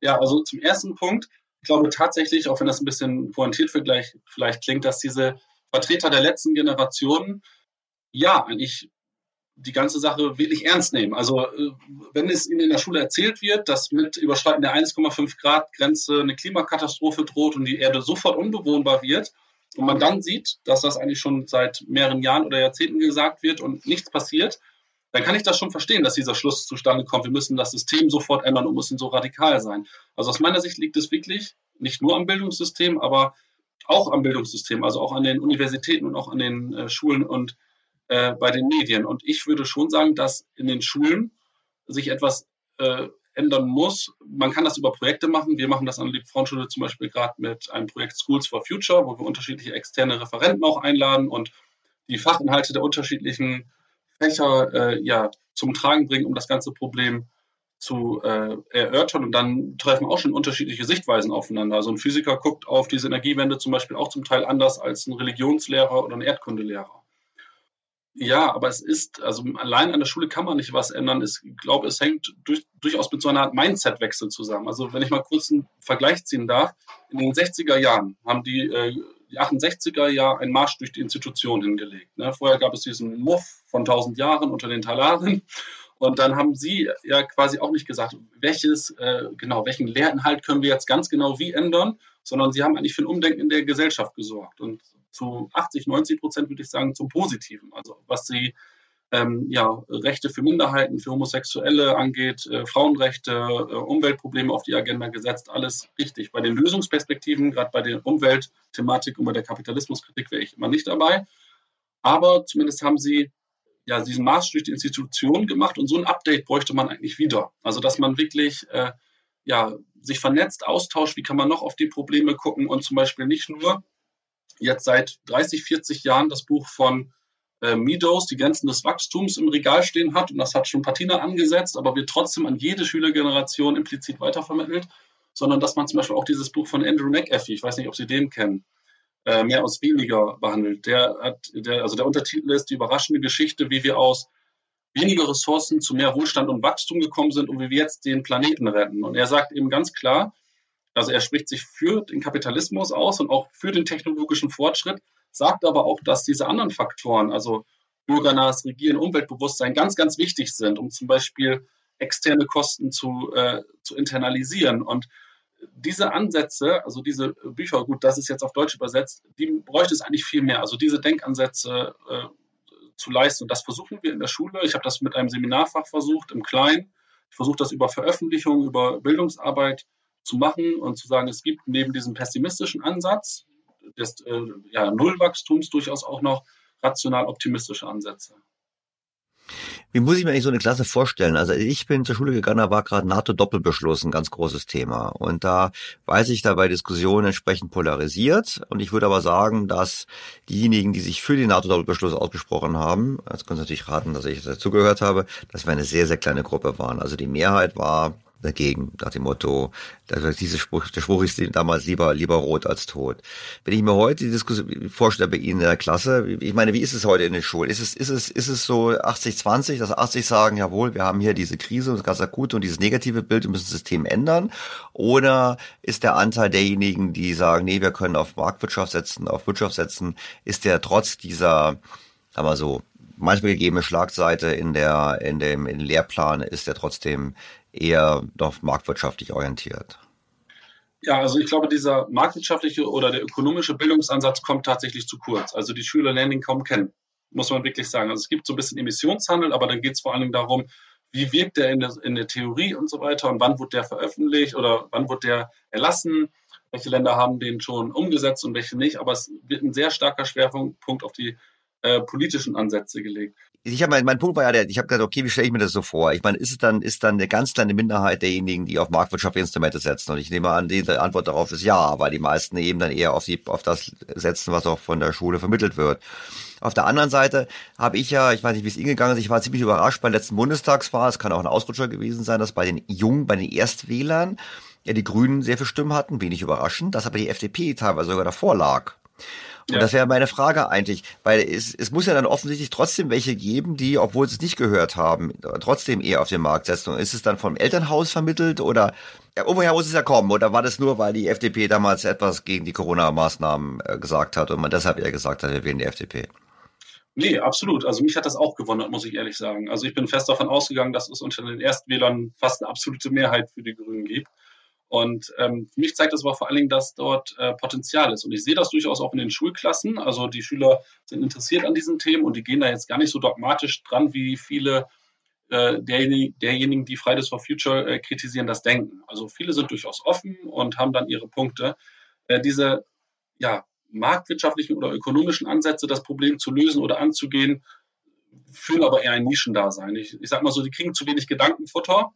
Ja, also zum ersten Punkt, ich glaube tatsächlich, auch wenn das ein bisschen pointiert vielleicht, klingt, dass diese Vertreter der letzten Generationen ja eigentlich die ganze Sache wirklich ernst nehmen. Also äh, wenn es ihnen in der Schule erzählt wird, dass mit Überschreiten der 1,5 Grad Grenze eine Klimakatastrophe droht und die Erde sofort unbewohnbar wird, und man dann sieht, dass das eigentlich schon seit mehreren Jahren oder Jahrzehnten gesagt wird und nichts passiert, dann kann ich das schon verstehen, dass dieser Schluss zustande kommt. Wir müssen das System sofort ändern und müssen so radikal sein. Also aus meiner Sicht liegt es wirklich nicht nur am Bildungssystem, aber auch am Bildungssystem, also auch an den Universitäten und auch an den äh, Schulen und äh, bei den Medien. Und ich würde schon sagen, dass in den Schulen sich etwas äh, ändern muss. Man kann das über Projekte machen. Wir machen das an der Liebfrauenschule zum Beispiel gerade mit einem Projekt Schools for Future, wo wir unterschiedliche externe Referenten auch einladen und die Fachinhalte der unterschiedlichen Fächer äh, ja, zum Tragen bringen, um das ganze Problem zu äh, erörtern. Und dann treffen auch schon unterschiedliche Sichtweisen aufeinander. Also ein Physiker guckt auf diese Energiewende zum Beispiel auch zum Teil anders als ein Religionslehrer oder ein Erdkundelehrer. Ja, aber es ist, also allein an der Schule kann man nicht was ändern. Ich glaube, es hängt durch, durchaus mit so einer Art Mindset-Wechsel zusammen. Also wenn ich mal kurz einen Vergleich ziehen darf, in den 60er Jahren haben die, äh, die 68er Jahre einen Marsch durch die Institution hingelegt. Ne? Vorher gab es diesen Muff von 1000 Jahren unter den Talaren. Und dann haben sie ja quasi auch nicht gesagt, welches, äh, genau, welchen Lehrinhalt können wir jetzt ganz genau wie ändern, sondern sie haben eigentlich für ein Umdenken in der Gesellschaft gesorgt. Und zu 80, 90 Prozent würde ich sagen zum Positiven. Also was die ähm, ja, Rechte für Minderheiten, für Homosexuelle angeht, äh, Frauenrechte, äh, Umweltprobleme auf die Agenda gesetzt, alles richtig. Bei den Lösungsperspektiven, gerade bei der Umweltthematik und bei der Kapitalismuskritik wäre ich immer nicht dabei. Aber zumindest haben sie ja diesen Marsch durch die Institution gemacht und so ein Update bräuchte man eigentlich wieder. Also dass man wirklich äh, ja, sich vernetzt, austauscht, wie kann man noch auf die Probleme gucken und zum Beispiel nicht nur jetzt seit 30, 40 Jahren das Buch von äh, Meadows, die Grenzen des Wachstums, im Regal stehen hat. Und das hat schon Patina angesetzt, aber wird trotzdem an jede Schülergeneration implizit weitervermittelt. Sondern dass man zum Beispiel auch dieses Buch von Andrew McAfee, ich weiß nicht, ob Sie den kennen, äh, mehr aus weniger behandelt. Der hat, der, also der Untertitel ist die überraschende Geschichte, wie wir aus weniger Ressourcen zu mehr Wohlstand und Wachstum gekommen sind und wie wir jetzt den Planeten retten. Und er sagt eben ganz klar, also er spricht sich für den Kapitalismus aus und auch für den technologischen Fortschritt, sagt aber auch, dass diese anderen Faktoren, also bürgernahes Regieren, Umweltbewusstsein, ganz, ganz wichtig sind, um zum Beispiel externe Kosten zu, äh, zu internalisieren. Und diese Ansätze, also diese Bücher, gut, das ist jetzt auf Deutsch übersetzt, die bräuchte es eigentlich viel mehr. Also diese Denkansätze äh, zu leisten. Das versuchen wir in der Schule. Ich habe das mit einem Seminarfach versucht, im Kleinen Ich versuche das über Veröffentlichungen, über Bildungsarbeit zu machen und zu sagen, es gibt neben diesem pessimistischen Ansatz des äh, ja, Nullwachstums durchaus auch noch rational optimistische Ansätze. Wie muss ich mir eigentlich so eine Klasse vorstellen? Also ich bin zur Schule gegangen, da war gerade NATO-Doppelbeschluss ein ganz großes Thema. Und da weiß ich da bei Diskussionen entsprechend polarisiert. Und ich würde aber sagen, dass diejenigen, die sich für den NATO-Doppelbeschluss ausgesprochen haben, jetzt können Sie natürlich raten, dass ich dazugehört habe, dass wir eine sehr, sehr kleine Gruppe waren. Also die Mehrheit war dagegen, nach dem Motto, diese Spruch, der Spruch ist damals lieber, lieber rot als tot. Wenn ich mir heute die Diskussion vorstelle bei Ihnen in der Klasse, ich meine, wie ist es heute in den Schulen? Ist es, ist es, ist es so 80-20, dass 80 sagen, jawohl, wir haben hier diese Krise und das ganz akute und dieses negative Bild, wir müssen das System ändern? Oder ist der Anteil derjenigen, die sagen, nee, wir können auf Marktwirtschaft setzen, auf Wirtschaft setzen, ist der trotz dieser, sagen wir so, manchmal gegebene Schlagseite in der, in dem, in Lehrplan ist der trotzdem eher doch marktwirtschaftlich orientiert? Ja, also ich glaube, dieser marktwirtschaftliche oder der ökonomische Bildungsansatz kommt tatsächlich zu kurz. Also die Schüler lernen ihn kaum kennen, muss man wirklich sagen. Also es gibt so ein bisschen Emissionshandel, aber dann geht es vor allen Dingen darum, wie wirkt der in, der in der Theorie und so weiter und wann wird der veröffentlicht oder wann wird der erlassen. Welche Länder haben den schon umgesetzt und welche nicht. Aber es wird ein sehr starker Schwerpunkt auf die äh, politischen Ansätze gelegt ich habe mein, mein Punkt war ja der, ich habe gesagt, okay, wie stelle ich mir das so vor? Ich meine, ist es dann, ist dann eine ganz kleine Minderheit derjenigen, die auf marktwirtschaftliche Instrumente setzen? Und ich nehme an, die Antwort darauf ist ja, weil die meisten eben dann eher auf die, auf das setzen, was auch von der Schule vermittelt wird. Auf der anderen Seite habe ich ja, ich weiß nicht, wie es Ihnen gegangen ist, ich war ziemlich überrascht bei der letzten Bundestagswahl, es kann auch ein Ausrutscher gewesen sein, dass bei den Jungen, bei den Erstwählern ja die Grünen sehr viel Stimmen hatten, wenig überraschend, dass aber die FDP teilweise sogar davor lag. Und ja. das wäre meine Frage eigentlich, weil es, es muss ja dann offensichtlich trotzdem welche geben, die, obwohl sie es nicht gehört haben, trotzdem eher auf den Markt setzen. Ist es dann vom Elternhaus vermittelt oder ja, woher muss es ja kommen? Oder war das nur, weil die FDP damals etwas gegen die Corona-Maßnahmen äh, gesagt hat und man deshalb eher gesagt hat, wir wählen die FDP? Nee, absolut. Also mich hat das auch gewundert, muss ich ehrlich sagen. Also ich bin fest davon ausgegangen, dass es unter den Erstwählern fast eine absolute Mehrheit für die Grünen gibt. Und ähm, für mich zeigt das aber vor allen Dingen, dass dort äh, Potenzial ist. Und ich sehe das durchaus auch in den Schulklassen. Also die Schüler sind interessiert an diesen Themen und die gehen da jetzt gar nicht so dogmatisch dran, wie viele äh, derjenigen, derjenigen, die Fridays for Future äh, kritisieren, das denken. Also viele sind durchaus offen und haben dann ihre Punkte. Äh, diese ja, marktwirtschaftlichen oder ökonomischen Ansätze, das Problem zu lösen oder anzugehen, führen aber eher ein Nischendasein. Ich, ich sage mal so, die kriegen zu wenig Gedankenfutter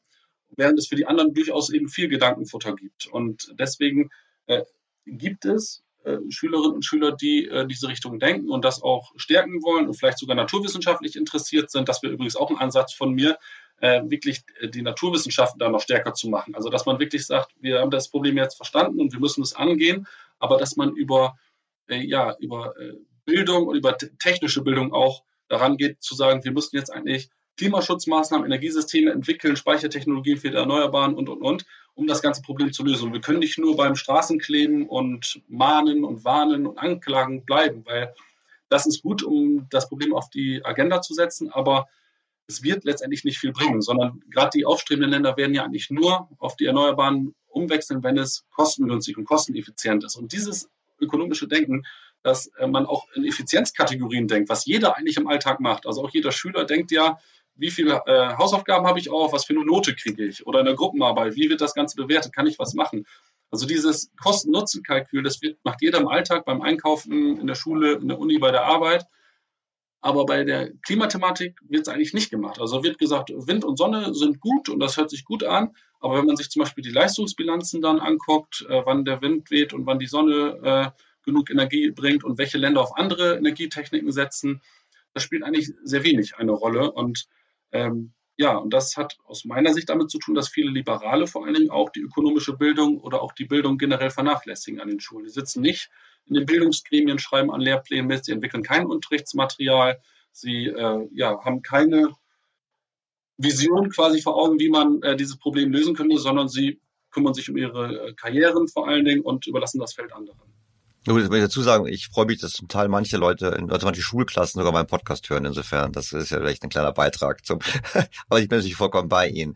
während es für die anderen durchaus eben viel Gedankenfutter gibt. Und deswegen äh, gibt es äh, Schülerinnen und Schüler, die äh, diese Richtung denken und das auch stärken wollen und vielleicht sogar naturwissenschaftlich interessiert sind. Das wäre übrigens auch ein Ansatz von mir, äh, wirklich äh, die Naturwissenschaften da noch stärker zu machen. Also dass man wirklich sagt, wir haben das Problem jetzt verstanden und wir müssen es angehen, aber dass man über, äh, ja, über Bildung und über technische Bildung auch daran geht, zu sagen, wir müssen jetzt eigentlich Klimaschutzmaßnahmen, Energiesysteme entwickeln, Speichertechnologien für die Erneuerbaren und, und, und, um das ganze Problem zu lösen. Wir können nicht nur beim Straßenkleben und Mahnen und Warnen und Anklagen bleiben, weil das ist gut, um das Problem auf die Agenda zu setzen, aber es wird letztendlich nicht viel bringen, sondern gerade die aufstrebenden Länder werden ja eigentlich nur auf die Erneuerbaren umwechseln, wenn es kostengünstig und kosteneffizient ist. Und dieses ökonomische Denken, dass äh, man auch in Effizienzkategorien denkt, was jeder eigentlich im Alltag macht. Also auch jeder Schüler denkt ja, wie viele äh, Hausaufgaben habe ich auch, was für eine Note kriege ich oder in der Gruppenarbeit, wie wird das Ganze bewertet, kann ich was machen. Also dieses Kosten-Nutzen-Kalkül, das wird, macht jeder im Alltag beim Einkaufen, in der Schule, in der Uni, bei der Arbeit. Aber bei der Klimathematik wird es eigentlich nicht gemacht. Also wird gesagt, Wind und Sonne sind gut und das hört sich gut an. Aber wenn man sich zum Beispiel die Leistungsbilanzen dann anguckt, äh, wann der Wind weht und wann die Sonne äh, genug Energie bringt und welche Länder auf andere Energietechniken setzen, das spielt eigentlich sehr wenig eine Rolle. Und ähm, ja, und das hat aus meiner Sicht damit zu tun, dass viele Liberale vor allen Dingen auch die ökonomische Bildung oder auch die Bildung generell vernachlässigen an den Schulen. Die sitzen nicht in den Bildungsgremien, schreiben an Lehrplänen mit, sie entwickeln kein Unterrichtsmaterial, sie äh, ja, haben keine Vision quasi vor Augen, wie man äh, dieses Problem lösen könnte, sondern sie kümmern sich um ihre äh, Karrieren vor allen Dingen und überlassen das Feld anderen. Gut, das will ich dazu sagen, ich freue mich, dass zum Teil manche Leute, also manche Schulklassen sogar meinen Podcast hören. Insofern, das ist ja vielleicht ein kleiner Beitrag zum, aber ich bin natürlich vollkommen bei Ihnen.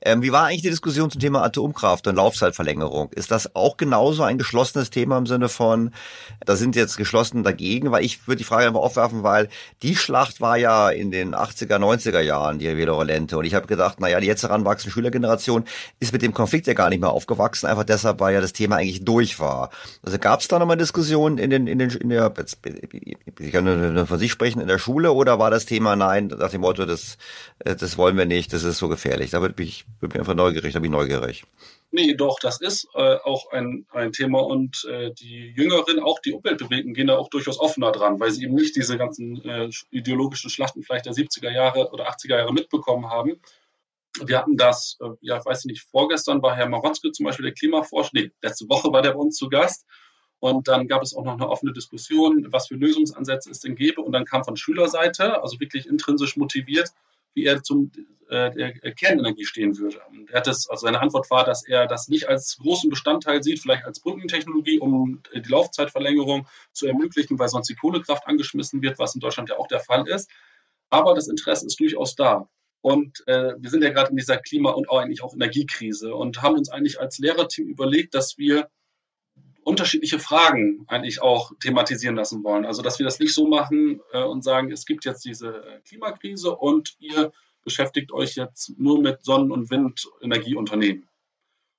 Ähm, wie war eigentlich die Diskussion zum Thema Atomkraft und Laufzeitverlängerung? Ist das auch genauso ein geschlossenes Thema im Sinne von, da sind jetzt geschlossen dagegen? Weil ich würde die Frage einfach aufwerfen, weil die Schlacht war ja in den 80er, 90er Jahren, die Virulente. Und ich habe gedacht, naja, die jetzt heranwachsende Schülergeneration ist mit dem Konflikt ja gar nicht mehr aufgewachsen, einfach deshalb, weil ja das Thema eigentlich durch war. Also gab es da nochmal Diskussion in den, in den, in der, ich kann nur von sich sprechen, in der Schule oder war das Thema nein, nach dem Motto, das, das wollen wir nicht, das ist so gefährlich. Da würde ich, würde mich einfach neugierig, da bin ich neugierig. Nee, doch, das ist äh, auch ein, ein Thema und äh, die Jüngeren, auch die Umweltbewegten, gehen da auch durchaus offener dran, weil sie eben nicht diese ganzen äh, ideologischen Schlachten vielleicht der 70er Jahre oder 80er Jahre mitbekommen haben. Wir hatten das, äh, ja, weiß ich nicht, vorgestern war Herr Maronske zum Beispiel der Klimaforscher, nee, letzte Woche war der bei uns zu Gast und dann gab es auch noch eine offene Diskussion, was für Lösungsansätze es denn gäbe. Und dann kam von Schülerseite, also wirklich intrinsisch motiviert, wie er zum äh, der Kernenergie stehen würde. Und er hat das, also seine Antwort war, dass er das nicht als großen Bestandteil sieht, vielleicht als Brückentechnologie, um die Laufzeitverlängerung zu ermöglichen, weil sonst die Kohlekraft angeschmissen wird, was in Deutschland ja auch der Fall ist. Aber das Interesse ist durchaus da. Und äh, wir sind ja gerade in dieser Klima- und auch eigentlich auch Energiekrise und haben uns eigentlich als Lehrerteam überlegt, dass wir unterschiedliche Fragen eigentlich auch thematisieren lassen wollen. Also dass wir das nicht so machen äh, und sagen, es gibt jetzt diese äh, Klimakrise und ihr beschäftigt euch jetzt nur mit Sonnen- und Windenergieunternehmen.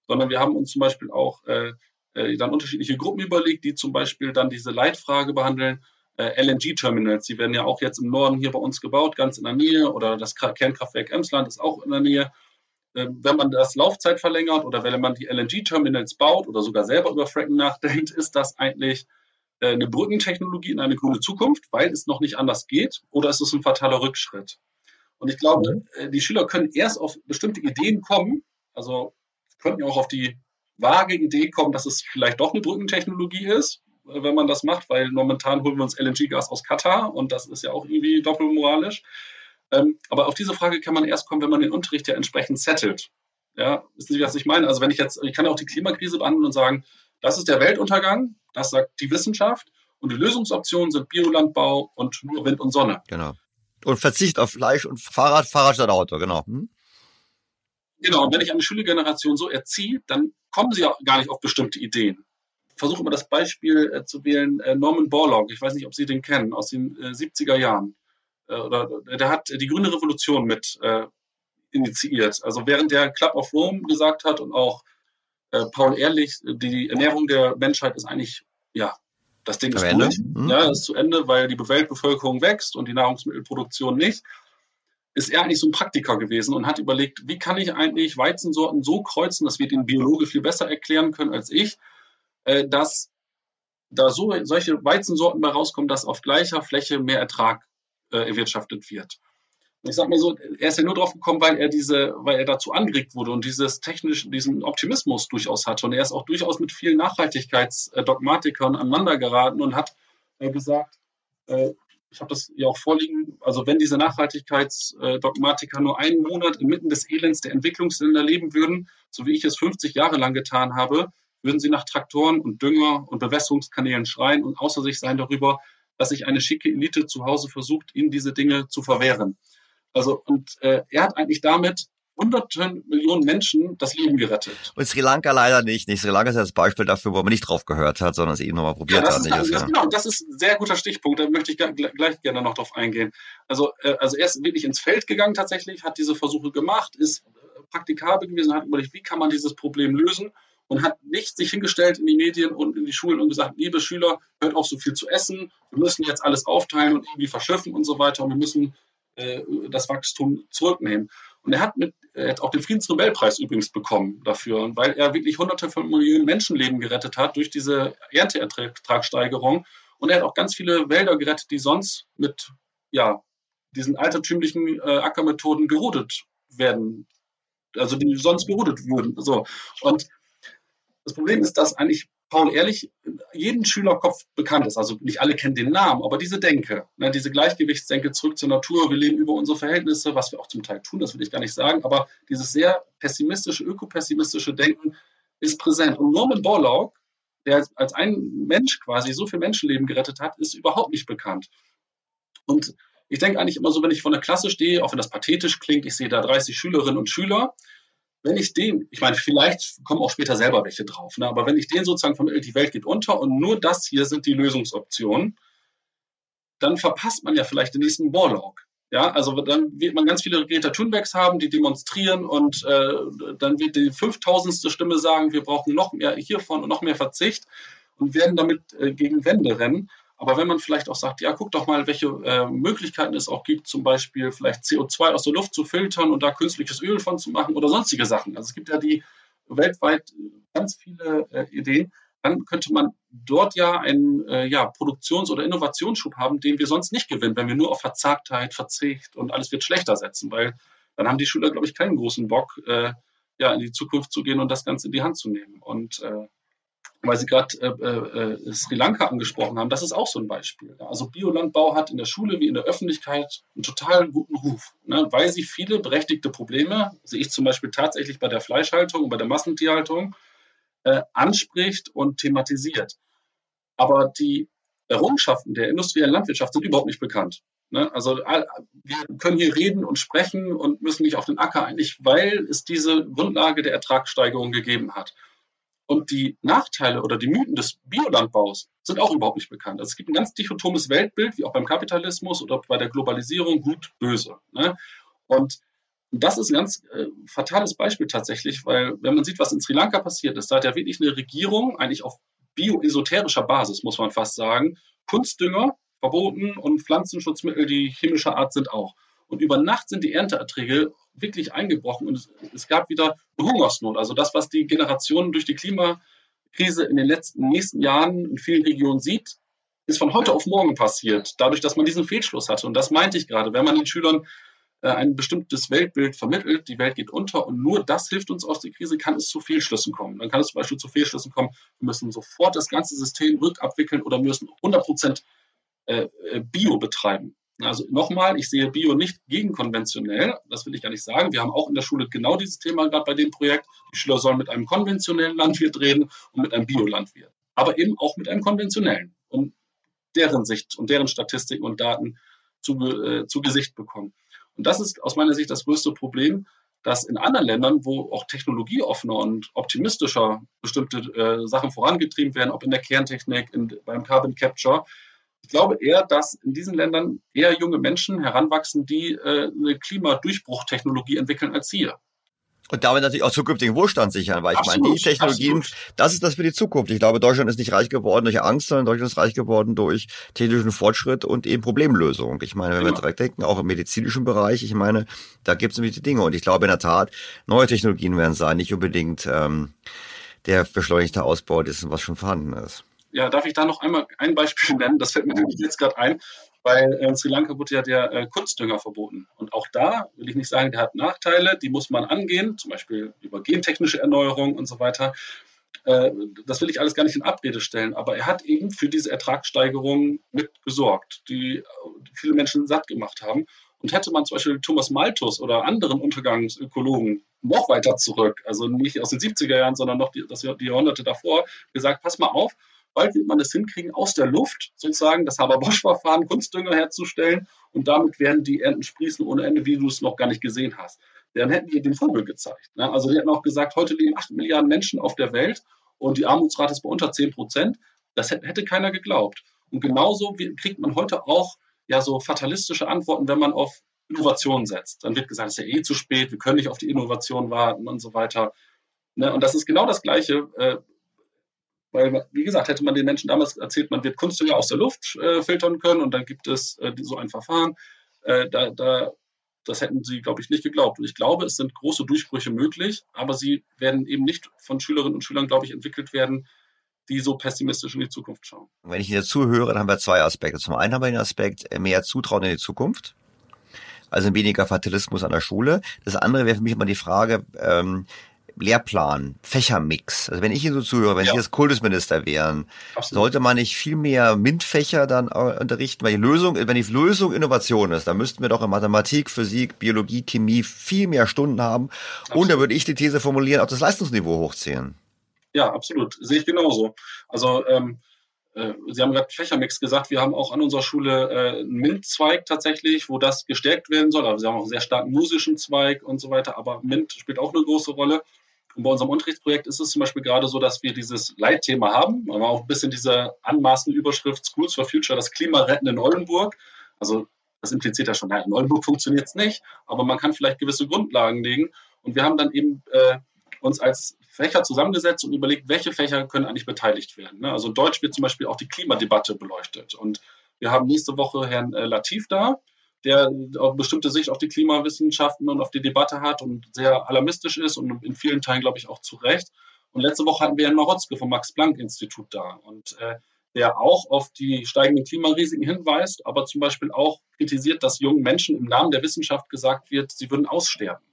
Sondern wir haben uns zum Beispiel auch äh, äh dann unterschiedliche Gruppen überlegt, die zum Beispiel dann diese Leitfrage behandeln, äh, LNG-Terminals. Die werden ja auch jetzt im Norden hier bei uns gebaut, ganz in der Nähe, oder das Kernkraftwerk Emsland ist auch in der Nähe. Ähm, wenn man das Laufzeit verlängert oder wenn man die LNG-Terminals baut oder sogar selber über Fracking nachdenkt, ist das eigentlich äh, eine Brückentechnologie in eine grüne Zukunft, weil es noch nicht anders geht, oder ist es ein fataler Rückschritt? Und ich glaube, mhm. Äh, die Schüler können erst auf bestimmte Ideen kommen, also könnten ja auch auf die vage Idee kommen, dass es vielleicht doch eine Brückentechnologie ist, äh, wenn man das macht, weil momentan holen wir uns LNG-Gas aus Katar und das ist ja auch irgendwie doppelmoralisch. Ähm, aber auf diese Frage kann man erst kommen, wenn man den Unterricht ja entsprechend settelt. Ja, wissen Sie, was ich meine? Also wenn ich jetzt, ich kann ja auch die Klimakrise behandeln und sagen, das ist der Weltuntergang, das sagt die Wissenschaft und die Lösungsoptionen sind Biolandbau und nur Wind und Sonne. Genau. Und Verzicht auf Fleisch und Fahrrad, Fahrrad statt Auto, genau. Hm? Genau, und wenn ich eine Schülergeneration so erziehe, dann kommen sie auch gar nicht auf bestimmte Ideen. Versuche immer das Beispiel äh, zu wählen, äh, Norman Borlaug, ich weiß nicht, ob Sie den kennen, aus den äh, 70er Jahren oder der hat die grüne Revolution mit äh, initiiert. Also während der Club of Rome gesagt hat und auch äh, Paul Ehrlich, die Ernährung der Menschheit ist eigentlich, ja, das Ding ist durch. Mhm. Ja, ist zu Ende, weil die Weltbevölkerung wächst und die Nahrungsmittelproduktion nicht. Ist er eigentlich so ein Praktiker gewesen und hat überlegt, wie kann ich eigentlich Weizensorten so kreuzen, das wird den Biologe viel besser erklären können als ich, äh, dass da so solche Weizensorten bei rauskommen, dass auf gleicher Fläche mehr Ertrag äh, erwirtschaftet wird. Ich sage mal so, er ist ja nur drauf gekommen, weil er diese, weil er dazu angeregt wurde und dieses technisch, diesen Optimismus durchaus hatte. Und er ist auch durchaus mit vielen Nachhaltigkeitsdogmatikern aneinander geraten und hat äh, gesagt, äh, ich habe das ja auch vorliegen, also wenn diese Nachhaltigkeitsdogmatiker nur einen Monat inmitten des Elends der Entwicklungsländer leben würden, so wie ich es 50 Jahre lang getan habe, würden sie nach Traktoren und Dünger und Bewässerungskanälen schreien und außer sich sein darüber, dass sich eine schicke Elite zu Hause versucht, ihnen diese Dinge zu verwehren. Also, und äh, er hat eigentlich damit hunderten Millionen Menschen das Leben gerettet. Und Sri Lanka leider nicht. Nicht Sri Lanka ist ja das Beispiel dafür, wo man nicht drauf gehört hat, sondern es eben nochmal probiert ja, hat. Ist, das, ja. Genau, das ist ein sehr guter Stichpunkt. Da möchte ich gleich gerne noch drauf eingehen. Also, äh, also er ist wirklich ins Feld gegangen tatsächlich, hat diese Versuche gemacht, ist praktikabel gewesen, hat überlegt, wie kann man dieses Problem lösen und hat nicht sich hingestellt in die Medien und in die Schulen und gesagt, liebe Schüler, hört auf so viel zu essen, wir müssen jetzt alles aufteilen und irgendwie verschiffen und so weiter und wir müssen äh, das Wachstum zurücknehmen. Und er hat, mit, er auch den Friedensnobelpreis übrigens bekommen dafür, weil er wirklich hunderte von Millionen Menschenleben gerettet hat durch diese Ernteertragssteigerung. Und er hat auch ganz viele Wälder gerettet, die sonst mit ja, diesen altertümlichen äh, Ackermethoden gerodet werden, also die sonst gerodet wurden. So. Und das Problem ist, dass eigentlich Paul Ehrlich jeden Schülerkopf bekannt ist. Also nicht alle kennen den Namen, aber diese Denke, ne, diese Gleichgewichtsdenke zurück zur Natur, wir leben über unsere Verhältnisse, was wir auch zum Teil tun, das will ich gar nicht sagen, aber dieses sehr pessimistische, ökopessimistische Denken ist präsent. Und Norman Borlaug, der als ein Mensch quasi so viel Menschenleben gerettet hat, ist überhaupt nicht bekannt. Und ich denke eigentlich immer so, wenn ich vor der Klasse stehe, auch wenn das pathetisch klingt, ich sehe da 30 Schülerinnen und Schüler, wenn ich den, ich meine, vielleicht kommen auch später selber welche drauf, ne, aber wenn ich den sozusagen vermittle, die Welt geht unter und nur das hier sind die Lösungsoptionen, dann verpasst man ja vielleicht den nächsten Warlock. Ja, also dann wird man ganz viele Greta Thunbergs haben, die demonstrieren und äh, dann wird die 5000. Stimme sagen, wir brauchen noch mehr hiervon und noch mehr Verzicht und werden damit äh, gegen Wände rennen. Aber wenn man vielleicht auch sagt, ja, guck doch mal, welche äh, Möglichkeiten es auch gibt, zum Beispiel vielleicht CO2 aus der Luft zu filtern und da künstliches Öl von zu machen oder sonstige Sachen. Also es gibt ja die weltweit ganz viele äh, Ideen dann könnte man dort ja einen äh, ja, Produktions- oder Innovationsschub haben, den wir sonst nicht gewinnen, wenn wir nur auf Verzagtheit, Verzicht und alles wird schlechter setzen, weil dann haben die Schüler, glaube ich, keinen großen Bock, äh, ja, in die Zukunft zu gehen und das Ganze in die Hand zu nehmen. Und äh, weil Sie gerade äh, äh, Sri Lanka angesprochen haben, das ist auch so ein Beispiel. Also Biolandbau hat in der Schule wie in der Öffentlichkeit einen total guten Ruf, ne, weil sie viele berechtigte Probleme, sehe ich zum Beispiel tatsächlich bei der Fleischhaltung und bei der Massentierhaltung, äh, anspricht und thematisiert. Aber die Errungenschaften der industriellen Landwirtschaft sind überhaupt nicht bekannt. Ne? Also wir können hier reden und sprechen und müssen nicht auf den Acker eigentlich, weil es diese Grundlage der Ertragssteigerung gegeben hat. Und die Nachteile oder die Mythen des Biolandbaus sind auch überhaupt nicht bekannt. Also es gibt ein ganz dichotomes Weltbild, wie auch beim Kapitalismus oder bei der Globalisierung, gut, böse. Ne? Und das ist ein ganz äh, fatales Beispiel tatsächlich, weil wenn man sieht, was in Sri Lanka passiert ist, da hat ja wirklich eine Regierung eigentlich auf bioesoterischer Basis, muss man fast sagen, Kunstdünger verboten und Pflanzenschutzmittel, die chemischer Art sind auch. Und über Nacht sind die Ernteerträge wirklich eingebrochen und es, es gab wieder Hungersnot. Also das, was die Generationen durch die Klimakrise in den letzten nächsten Jahren in vielen Regionen sieht, ist von heute auf morgen passiert, dadurch, dass man diesen Fehlschluss hatte. Und das meinte ich gerade. Wenn man den Schülern äh, ein bestimmtes Weltbild vermittelt, die Welt geht unter und nur das hilft uns aus der Krise, kann es zu Fehlschlüssen kommen. Dann kann es zum Beispiel zu Fehlschlüssen kommen, wir müssen sofort das ganze System rückabwickeln oder müssen 100 Prozent äh, äh, Bio betreiben. Also nochmal, ich sehe Bio nicht gegen konventionell, das will ich gar nicht sagen. Wir haben auch in der Schule genau dieses Thema gerade bei dem Projekt. Die Schüler sollen mit einem konventionellen Landwirt reden und mit einem Biolandwirt. Aber eben auch mit einem konventionellen, um deren Sicht und deren Statistiken und Daten zu, äh, zu Gesicht bekommen. Und das ist aus meiner Sicht das größte Problem, dass in anderen Ländern, wo auch technologieoffener und optimistischer bestimmte äh, Sachen vorangetrieben werden, ob in der Kerntechnik, in, beim Carbon Capture, ich glaube eher, dass in diesen Ländern eher junge Menschen heranwachsen, die äh, eine Klimadurchbruchtechnologie entwickeln als hier. Und damit natürlich auch zukünftigen Wohlstand sichern, weil ich absolut, meine, die Technologien, absolut. das ist das für die Zukunft. Ich glaube, Deutschland ist nicht reich geworden durch Angst, sondern Deutschland ist reich geworden durch technischen Fortschritt und eben Problemlösung. Ich meine, wenn ja. wir direkt denken, auch im medizinischen Bereich, ich meine, da gibt es nämlich die Dinge. Und ich glaube in der Tat, neue Technologien werden sein, nicht unbedingt ähm, der beschleunigte Ausbau dessen, was schon vorhanden ist. Ja, darf ich da noch einmal ein Beispiel nennen? Das fällt mir jetzt gerade ein weil in Sri Lanka wurde ja der äh, Kunstdünger verboten. Und auch da will ich nicht sagen, der hat Nachteile, die muss man angehen, zum Beispiel über gentechnische Erneuerung und so weiter. Äh, das will ich alles gar nicht in Abrede stellen, aber er hat eben für diese Ertragssteigerung mitgesorgt, die, die viele Menschen satt gemacht haben. Und hätte man zum Beispiel Thomas Malthus oder anderen Untergangsökologen noch weiter zurück, also nicht aus den 70er Jahren, sondern noch die, das, die Jahrhunderte davor, gesagt, pass mal auf, bald wird man es hinkriegen, aus der Luft sozusagen das Haber-Bosch-Verfahren Kunstdünger herzustellen und damit werden die Ernten sprießen ohne Ende, wie du es noch gar nicht gesehen hast. Dann hätten die den Vogel gezeigt. Ne? Also die hätten auch gesagt, heute leben 8 Milliarden Menschen auf der Welt und die Armutsrate ist bei unter 10 Prozent. Das hätte keiner geglaubt. Und genauso kriegt man heute auch ja so fatalistische Antworten, wenn man auf Innovation setzt. Dann wird gesagt, es ist ja eh zu spät, wir können nicht auf die Innovation warten und so weiter. Ne? Und das ist genau das Gleiche äh, weil, wie gesagt, hätte man den Menschen damals erzählt, man wird Kunstdünger aus der Luft äh, filtern können und dann gibt es äh, so ein Verfahren, äh, da, da, das hätten sie, glaube ich, nicht geglaubt. Und ich glaube, es sind große Durchbrüche möglich, aber sie werden eben nicht von Schülerinnen und Schülern, glaube ich, entwickelt werden, die so pessimistisch in die Zukunft schauen. Wenn ich Ihnen zuhöre, dann haben wir zwei Aspekte. Zum einen haben wir den Aspekt äh, mehr Zutrauen in die Zukunft also weniger Fatalismus an der Schule. Das andere wäre für mich immer die Frage, ähm, Lehrplan, Fächermix. Also wenn ich Ihnen so zuhöre, wenn ja. Sie jetzt Kultusminister wären, Absolut. sollte man nicht viel mehr MINT-Fächer dann äh, unterrichten, weil die Lösung, wenn die Lösung Innovation ist, dann müssten wir doch in Mathematik, Physik, Biologie, Chemie viel mehr Stunden haben. Absolut. Und da würde ich die These formulieren, auch das Leistungsniveau hochziehen. Ja, absolut. Sehe ich genauso. Also ähm, äh, Sie haben gerade Fächermix gesagt. Wir haben auch an unserer Schule äh, einen MINT-Zweig tatsächlich, wo das gestärkt werden soll. Also wir haben auch einen sehr starken musischen Zweig und so weiter, aber MINT spielt auch eine große Rolle. Und bei unserem Unterrichtsprojekt ist es zum Beispiel gerade so, dass wir dieses Leitthema haben, aber auch ein bisschen diese anmaßende Überschrift Schools for Future, das Klima retten in Oldenburg. Also das impliziert ja schon, in Oldenburg funktioniert es nicht, aber man kann vielleicht gewisse Grundlagen legen. Und wir haben dann eben äh, uns als Fächer zusammengesetzt und überlegt, welche Fächer können eigentlich beteiligt werden. Ne? Also Deutsch wird zum Beispiel auch die Klimadebatte beleuchtet. Und wir haben nächste Woche Herrn äh, Latif da, der auch bestimmte Sicht auf die Klimawissenschaften und auf die Debatte hat und sehr alarmistisch ist und in vielen Teilen, glaube ich, auch zu Recht. Und letzte Woche hatten wir Herrn Marotzke vom Max-Planck-Institut da und äh, der auch auf die steigenden Klimarisiken hinweist, aber zum Beispiel auch kritisiert, dass jungen Menschen im Namen der Wissenschaft gesagt wird, sie würden aussterben.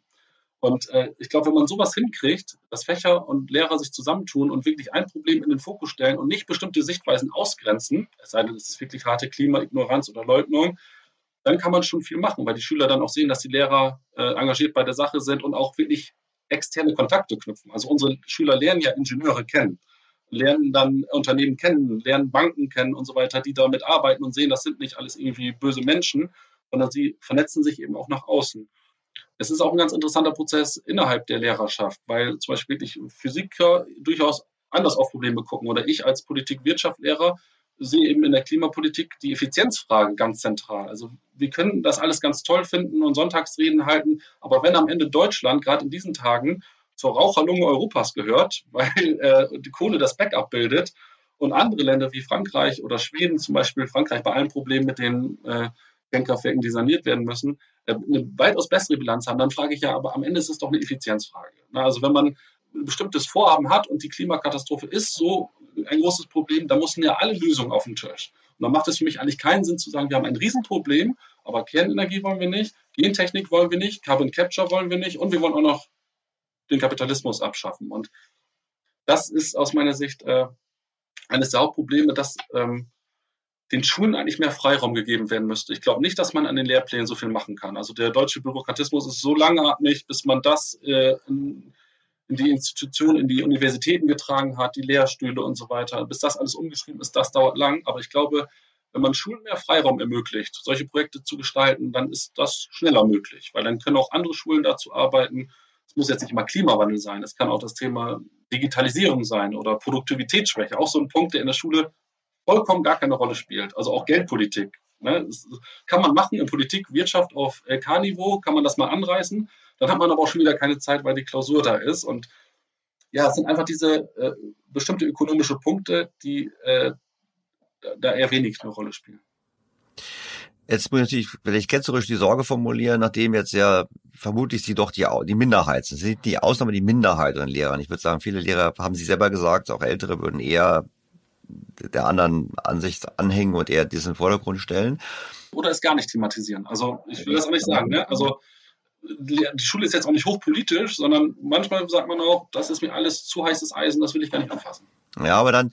Und äh, ich glaube, wenn man sowas hinkriegt, dass Fächer und Lehrer sich zusammentun und wirklich ein Problem in den Fokus stellen und nicht bestimmte Sichtweisen ausgrenzen, es sei denn, es ist wirklich harte Klimaignoranz oder Leugnung, dann kann man schon viel machen, weil die Schüler dann auch sehen, dass die Lehrer äh, engagiert bei der Sache sind und auch wirklich externe Kontakte knüpfen. Also unsere Schüler lernen ja Ingenieure kennen, lernen dann Unternehmen kennen, lernen Banken kennen und so weiter, die damit arbeiten und sehen, das sind nicht alles irgendwie böse Menschen, sondern sie vernetzen sich eben auch nach außen. Es ist auch ein ganz interessanter Prozess innerhalb der Lehrerschaft, weil zum Beispiel wirklich Physiker durchaus anders auf Probleme gucken oder ich als Politik-Wirtschaft-Lehrer sehe eben in der Klimapolitik die Effizienzfrage ganz zentral. Also wir können das alles ganz toll finden und Sonntagsreden halten, aber wenn am Ende Deutschland gerade in diesen Tagen zur Raucherlunge Europas gehört, weil äh, die Kohle das Backup bildet und andere Länder wie Frankreich oder Schweden zum Beispiel, Frankreich bei allen Problemen mit den äh, Kernkraftwerken, die saniert werden müssen, äh, eine weitaus bessere Bilanz haben, dann frage ich ja, aber am Ende ist es doch eine Effizienzfrage. Also wenn man ein bestimmtes Vorhaben hat und die Klimakatastrophe ist so ein großes Problem, da müssen ja alle Lösungen auf den Tisch. Und dann macht es für mich eigentlich keinen Sinn zu sagen, wir haben ein Riesenproblem, aber Kernenergie wollen wir nicht, Gentechnik wollen wir nicht, Carbon Capture wollen wir nicht und wir wollen auch noch den Kapitalismus abschaffen. Und das ist aus meiner Sicht äh, eines der Hauptprobleme, dass ähm, den Schulen eigentlich mehr Freiraum gegeben werden müsste. Ich glaube nicht, dass man an den Lehrplänen so viel machen kann. Also der deutsche Bürokratismus ist so langatmig, bis man das äh, in die Institutionen, in die Universitäten getragen hat, die Lehrstühle und so weiter. Bis das alles umgeschrieben ist, das dauert lang. Aber ich glaube, wenn man Schulen mehr Freiraum ermöglicht, solche Projekte zu gestalten, dann ist das schneller möglich, weil dann können auch andere Schulen dazu arbeiten. Es muss jetzt nicht immer Klimawandel sein, es kann auch das Thema Digitalisierung sein oder Produktivitätsschwäche, auch so ein Punkt, der in der Schule vollkommen gar keine Rolle spielt. Also auch Geldpolitik. Ne? Kann man machen in Politik, Wirtschaft auf LK-Niveau, kann man das mal anreißen. Dann hat man aber auch schon wieder keine Zeit, weil die Klausur da ist. Und ja, es sind einfach diese äh, bestimmte ökonomische Punkte, die äh, da eher wenig eine Rolle spielen. Jetzt muss ich natürlich vielleicht ketzerisch die Sorge formulieren, nachdem jetzt ja vermutlich sie doch die, die Minderheit sind. Sie sind die Ausnahme die Minderheit an Lehrern. Ich würde sagen, viele Lehrer haben sie selber gesagt, auch Ältere würden eher der anderen Ansicht anhängen und eher diesen Vordergrund stellen. Oder es gar nicht thematisieren. Also ich will das auch nicht sagen. Ne? Also die Schule ist jetzt auch nicht hochpolitisch, sondern manchmal sagt man auch, das ist mir alles zu heißes Eisen, das will ich gar nicht anfassen. Ja, aber dann,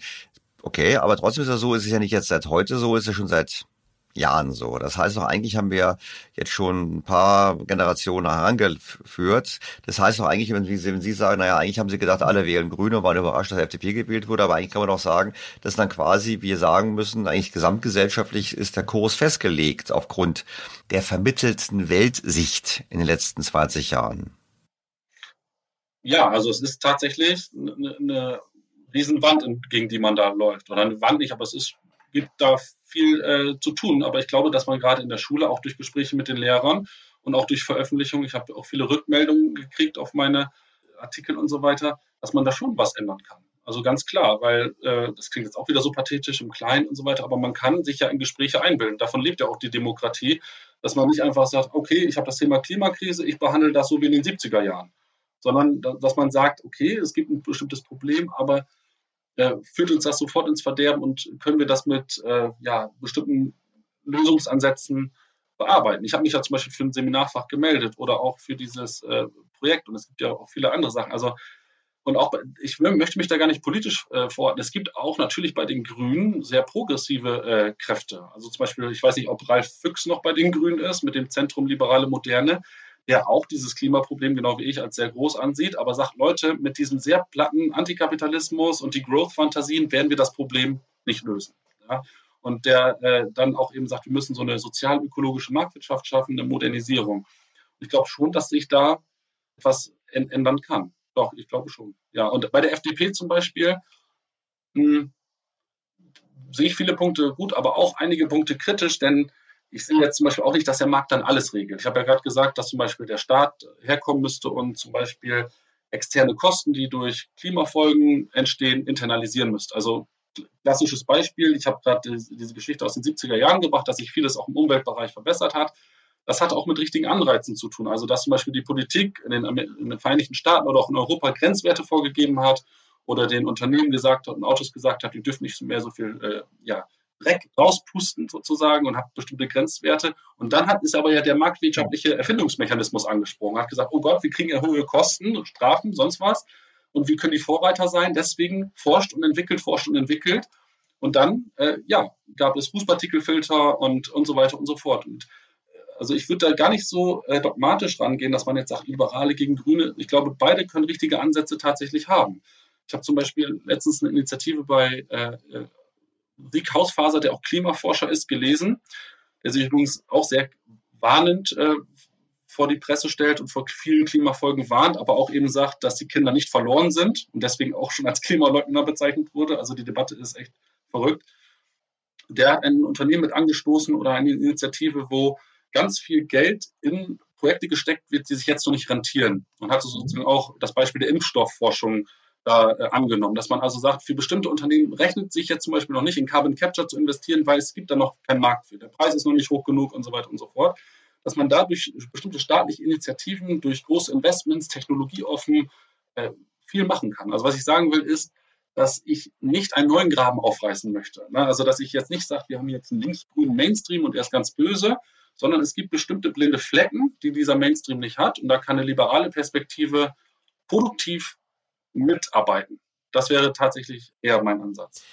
okay, aber trotzdem ist es so, ist es ja nicht jetzt seit heute so, ist es schon seit Jahren so. Das heißt doch, eigentlich haben wir jetzt schon ein paar Generationen herangeführt. Das heißt doch eigentlich, wenn Sie, wenn Sie sagen, naja, eigentlich haben Sie gedacht, alle wählen Grüne und waren überrascht, dass FDP gewählt wurde, aber eigentlich kann man doch sagen, dass dann quasi wir sagen müssen, eigentlich gesamtgesellschaftlich ist der Kurs festgelegt aufgrund der vermittelten Weltsicht in den letzten 20 Jahren. Ja, also es ist tatsächlich eine, eine Riesenwand, gegen die man da läuft. Oder eine Wand nicht, aber es ist, gibt da viel äh, zu tun. Aber ich glaube, dass man gerade in der Schule auch durch Gespräche mit den Lehrern und auch durch Veröffentlichungen, ich habe auch viele Rückmeldungen gekriegt auf meine Artikel und so weiter, dass man da schon was ändern kann. Also ganz klar, weil äh, das klingt jetzt auch wieder so pathetisch im Kleinen und so weiter, aber man kann sich ja in Gespräche einbilden. Davon lebt ja auch die Demokratie, dass man nicht einfach sagt, okay, ich habe das Thema Klimakrise, ich behandle das so wie in den 70er Jahren, sondern dass man sagt, okay, es gibt ein bestimmtes Problem, aber äh, führt uns das sofort ins Verderben und können wir das mit äh, ja, bestimmten Lösungsansätzen bearbeiten. Ich habe mich ja zum Beispiel für ein Seminarfach gemeldet oder auch für dieses äh, Projekt und es gibt ja auch viele andere Sachen. Also und auch ich möchte mich da gar nicht politisch äh, verorten. Es gibt auch natürlich bei den Grünen sehr progressive äh, Kräfte. Also zum Beispiel, ich weiß nicht, ob Ralf Füchs noch bei den Grünen ist mit dem Zentrum Liberale Moderne. Der auch dieses Klimaproblem genau wie ich als sehr groß ansieht, aber sagt, Leute, mit diesem sehr platten Antikapitalismus und die Growth-Fantasien werden wir das Problem nicht lösen. Ja? Und der äh, dann auch eben sagt, wir müssen so eine sozial-ökologische Marktwirtschaft schaffen, eine Modernisierung. Ich glaube schon, dass sich da etwas ändern kann. Doch, ich glaube schon. Ja, und bei der FDP zum Beispiel mh, hm, sehe ich viele Punkte gut, aber auch einige Punkte kritisch, denn ich sehe jetzt zum Beispiel auch nicht, dass der Markt dann alles regelt. Ich habe ja gerade gesagt, dass zum Beispiel der Staat herkommen müsste und zum Beispiel externe Kosten, die durch Klimafolgen entstehen, internalisieren müsste. Also klassisches Beispiel, ich habe gerade diese Geschichte aus den 70er Jahren gebracht, dass sich vieles auch im Umweltbereich verbessert hat. Das hat auch mit richtigen Anreizen zu tun. Also dass zum Beispiel die Politik in den, in den Vereinigten Staaten oder auch in Europa Grenzwerte vorgegeben hat oder den Unternehmen gesagt hat und Autos gesagt hat, die dürfen nicht mehr so viel äh, ja, Dreck rauspusten sozusagen und hat bestimmte Grenzwerte. Und dann hat, ist aber ja der marktwirtschaftliche Erfindungsmechanismus angesprochen, hat gesagt, oh Gott, wir kriegen ja hohe Kosten, Strafen, sonst was. Und wie können die Vorreiter sein? Deswegen forscht und entwickelt, forscht und entwickelt. Und dann, äh, ja, gab es Fußpartikelfilter und, und so weiter und so fort. Und äh, also ich würde da gar nicht so äh, dogmatisch rangehen, dass man jetzt sagt, Liberale gegen Grüne. Ich glaube, beide können richtige Ansätze tatsächlich haben. Ich habe zum Beispiel letztens eine Initiative bei äh, Rick Hausfaser, der auch Klimaforscher ist, gelesen, der sich übrigens auch sehr warnend äh, vor die Presse stellt und vor vielen Klimafolgen warnt, aber auch eben sagt, dass die Kinder nicht verloren sind und deswegen auch schon als Klimaleugner bezeichnet wurde. Also die Debatte ist echt verrückt. Der hat ein Unternehmen mit angestoßen oder eine Initiative, wo ganz viel Geld in Projekte gesteckt wird, die sich jetzt noch nicht rentieren. Und hat sozusagen auch das Beispiel der Impfstoffforschung da äh, angenommen, dass man also sagt, für bestimmte Unternehmen rechnet sich jetzt zum Beispiel noch nicht in Carbon Capture zu investieren, weil es gibt da noch keinen Markt für. Der Preis ist noch nicht hoch genug und so weiter und so fort. Dass man dadurch bestimmte staatliche Initiativen, durch große Investments, technologieoffen, äh, viel machen kann. Also was ich sagen will, ist, dass ich nicht einen neuen Graben aufreißen möchte. Ne? Also dass ich jetzt nicht sage, wir haben jetzt einen linksgrünen Mainstream und er ist ganz böse, sondern es gibt bestimmte blinde Flecken, die dieser Mainstream nicht hat. Und da kann eine liberale Perspektive produktiv mitarbeiten. Das wäre tatsächlich eher mein Ansatz.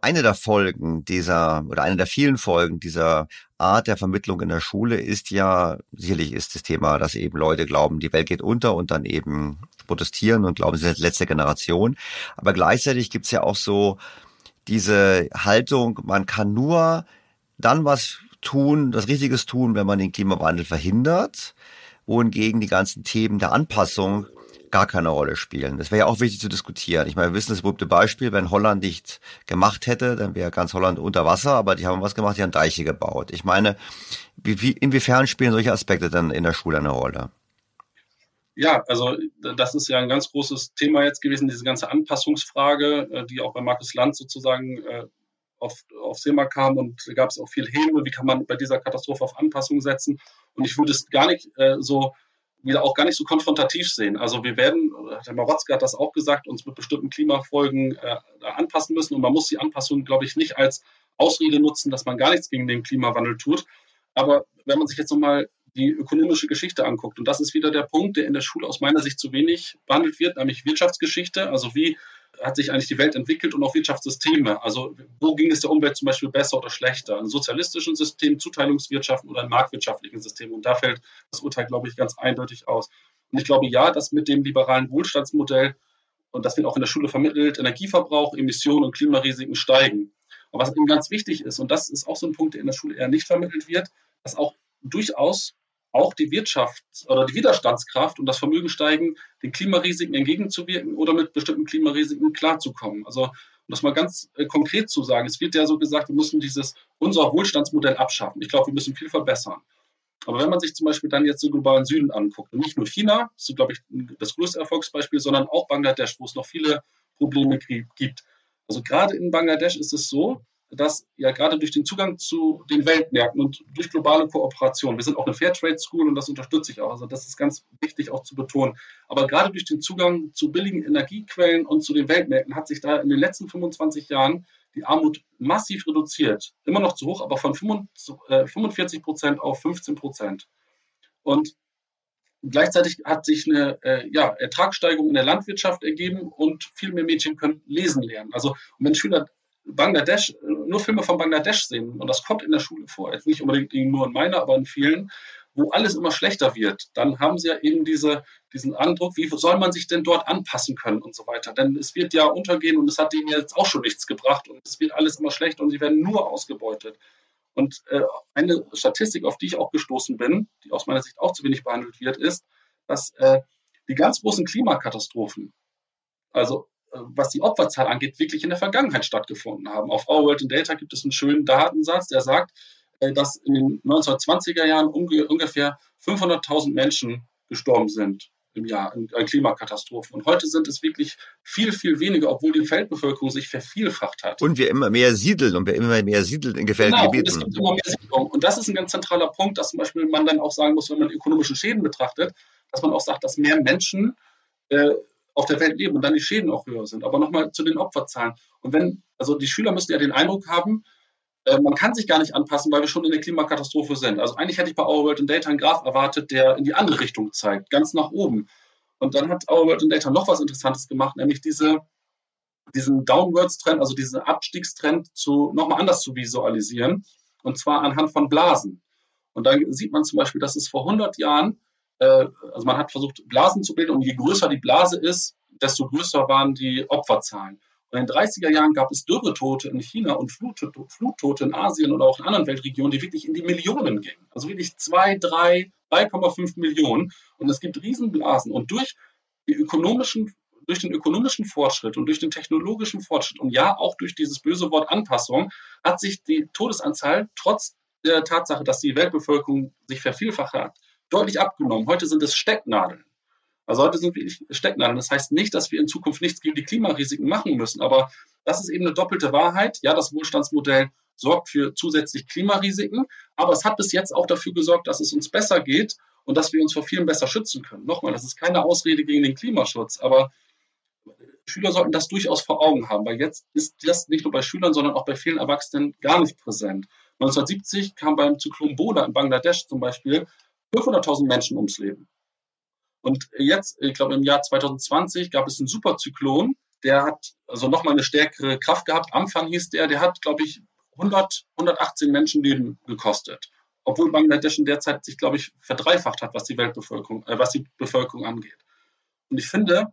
Eine der Folgen dieser oder eine der vielen Folgen dieser Art der Vermittlung in der Schule ist ja, sicherlich ist das Thema, dass eben Leute glauben, die Welt geht unter und dann eben protestieren und glauben, sie sind letzte Generation. Aber gleichzeitig gibt's ja auch so diese Haltung, man kann nur dann was tun, das Richtiges tun, wenn man den Klimawandel verhindert, wohingegen die ganzen Themen der Anpassung gar keine Rolle spielen. Das wäre ja auch wichtig zu diskutieren. Ich meine, wir wissen das berühmte Beispiel, wenn Holland nicht gemacht hätte, dann wäre ganz Holland unter Wasser, aber die haben was gemacht, die haben Deiche gebaut. Ich meine, wie, wie, inwiefern spielen solche Aspekte dann in der Schule eine Rolle? Ja, also das ist ja ein ganz großes Thema jetzt gewesen, diese ganze Anpassungsfrage, äh, die auch bei Markus Land sozusagen äh, auf, aufs Thema kam und da gab es auch viel Häme, wie kann man bei dieser Katastrophe auf Anpassung setzen. Und ich würde es gar nicht äh, so wieder auch gar nicht so konfrontativ sehen. Also wir werden, der Mawatzke hat das auch gesagt, uns mit bestimmten Klimafolgen äh, anpassen müssen. Und man muss die Anpassung, glaube ich, nicht als Ausrede nutzen, dass man gar nichts gegen den Klimawandel tut. Aber wenn man sich jetzt nochmal die ökonomische Geschichte anguckt, und das ist wieder der Punkt, der in der Schule aus meiner Sicht zu wenig behandelt wird, nämlich Wirtschaftsgeschichte, also wie hat sich eigentlich die Welt entwickelt und auch Wirtschaftssysteme. Also wo ging es der Umwelt zum Beispiel besser oder schlechter? Ein sozialistischen System, Zuteilungswirtschaften oder ein marktwirtschaftlichen System? Und da fällt das Urteil, glaube ich, ganz eindeutig aus. Und ich glaube ja, dass mit dem liberalen Wohlstandsmodell, und das wird auch in der Schule vermittelt, Energieverbrauch, Emissionen und Klimarisiken steigen. Und was eben ganz wichtig ist, und das ist auch so ein Punkt, der in der Schule eher nicht vermittelt wird, dass auch durchaus auch die Wirtschaft oder die Widerstandskraft und das Vermögen steigen, den Klimarisiken entgegenzuwirken oder mit bestimmten Klimarisiken klarzukommen. Also um das mal ganz äh, konkret zu sagen, es wird ja so gesagt, wir müssen dieses unser Wohlstandsmodell abschaffen. Ich glaube, wir müssen viel verbessern. Aber wenn man sich zum Beispiel dann jetzt den globalen Süden anguckt, und nicht nur China, das ist, glaube ich, das größte Erfolgsbeispiel, sondern auch Bangladesch, wo es noch viele Probleme gibt. Also gerade in Bangladesch ist es so, dass ja gerade durch den Zugang zu den Weltmärkten und durch globale Kooperation, wir sind auch eine Fairtrade School und das unterstütze ich auch, also das ist ganz wichtig auch zu betonen, aber gerade durch den Zugang zu billigen Energiequellen und zu den Weltmärkten hat sich da in den letzten 25 Jahren die Armut massiv reduziert. Immer noch zu hoch, aber von 45 äh, Prozent auf 15 Prozent. Und gleichzeitig hat sich eine äh, ja, Ertragssteigerung in der Landwirtschaft ergeben und viel mehr Mädchen können lesen lernen. Also wenn Schüler Bangladesch, nur Filme von Bangladesch sehen und das kommt in der Schule vor, jetzt nicht unbedingt nur in meiner, aber in vielen, wo alles immer schlechter wird, dann haben sie ja eben diese, diesen Eindruck, wie soll man sich denn dort anpassen können und so weiter. Denn es wird ja untergehen und es hat ihnen jetzt auch schon nichts gebracht und es wird alles immer schlechter und sie werden nur ausgebeutet. Und äh, eine Statistik, auf die ich auch gestoßen bin, die aus meiner Sicht auch zu wenig behandelt wird, ist, dass äh, die ganz großen Klimakatastrophen, also was die Opferzahl angeht, wirklich in der Vergangenheit stattgefunden haben. Auf Our World in Data gibt es einen schönen Datensatz, der sagt, äh, dass in den 1920er Jahren ungefähr 500.000 Menschen gestorben sind im Jahr in Klimakatastrophen. Und heute sind es wirklich viel, viel weniger, obwohl die Feldbevölkerung sich vervielfacht hat. Und wir immer mehr siedeln und wir immer mehr siedeln in gefährdeten genau, Gebieten. Und es gibt immer mehr Siedlung. Und das ist ein ganz zentraler Punkt, dass zum Beispiel man dann auch sagen muss, wenn man ökonomische Schäden betrachtet, dass man auch sagt, dass mehr Menschen äh, auf der Welt leben und dann die Schäden auch höher sind. Aber nochmal zu den Opferzahlen. Und wenn, also die Schüler müssen ja den Eindruck haben, äh, man kann sich gar nicht anpassen, weil wir schon in der Klimakatastrophe sind. Also eigentlich hätte ich bei Our World in Data einen Graph erwartet, der in die andere Richtung zeigt, ganz nach oben. Und dann hat Our World in Data noch was Interessantes gemacht, nämlich diese, diesen Downwards-Trend, also diesen Abstiegstrend zu, nochmal anders zu visualisieren. Und zwar anhand von Blasen. Und da sieht man zum Beispiel, dass es vor 100 Jahren, also man hat versucht, Blasen zu bilden und je größer die Blase ist, desto größer waren die Opferzahlen. Und in den 30er Jahren gab es Dürretote in China und Fluttote in Asien und auch in anderen Weltregionen, die wirklich in die Millionen gingen. Also wirklich zwei, drei, 3,5 Millionen. Und es gibt Riesenblasen. Und durch durch den ökonomischen Fortschritt und durch den technologischen Fortschritt und ja auch durch dieses böse Wort Anpassung hat sich die Todesanzahl trotz der Tatsache, dass die Weltbevölkerung sich vervielfacht hat, deutlich abgenommen. Heute sind es Stecknadeln. Also heute sind wir Stecknadeln. Das heißt nicht, dass wir in Zukunft nichts gegen die Klimarisiken machen müssen, aber das ist eben eine doppelte Wahrheit. Ja, das Wohlstandsmodell sorgt für zusätzlich Klimarisiken, aber es hat bis jetzt auch dafür gesorgt, dass es uns besser geht und dass wir uns vor vielen besser schützen können. Nochmal, das ist keine Ausrede gegen den Klimaschutz, aber Schüler sollten das durchaus vor Augen haben, weil jetzt ist das nicht nur bei Schülern, sondern auch bei vielen Erwachsenen gar nicht präsent. 1970 kam beim Zyklon Bola in Bangladesch zum Beispiel 500.000 Menschen ums Leben. Und jetzt, ich glaube im Jahr 2020 gab es einen Superzyklon, der hat also nochmal eine stärkere Kraft gehabt. Anfang hieß der, der hat, glaube ich, 100, 118 Menschenleben gekostet. Obwohl Bangladesch in der Zeit sich, glaube ich, verdreifacht hat, was die Weltbevölkerung, äh, was die Bevölkerung angeht. Und ich finde,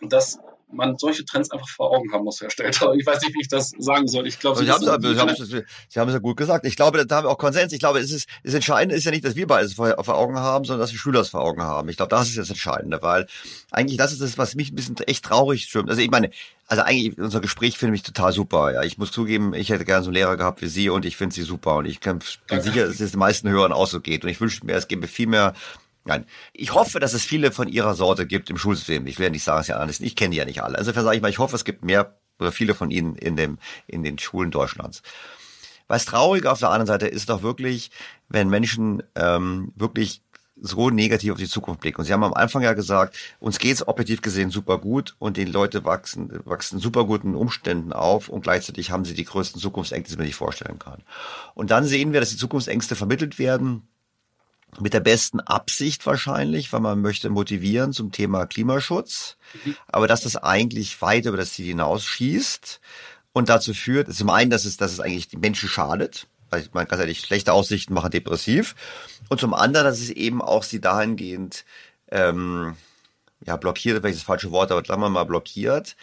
dass man solche Trends einfach vor Augen haben muss, Herr Stelter. Ich weiß nicht, wie ich das sagen soll. Ich glaube, Sie, haben es, Sie, haben es, Sie haben es ja gut gesagt. Ich glaube, da haben wir auch Konsens. Ich glaube, es ist, das Entscheidende ist ja nicht, dass wir beides vor, vor Augen haben, sondern dass die Schüler es vor Augen haben. Ich glaube, das ist das Entscheidende, weil eigentlich das ist das, was mich ein bisschen echt traurig stimmt. Also ich meine, also eigentlich unser Gespräch finde ich total super. Ja, ich muss zugeben, ich hätte gerne so einen Lehrer gehabt wie Sie und ich finde Sie super und ich bin sicher, dass es den meisten Hörern auch so geht und ich wünsche mir, es gäbe viel mehr Nein. Ich hoffe, dass es viele von ihrer Sorte gibt im Schulsystem. Ich will ja nicht sagen, es ja alles. Ich kenne die ja nicht alle. Insofern sage ich mal, ich hoffe, es gibt mehr oder viele von ihnen in dem, in den Schulen Deutschlands. Was traurig auf der anderen Seite ist doch wirklich, wenn Menschen ähm, wirklich so negativ auf die Zukunft blicken. Und Sie haben am Anfang ja gesagt, uns geht's objektiv gesehen super gut und die Leute wachsen, wachsen super guten Umständen auf und gleichzeitig haben sie die größten Zukunftsängste, die man sich vorstellen kann. Und dann sehen wir, dass die Zukunftsängste vermittelt werden mit der besten Absicht wahrscheinlich, weil man möchte motivieren zum Thema Klimaschutz, aber dass das eigentlich weit über das Ziel hinausschießt und dazu führt, zum einen, dass es, dass es eigentlich die Menschen schadet, weil meine, ganz ehrlich, schlechte Aussichten machen depressiv. Und zum anderen, dass es eben auch sie dahingehend ähm, ja, blockiert, welches falsche Wort, aber sagen wir mal blockiert,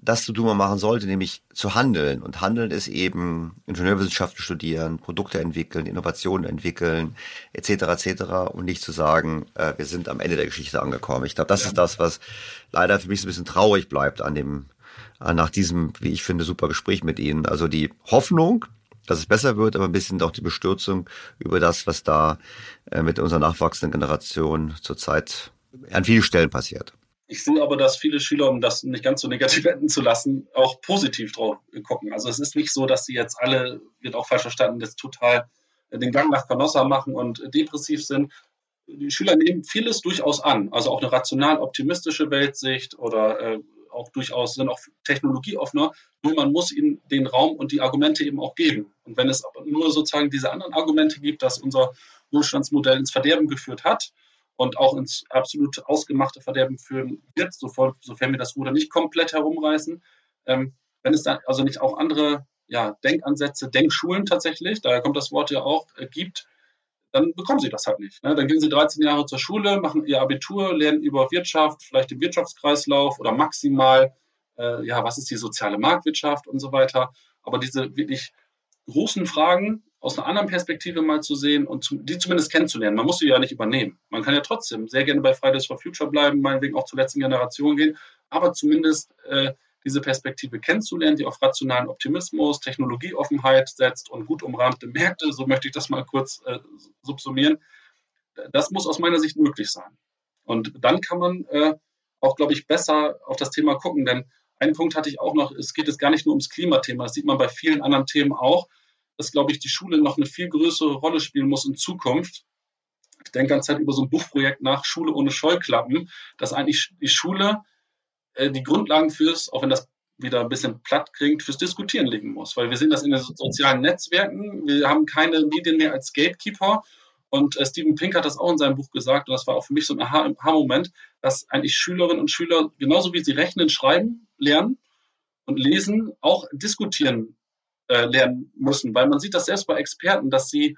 das zu tun, was man machen sollte, nämlich zu handeln. Und handeln ist eben Ingenieurwissenschaften studieren, Produkte entwickeln, Innovationen entwickeln, etc. etc. Und nicht zu sagen, äh, wir sind am Ende der Geschichte angekommen. Ich glaube, das ja. ist das, was leider für mich so ein bisschen traurig bleibt an dem, äh, nach diesem, wie ich finde, super Gespräch mit Ihnen. Also die Hoffnung, dass es besser wird, aber ein bisschen auch die Bestürzung über das, was da äh, mit unserer nachwachsenden Generation zurzeit an vielen Stellen passiert. Ich sehe aber, dass viele Schüler, um das nicht ganz so negativ enden zu lassen, auch positiv drauf gucken. Also es ist nicht so, dass sie jetzt alle, wird auch falsch verstanden, jetzt total den Gang nach Canossa machen und depressiv sind. Die Schüler nehmen vieles durchaus an, also auch eine rational optimistische Weltsicht oder äh, auch durchaus sind auch technologieoffener. Nur man muss ihnen den Raum und die Argumente eben auch geben. Und wenn es aber nur sozusagen diese anderen Argumente gibt, dass unser Wohlstandsmodell ins Verderben geführt hat, und auch ins absolut ausgemachte Verderben führen wird, sofern, sofern wir das Ruder nicht komplett herumreißen. Ähm, wenn es da also nicht auch andere ja, Denkansätze, Denkschulen tatsächlich, daher kommt das Wort ja auch, äh, gibt, dann bekommen sie das halt nicht. Ne? Dann gehen sie 13 Jahre zur Schule, machen ihr Abitur, lernen über Wirtschaft, vielleicht den Wirtschaftskreislauf oder maximal, äh, ja, was ist die soziale Marktwirtschaft und so weiter. Aber diese wirklich großen Fragen aus einer anderen Perspektive mal zu sehen und zu, die zumindest kennenzulernen. Man muss sie ja nicht übernehmen. Man kann ja trotzdem sehr gerne bei Fridays for Future bleiben, meinetwegen auch zur letzten Generation gehen, aber zumindest äh, diese Perspektive kennenzulernen, die auf rationalen Optimismus, Technologieoffenheit setzt und gut umrahmte Märkte, so möchte ich das mal kurz äh, subsumieren. Das muss aus meiner Sicht möglich sein. Und dann kann man äh, auch, glaube ich, besser auf das Thema gucken, denn einen Punkt hatte ich auch noch, es geht jetzt gar nicht nur ums Klimathema, das sieht man bei vielen anderen Themen auch, dass, glaube ich, die Schule noch eine viel größere Rolle spielen muss in Zukunft. Ich denke ganz Zeit über so ein Buchprojekt nach, Schule ohne Scheuklappen, dass eigentlich die Schule äh, die Grundlagen fürs, auch wenn das wieder ein bisschen platt klingt, fürs Diskutieren legen muss. Weil wir sehen das in den sozialen Netzwerken. Wir haben keine Medien mehr als Gatekeeper. Und äh, Steven Pink hat das auch in seinem Buch gesagt, und das war auch für mich so ein Aha-Moment, dass eigentlich Schülerinnen und Schüler, genauso wie sie rechnen, schreiben, lernen und lesen, auch diskutieren äh, lernen müssen. Weil man sieht das selbst bei Experten, dass sie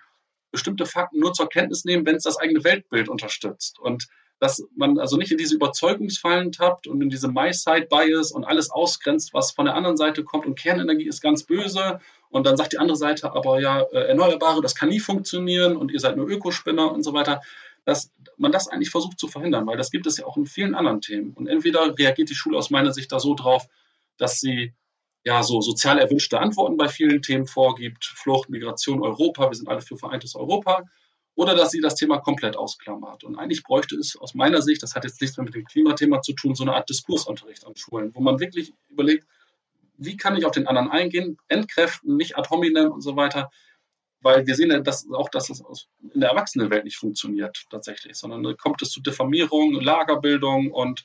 bestimmte Fakten nur zur Kenntnis nehmen, wenn es das eigene Weltbild unterstützt. Und dass man also nicht in diese Überzeugungsfallen tappt und in diese My-Side-Bias und alles ausgrenzt, was von der anderen Seite kommt und Kernenergie ist ganz böse und dann sagt die andere Seite aber ja, äh, Erneuerbare, das kann nie funktionieren und ihr seid nur Ökospinner und so weiter, dass man das eigentlich versucht zu verhindern, weil das gibt es ja auch in vielen anderen Themen. Und entweder reagiert die Schule aus meiner Sicht da so drauf, dass sie ja so sozial erwünschte Antworten bei vielen Themen vorgibt, Flucht, Migration, Europa, wir sind alle für vereintes Europa, oder dass sie das Thema komplett ausklammert. Und eigentlich bräuchte es aus meiner Sicht, das hat jetzt nichts mehr mit dem Klimathema zu tun, so eine Art Diskursunterricht an Schulen, wo man wirklich überlegt, wie kann ich auf den anderen eingehen, entkräften, nicht ad hominem und so weiter. Weil wir sehen ja dass auch, dass es in der Erwachsenenwelt nicht funktioniert tatsächlich, sondern da kommt es zu Diffamierung, Lagerbildung und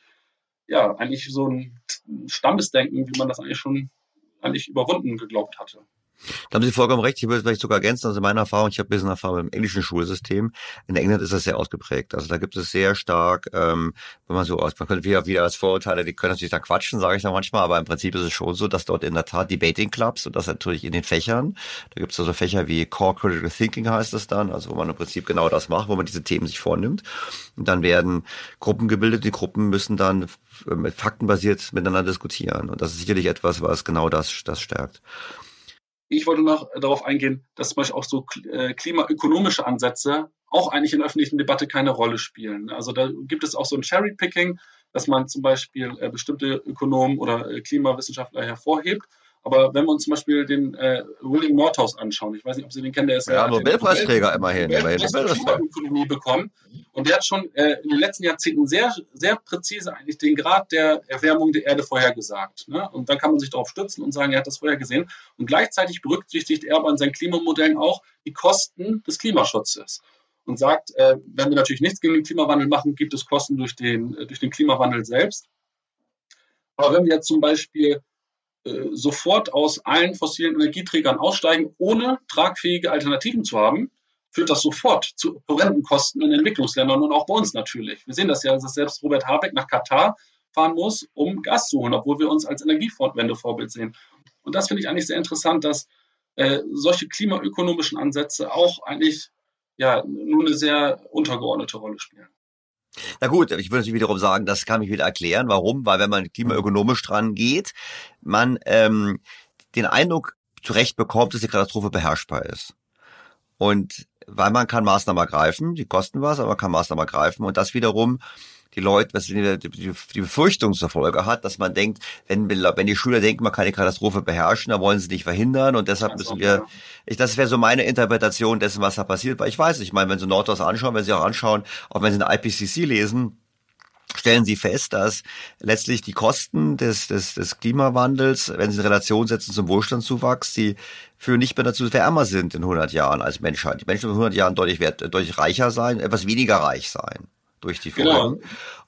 ja, eigentlich so ein Stammesdenken, wie man das eigentlich schon eigentlich überwunden geglaubt hatte. Da haben Sie vollkommen recht. Ich würde vielleicht sogar ergänzen. Also meine Erfahrung, ich habe ein bisschen Erfahrung im englischen Schulsystem. In England ist das sehr ausgeprägt. Also da gibt es sehr stark, ähm, wenn man so aus, man könnte wieder, wieder als Vorurteile, die können natürlich da quatschen, sage ich da manchmal, aber im Prinzip ist es schon so, dass dort in der Tat Debating Clubs und das natürlich in den Fächern, da gibt es also Fächer wie Core Critical Thinking heißt es dann, also wo man im Prinzip genau das macht, wo man diese Themen sich vornimmt. Und dann werden Gruppen gebildet, die Gruppen müssen dann mit Fakten basiert miteinander diskutieren. Und das ist sicherlich etwas, was genau das, das stärkt. Ich wollte noch darauf eingehen, dass zum Beispiel auch so äh, klimaökonomische Ansätze auch eigentlich in der öffentlichen Debatte keine Rolle spielen. Also da gibt es auch so ein Cherry-Picking, dass man zum Beispiel äh, bestimmte Ökonomen oder äh, Klimawissenschaftler hervorhebt aber wenn wir uns zum Beispiel den äh, William Nordhaus anschauen, ich weiß nicht, ob Sie den kennen, der ist ja, Nobelpreisträger immerhin. immerhin Ökonomie bekommen. Und der hat schon äh, in den letzten Jahrzehnten sehr, sehr präzise eigentlich den Grad der Erwärmung der Erde vorhergesagt. Ne? Und dann kann man sich darauf stützen und sagen, er hat das vorhergesehen. Und gleichzeitig berücksichtigt er aber in seinen Klimamodellen auch die Kosten des Klimaschutzes und sagt, äh, wenn wir natürlich nichts gegen den Klimawandel machen, gibt es Kosten durch den, äh, durch den Klimawandel selbst. Aber wenn wir jetzt zum Beispiel sofort aus allen fossilen Energieträgern aussteigen, ohne tragfähige Alternativen zu haben, führt das sofort zu horrenden Kosten in Entwicklungsländern und auch bei uns natürlich. Wir sehen das ja, dass selbst Robert Habeck nach Katar fahren muss, um Gas zu holen, obwohl wir uns als Energiewende-Vorbild sehen. Und das finde ich eigentlich sehr interessant, dass äh, solche klimaökonomischen Ansätze auch eigentlich ja nur eine sehr untergeordnete Rolle spielen. Na gut, ich würde natürlich wiederum sagen, das kann ich wieder erklären. Warum? Weil wenn man klimaökonomisch dran geht, man ähm, den Eindruck zurecht bekommt, dass die Katastrophe beherrschbar ist. Und weil man kann Maßnahmen ergreifen, die kosten was, aber man kann Maßnahmen ergreifen und das wiederum die Leute, was die, die, die Befürchtung zur Folge hat, dass man denkt, wenn, wenn die Schüler denken, man kann die Katastrophe beherrschen, dann wollen sie nicht verhindern und deshalb müssen wir, ich, das wäre so meine Interpretation dessen, was da passiert, weil ich weiß, ich meine, wenn Sie Nordhaus anschauen, wenn Sie auch anschauen, auch wenn Sie eine IPCC lesen, stellen Sie fest, dass letztlich die Kosten des, des, des Klimawandels, wenn Sie in Relation setzen zum Wohlstandszuwachs, die für nicht mehr dazu wärmer sind in 100 Jahren als Menschheit. Die Menschen in 100 Jahren deutlich, deutlich reicher sein, etwas weniger reich sein durch die Folgen. Genau.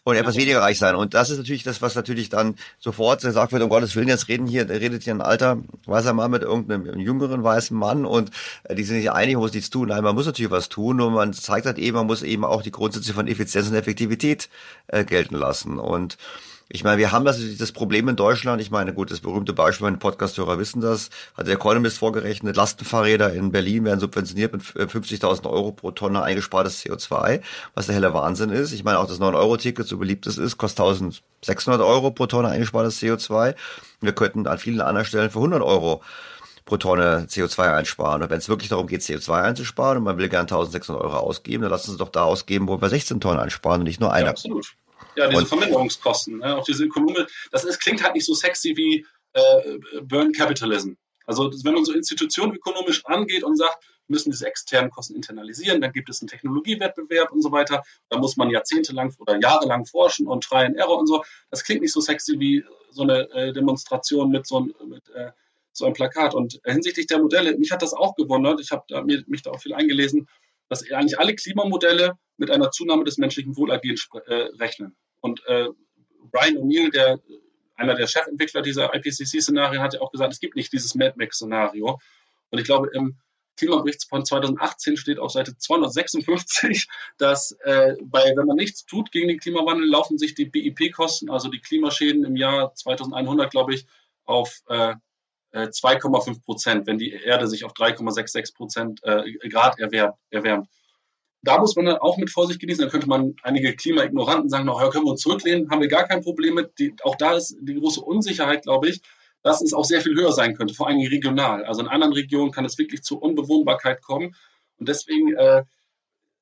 Und etwas weniger reich sein. Und das ist natürlich das, was natürlich dann sofort gesagt wird, um Gottes Willen, jetzt reden hier, redet hier ein alter weißer Mann mit irgendeinem jüngeren weißen Mann und äh, die sind sich einig, man muss nichts tun. Nein, man muss natürlich was tun, nur man zeigt halt eben, man muss eben auch die Grundsätze von Effizienz und Effektivität äh, gelten lassen. Und Ich meine, wir haben das, das Problem in Deutschland. Ich meine, gut, das berühmte Beispiel, meine Podcasthörer wissen das, hat der Economist vorgerechnet, Lastenfahrräder in Berlin werden subventioniert mit 50.000 Euro pro Tonne eingespartes CO2, was der helle Wahnsinn ist. Ich meine, auch das 9-Euro-Ticket, so beliebt es ist, kostet 1.600 Euro pro Tonne eingespartes CO2. Wir könnten an vielen anderen Stellen für 100 Euro pro Tonne CO2 einsparen. Und wenn es wirklich darum geht, CO2 einzusparen und man will gern 1600 Euro ausgeben, dann lassen Sie es doch da ausgeben, wo wir 16 Tonnen einsparen und nicht nur einer. Ja, absolut. Ja, diese und, Verminderungskosten, ne? auch diese Ökonomie, das ist, klingt halt nicht so sexy wie äh, Burn Capitalism. Also wenn man so Institutionen ökonomisch angeht und sagt, wir müssen diese externen Kosten internalisieren, dann gibt es einen Technologiewettbewerb und so weiter. Da muss man jahrzehntelang oder jahrelang forschen und Try and Error und so. Das klingt nicht so sexy wie so eine äh, Demonstration mit so, ein, mit, äh, so einem Plakat. Und hinsichtlich der Modelle, mich hat das auch gewundert. Ich habe mich da auch viel eingelesen, dass eigentlich alle Klimamodelle mit einer Zunahme des menschlichen Wohlergehens äh, rechnen. Und äh, Brian O'Neill, der einer der Chefentwickler dieser IPCC-Szenarien, hat ja auch gesagt, es gibt nicht dieses Mad Max-Szenario. Und ich glaube, im Klimabericht von 2018 steht auf Seite 256, dass äh, bei, wenn man nichts tut gegen den Klimawandel, laufen sich die BIP-Kosten, also die Klimaschäden im Jahr 2100, glaube ich, auf äh, 2,5 äh, Prozent, wenn die Erde sich auf 3,66 Prozent äh, Grad erwärmt da muss man dann auch mit Vorsicht genießen. Da könnte man einige Klimaignoranten sagen, naja, können wir uns zurücklehnen, haben wir gar kein Problem mit. Die, auch da ist die große Unsicherheit, glaube ich, dass es auch sehr viel höher sein könnte, vor allem regional. Also in anderen Regionen kann es wirklich zur Unbewohnbarkeit kommen. Und deswegen äh,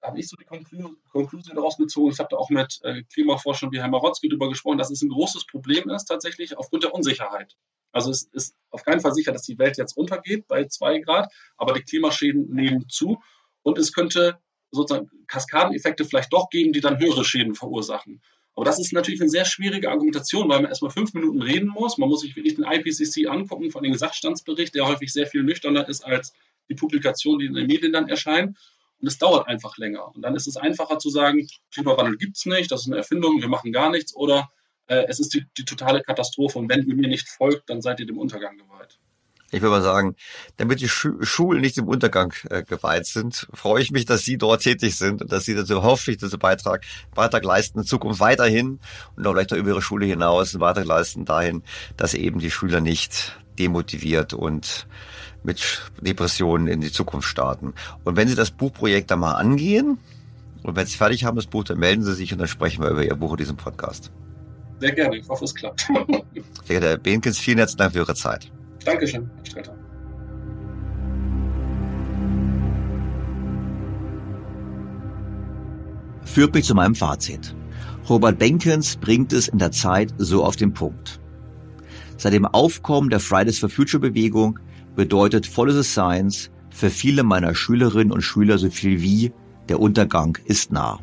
habe ich so die Konklusion, daraus gezogen. Ich habe da auch mit äh, Klimaforschern wie Herr Marotzki darüber gesprochen, dass es ein großes Problem ist, tatsächlich aufgrund der Unsicherheit. Also es ist auf keinen Fall sicher, dass die Welt jetzt untergeht bei zwei Grad, aber die Klimaschäden nehmen zu. Und es könnte sozusagen Kaskadeneffekte vielleicht doch geben, die dann höhere Schäden verursachen. Aber das ist natürlich eine sehr schwierige Argumentation, weil man erstmal fünf Minuten reden muss. Man muss sich wirklich den IPCC angucken von dem Sachstandsbericht, der häufig sehr viel nüchterner ist als die Publikation, die in den Medien dann erscheinen. Und es dauert einfach länger. Und dann ist es einfacher zu sagen, Klimawandel gibt es nicht, das ist eine Erfindung, wir machen gar nichts. Oder äh, es ist die, die totale Katastrophe und wenn ihr mir nicht folgt, dann seid ihr dem Untergang geweiht ich würde mal sagen, damit die Schulen nicht im Untergang äh, geweiht sind, freue ich mich, dass Sie dort tätig sind und dass Sie dazu hoffentlich dazu Beitrag, Beitrag leisten, in Zukunft weiterhin und auch vielleicht noch über Ihre Schule hinaus einen Beitrag leisten dahin, dass eben die Schüler nicht demotiviert und mit Depressionen in die Zukunft starten. Und wenn Sie das Buchprojekt dann mal angehen und wenn Sie fertig haben, das Buch, dann melden Sie sich und dann sprechen wir über Ihr Buch in diesem Podcast. Sehr gerne, ich hoffe, es klappt. Sehr geehrter Herr Benkens, vielen herzlichen Dank für Ihre Zeit. Dankeschön, Herr Stretter. Führt mich zu meinem Fazit. Robert Benkens bringt es in der Zeit so auf den Punkt. Seit dem Aufkommen der Fridays for Future Bewegung bedeutet Follow the Science für viele meiner Schülerinnen und Schüler so viel wie der Untergang ist nah.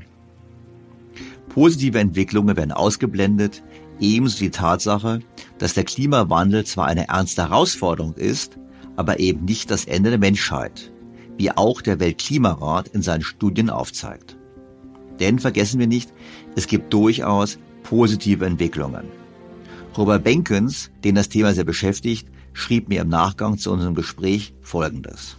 Positive Entwicklungen werden ausgeblendet, ebenso die Tatsache, dass der Klimawandel zwar eine ernste Herausforderung ist, aber eben nicht das Ende der Menschheit, wie auch der Weltklimarat in seinen Studien aufzeigt. Denn vergessen wir nicht, es gibt durchaus positive Entwicklungen. Robert Benkens, den das Thema sehr beschäftigt, schrieb mir im Nachgang zu unserem Gespräch Folgendes.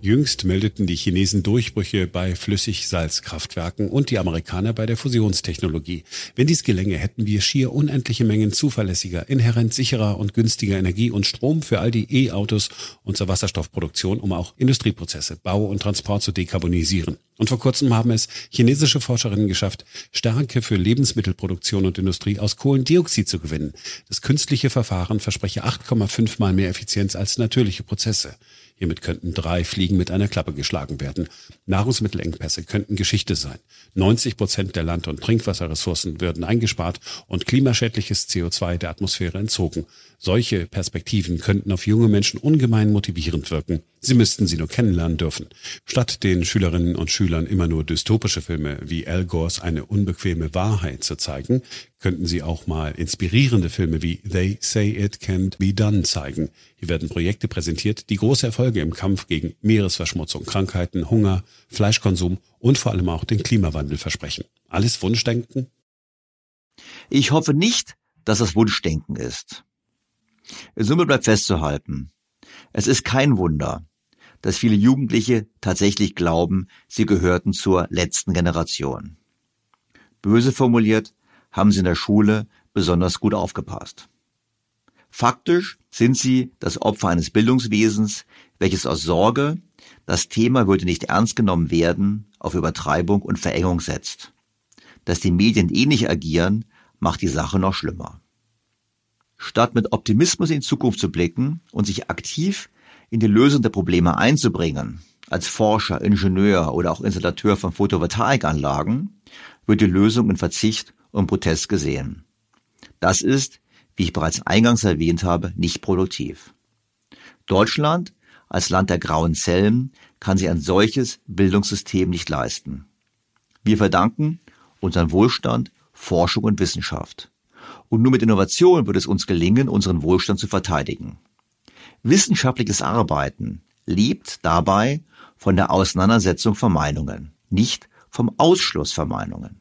Jüngst meldeten die Chinesen Durchbrüche bei Flüssigsalzkraftwerken und die Amerikaner bei der Fusionstechnologie. Wenn dies gelänge, hätten wir schier unendliche Mengen zuverlässiger, inhärent sicherer und günstiger Energie und Strom für all die E-Autos und zur Wasserstoffproduktion, um auch Industrieprozesse, Bau und Transport zu dekarbonisieren. Und vor kurzem haben es chinesische Forscherinnen geschafft, Stärke für Lebensmittelproduktion und Industrie aus Kohlendioxid zu gewinnen. Das künstliche Verfahren verspreche 8,5 mal mehr Effizienz als natürliche Prozesse. Hiermit könnten drei Fliegen mit einer Klappe geschlagen werden. Nahrungsmittelengpässe könnten Geschichte sein. 90 Prozent der Land- und Trinkwasserressourcen würden eingespart und klimaschädliches CO2 der Atmosphäre entzogen. Solche Perspektiven könnten auf junge Menschen ungemein motivierend wirken. Sie müssten sie nur kennenlernen dürfen. Statt den Schülerinnen und Schülern immer nur dystopische Filme wie Al Gores Eine unbequeme Wahrheit zu zeigen, könnten sie auch mal inspirierende Filme wie They Say It Can't Be Done zeigen. Hier werden Projekte präsentiert, die große Erfolge im Kampf gegen Meeresverschmutzung, Krankheiten, Hunger, Fleischkonsum und vor allem auch den Klimawandel versprechen. Alles Wunschdenken? Ich hoffe nicht, dass das Wunschdenken ist. In Summe bleibt festzuhalten, es ist kein Wunder, dass viele Jugendliche tatsächlich glauben, sie gehörten zur letzten Generation. Böse formuliert, haben sie in der Schule besonders gut aufgepasst. Faktisch sind sie das Opfer eines Bildungswesens, welches aus Sorge, das Thema würde nicht ernst genommen werden, auf Übertreibung und Verengung setzt. Dass die Medien ähnlich eh agieren, macht die Sache noch schlimmer. Statt mit Optimismus in Zukunft zu blicken und sich aktiv in die Lösung der Probleme einzubringen, als Forscher, Ingenieur oder auch Installateur von Photovoltaikanlagen, wird die Lösung in Verzicht und Protest gesehen. Das ist, wie ich bereits eingangs erwähnt habe, nicht produktiv. Deutschland als Land der grauen Zellen kann sich ein solches Bildungssystem nicht leisten. Wir verdanken unseren Wohlstand Forschung und Wissenschaft. Und nur mit Innovation wird es uns gelingen, unseren Wohlstand zu verteidigen. Wissenschaftliches Arbeiten lebt dabei von der Auseinandersetzung von Meinungen, nicht vom Ausschluss von Meinungen.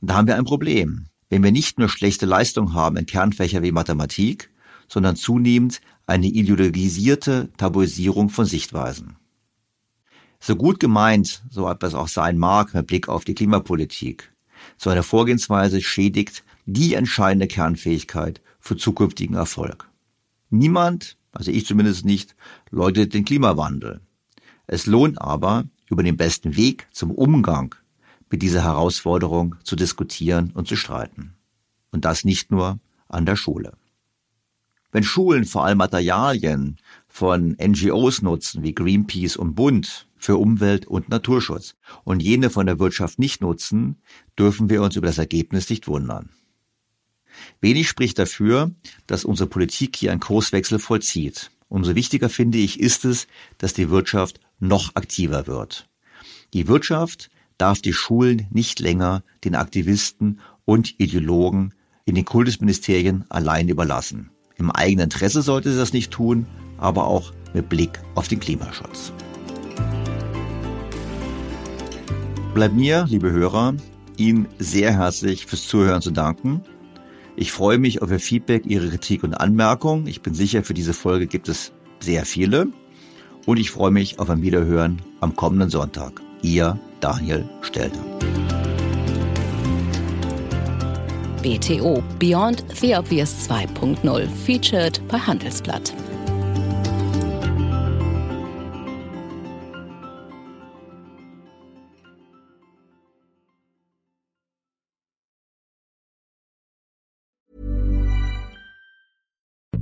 Und da haben wir ein Problem. Wenn wir nicht nur schlechte Leistung haben in Kernfächer wie Mathematik, sondern zunehmend eine ideologisierte Tabuisierung von Sichtweisen. So gut gemeint, so etwas auch sein mag mit Blick auf die Klimapolitik, so eine Vorgehensweise schädigt die entscheidende Kernfähigkeit für zukünftigen Erfolg. Niemand, also ich zumindest nicht, leugnet den Klimawandel. Es lohnt aber, über den besten Weg zum Umgang mit dieser Herausforderung zu diskutieren und zu streiten. Und das nicht nur an der Schule. Wenn Schulen vor allem Materialien von NGOs nutzen wie Greenpeace und Bund für Umwelt- und Naturschutz und jene von der Wirtschaft nicht nutzen, dürfen wir uns über das Ergebnis nicht wundern. Wenig spricht dafür, dass unsere Politik hier einen Kurswechsel vollzieht. Umso wichtiger finde ich ist es, dass die Wirtschaft noch aktiver wird. Die Wirtschaft darf die Schulen nicht länger den Aktivisten und Ideologen in den Kultusministerien allein überlassen. Im eigenen Interesse sollte sie das nicht tun, aber auch mit Blick auf den Klimaschutz. Bleibt mir, liebe Hörer, Ihnen sehr herzlich fürs Zuhören zu danken. Ich freue mich auf Ihr Feedback, Ihre Kritik und Anmerkungen. Ich bin sicher, für diese Folge gibt es sehr viele. Und ich freue mich auf ein Wiederhören am kommenden Sonntag. Ihr Daniel Stelter. BTO Beyond the Obvious 2.0 featured bei Handelsblatt.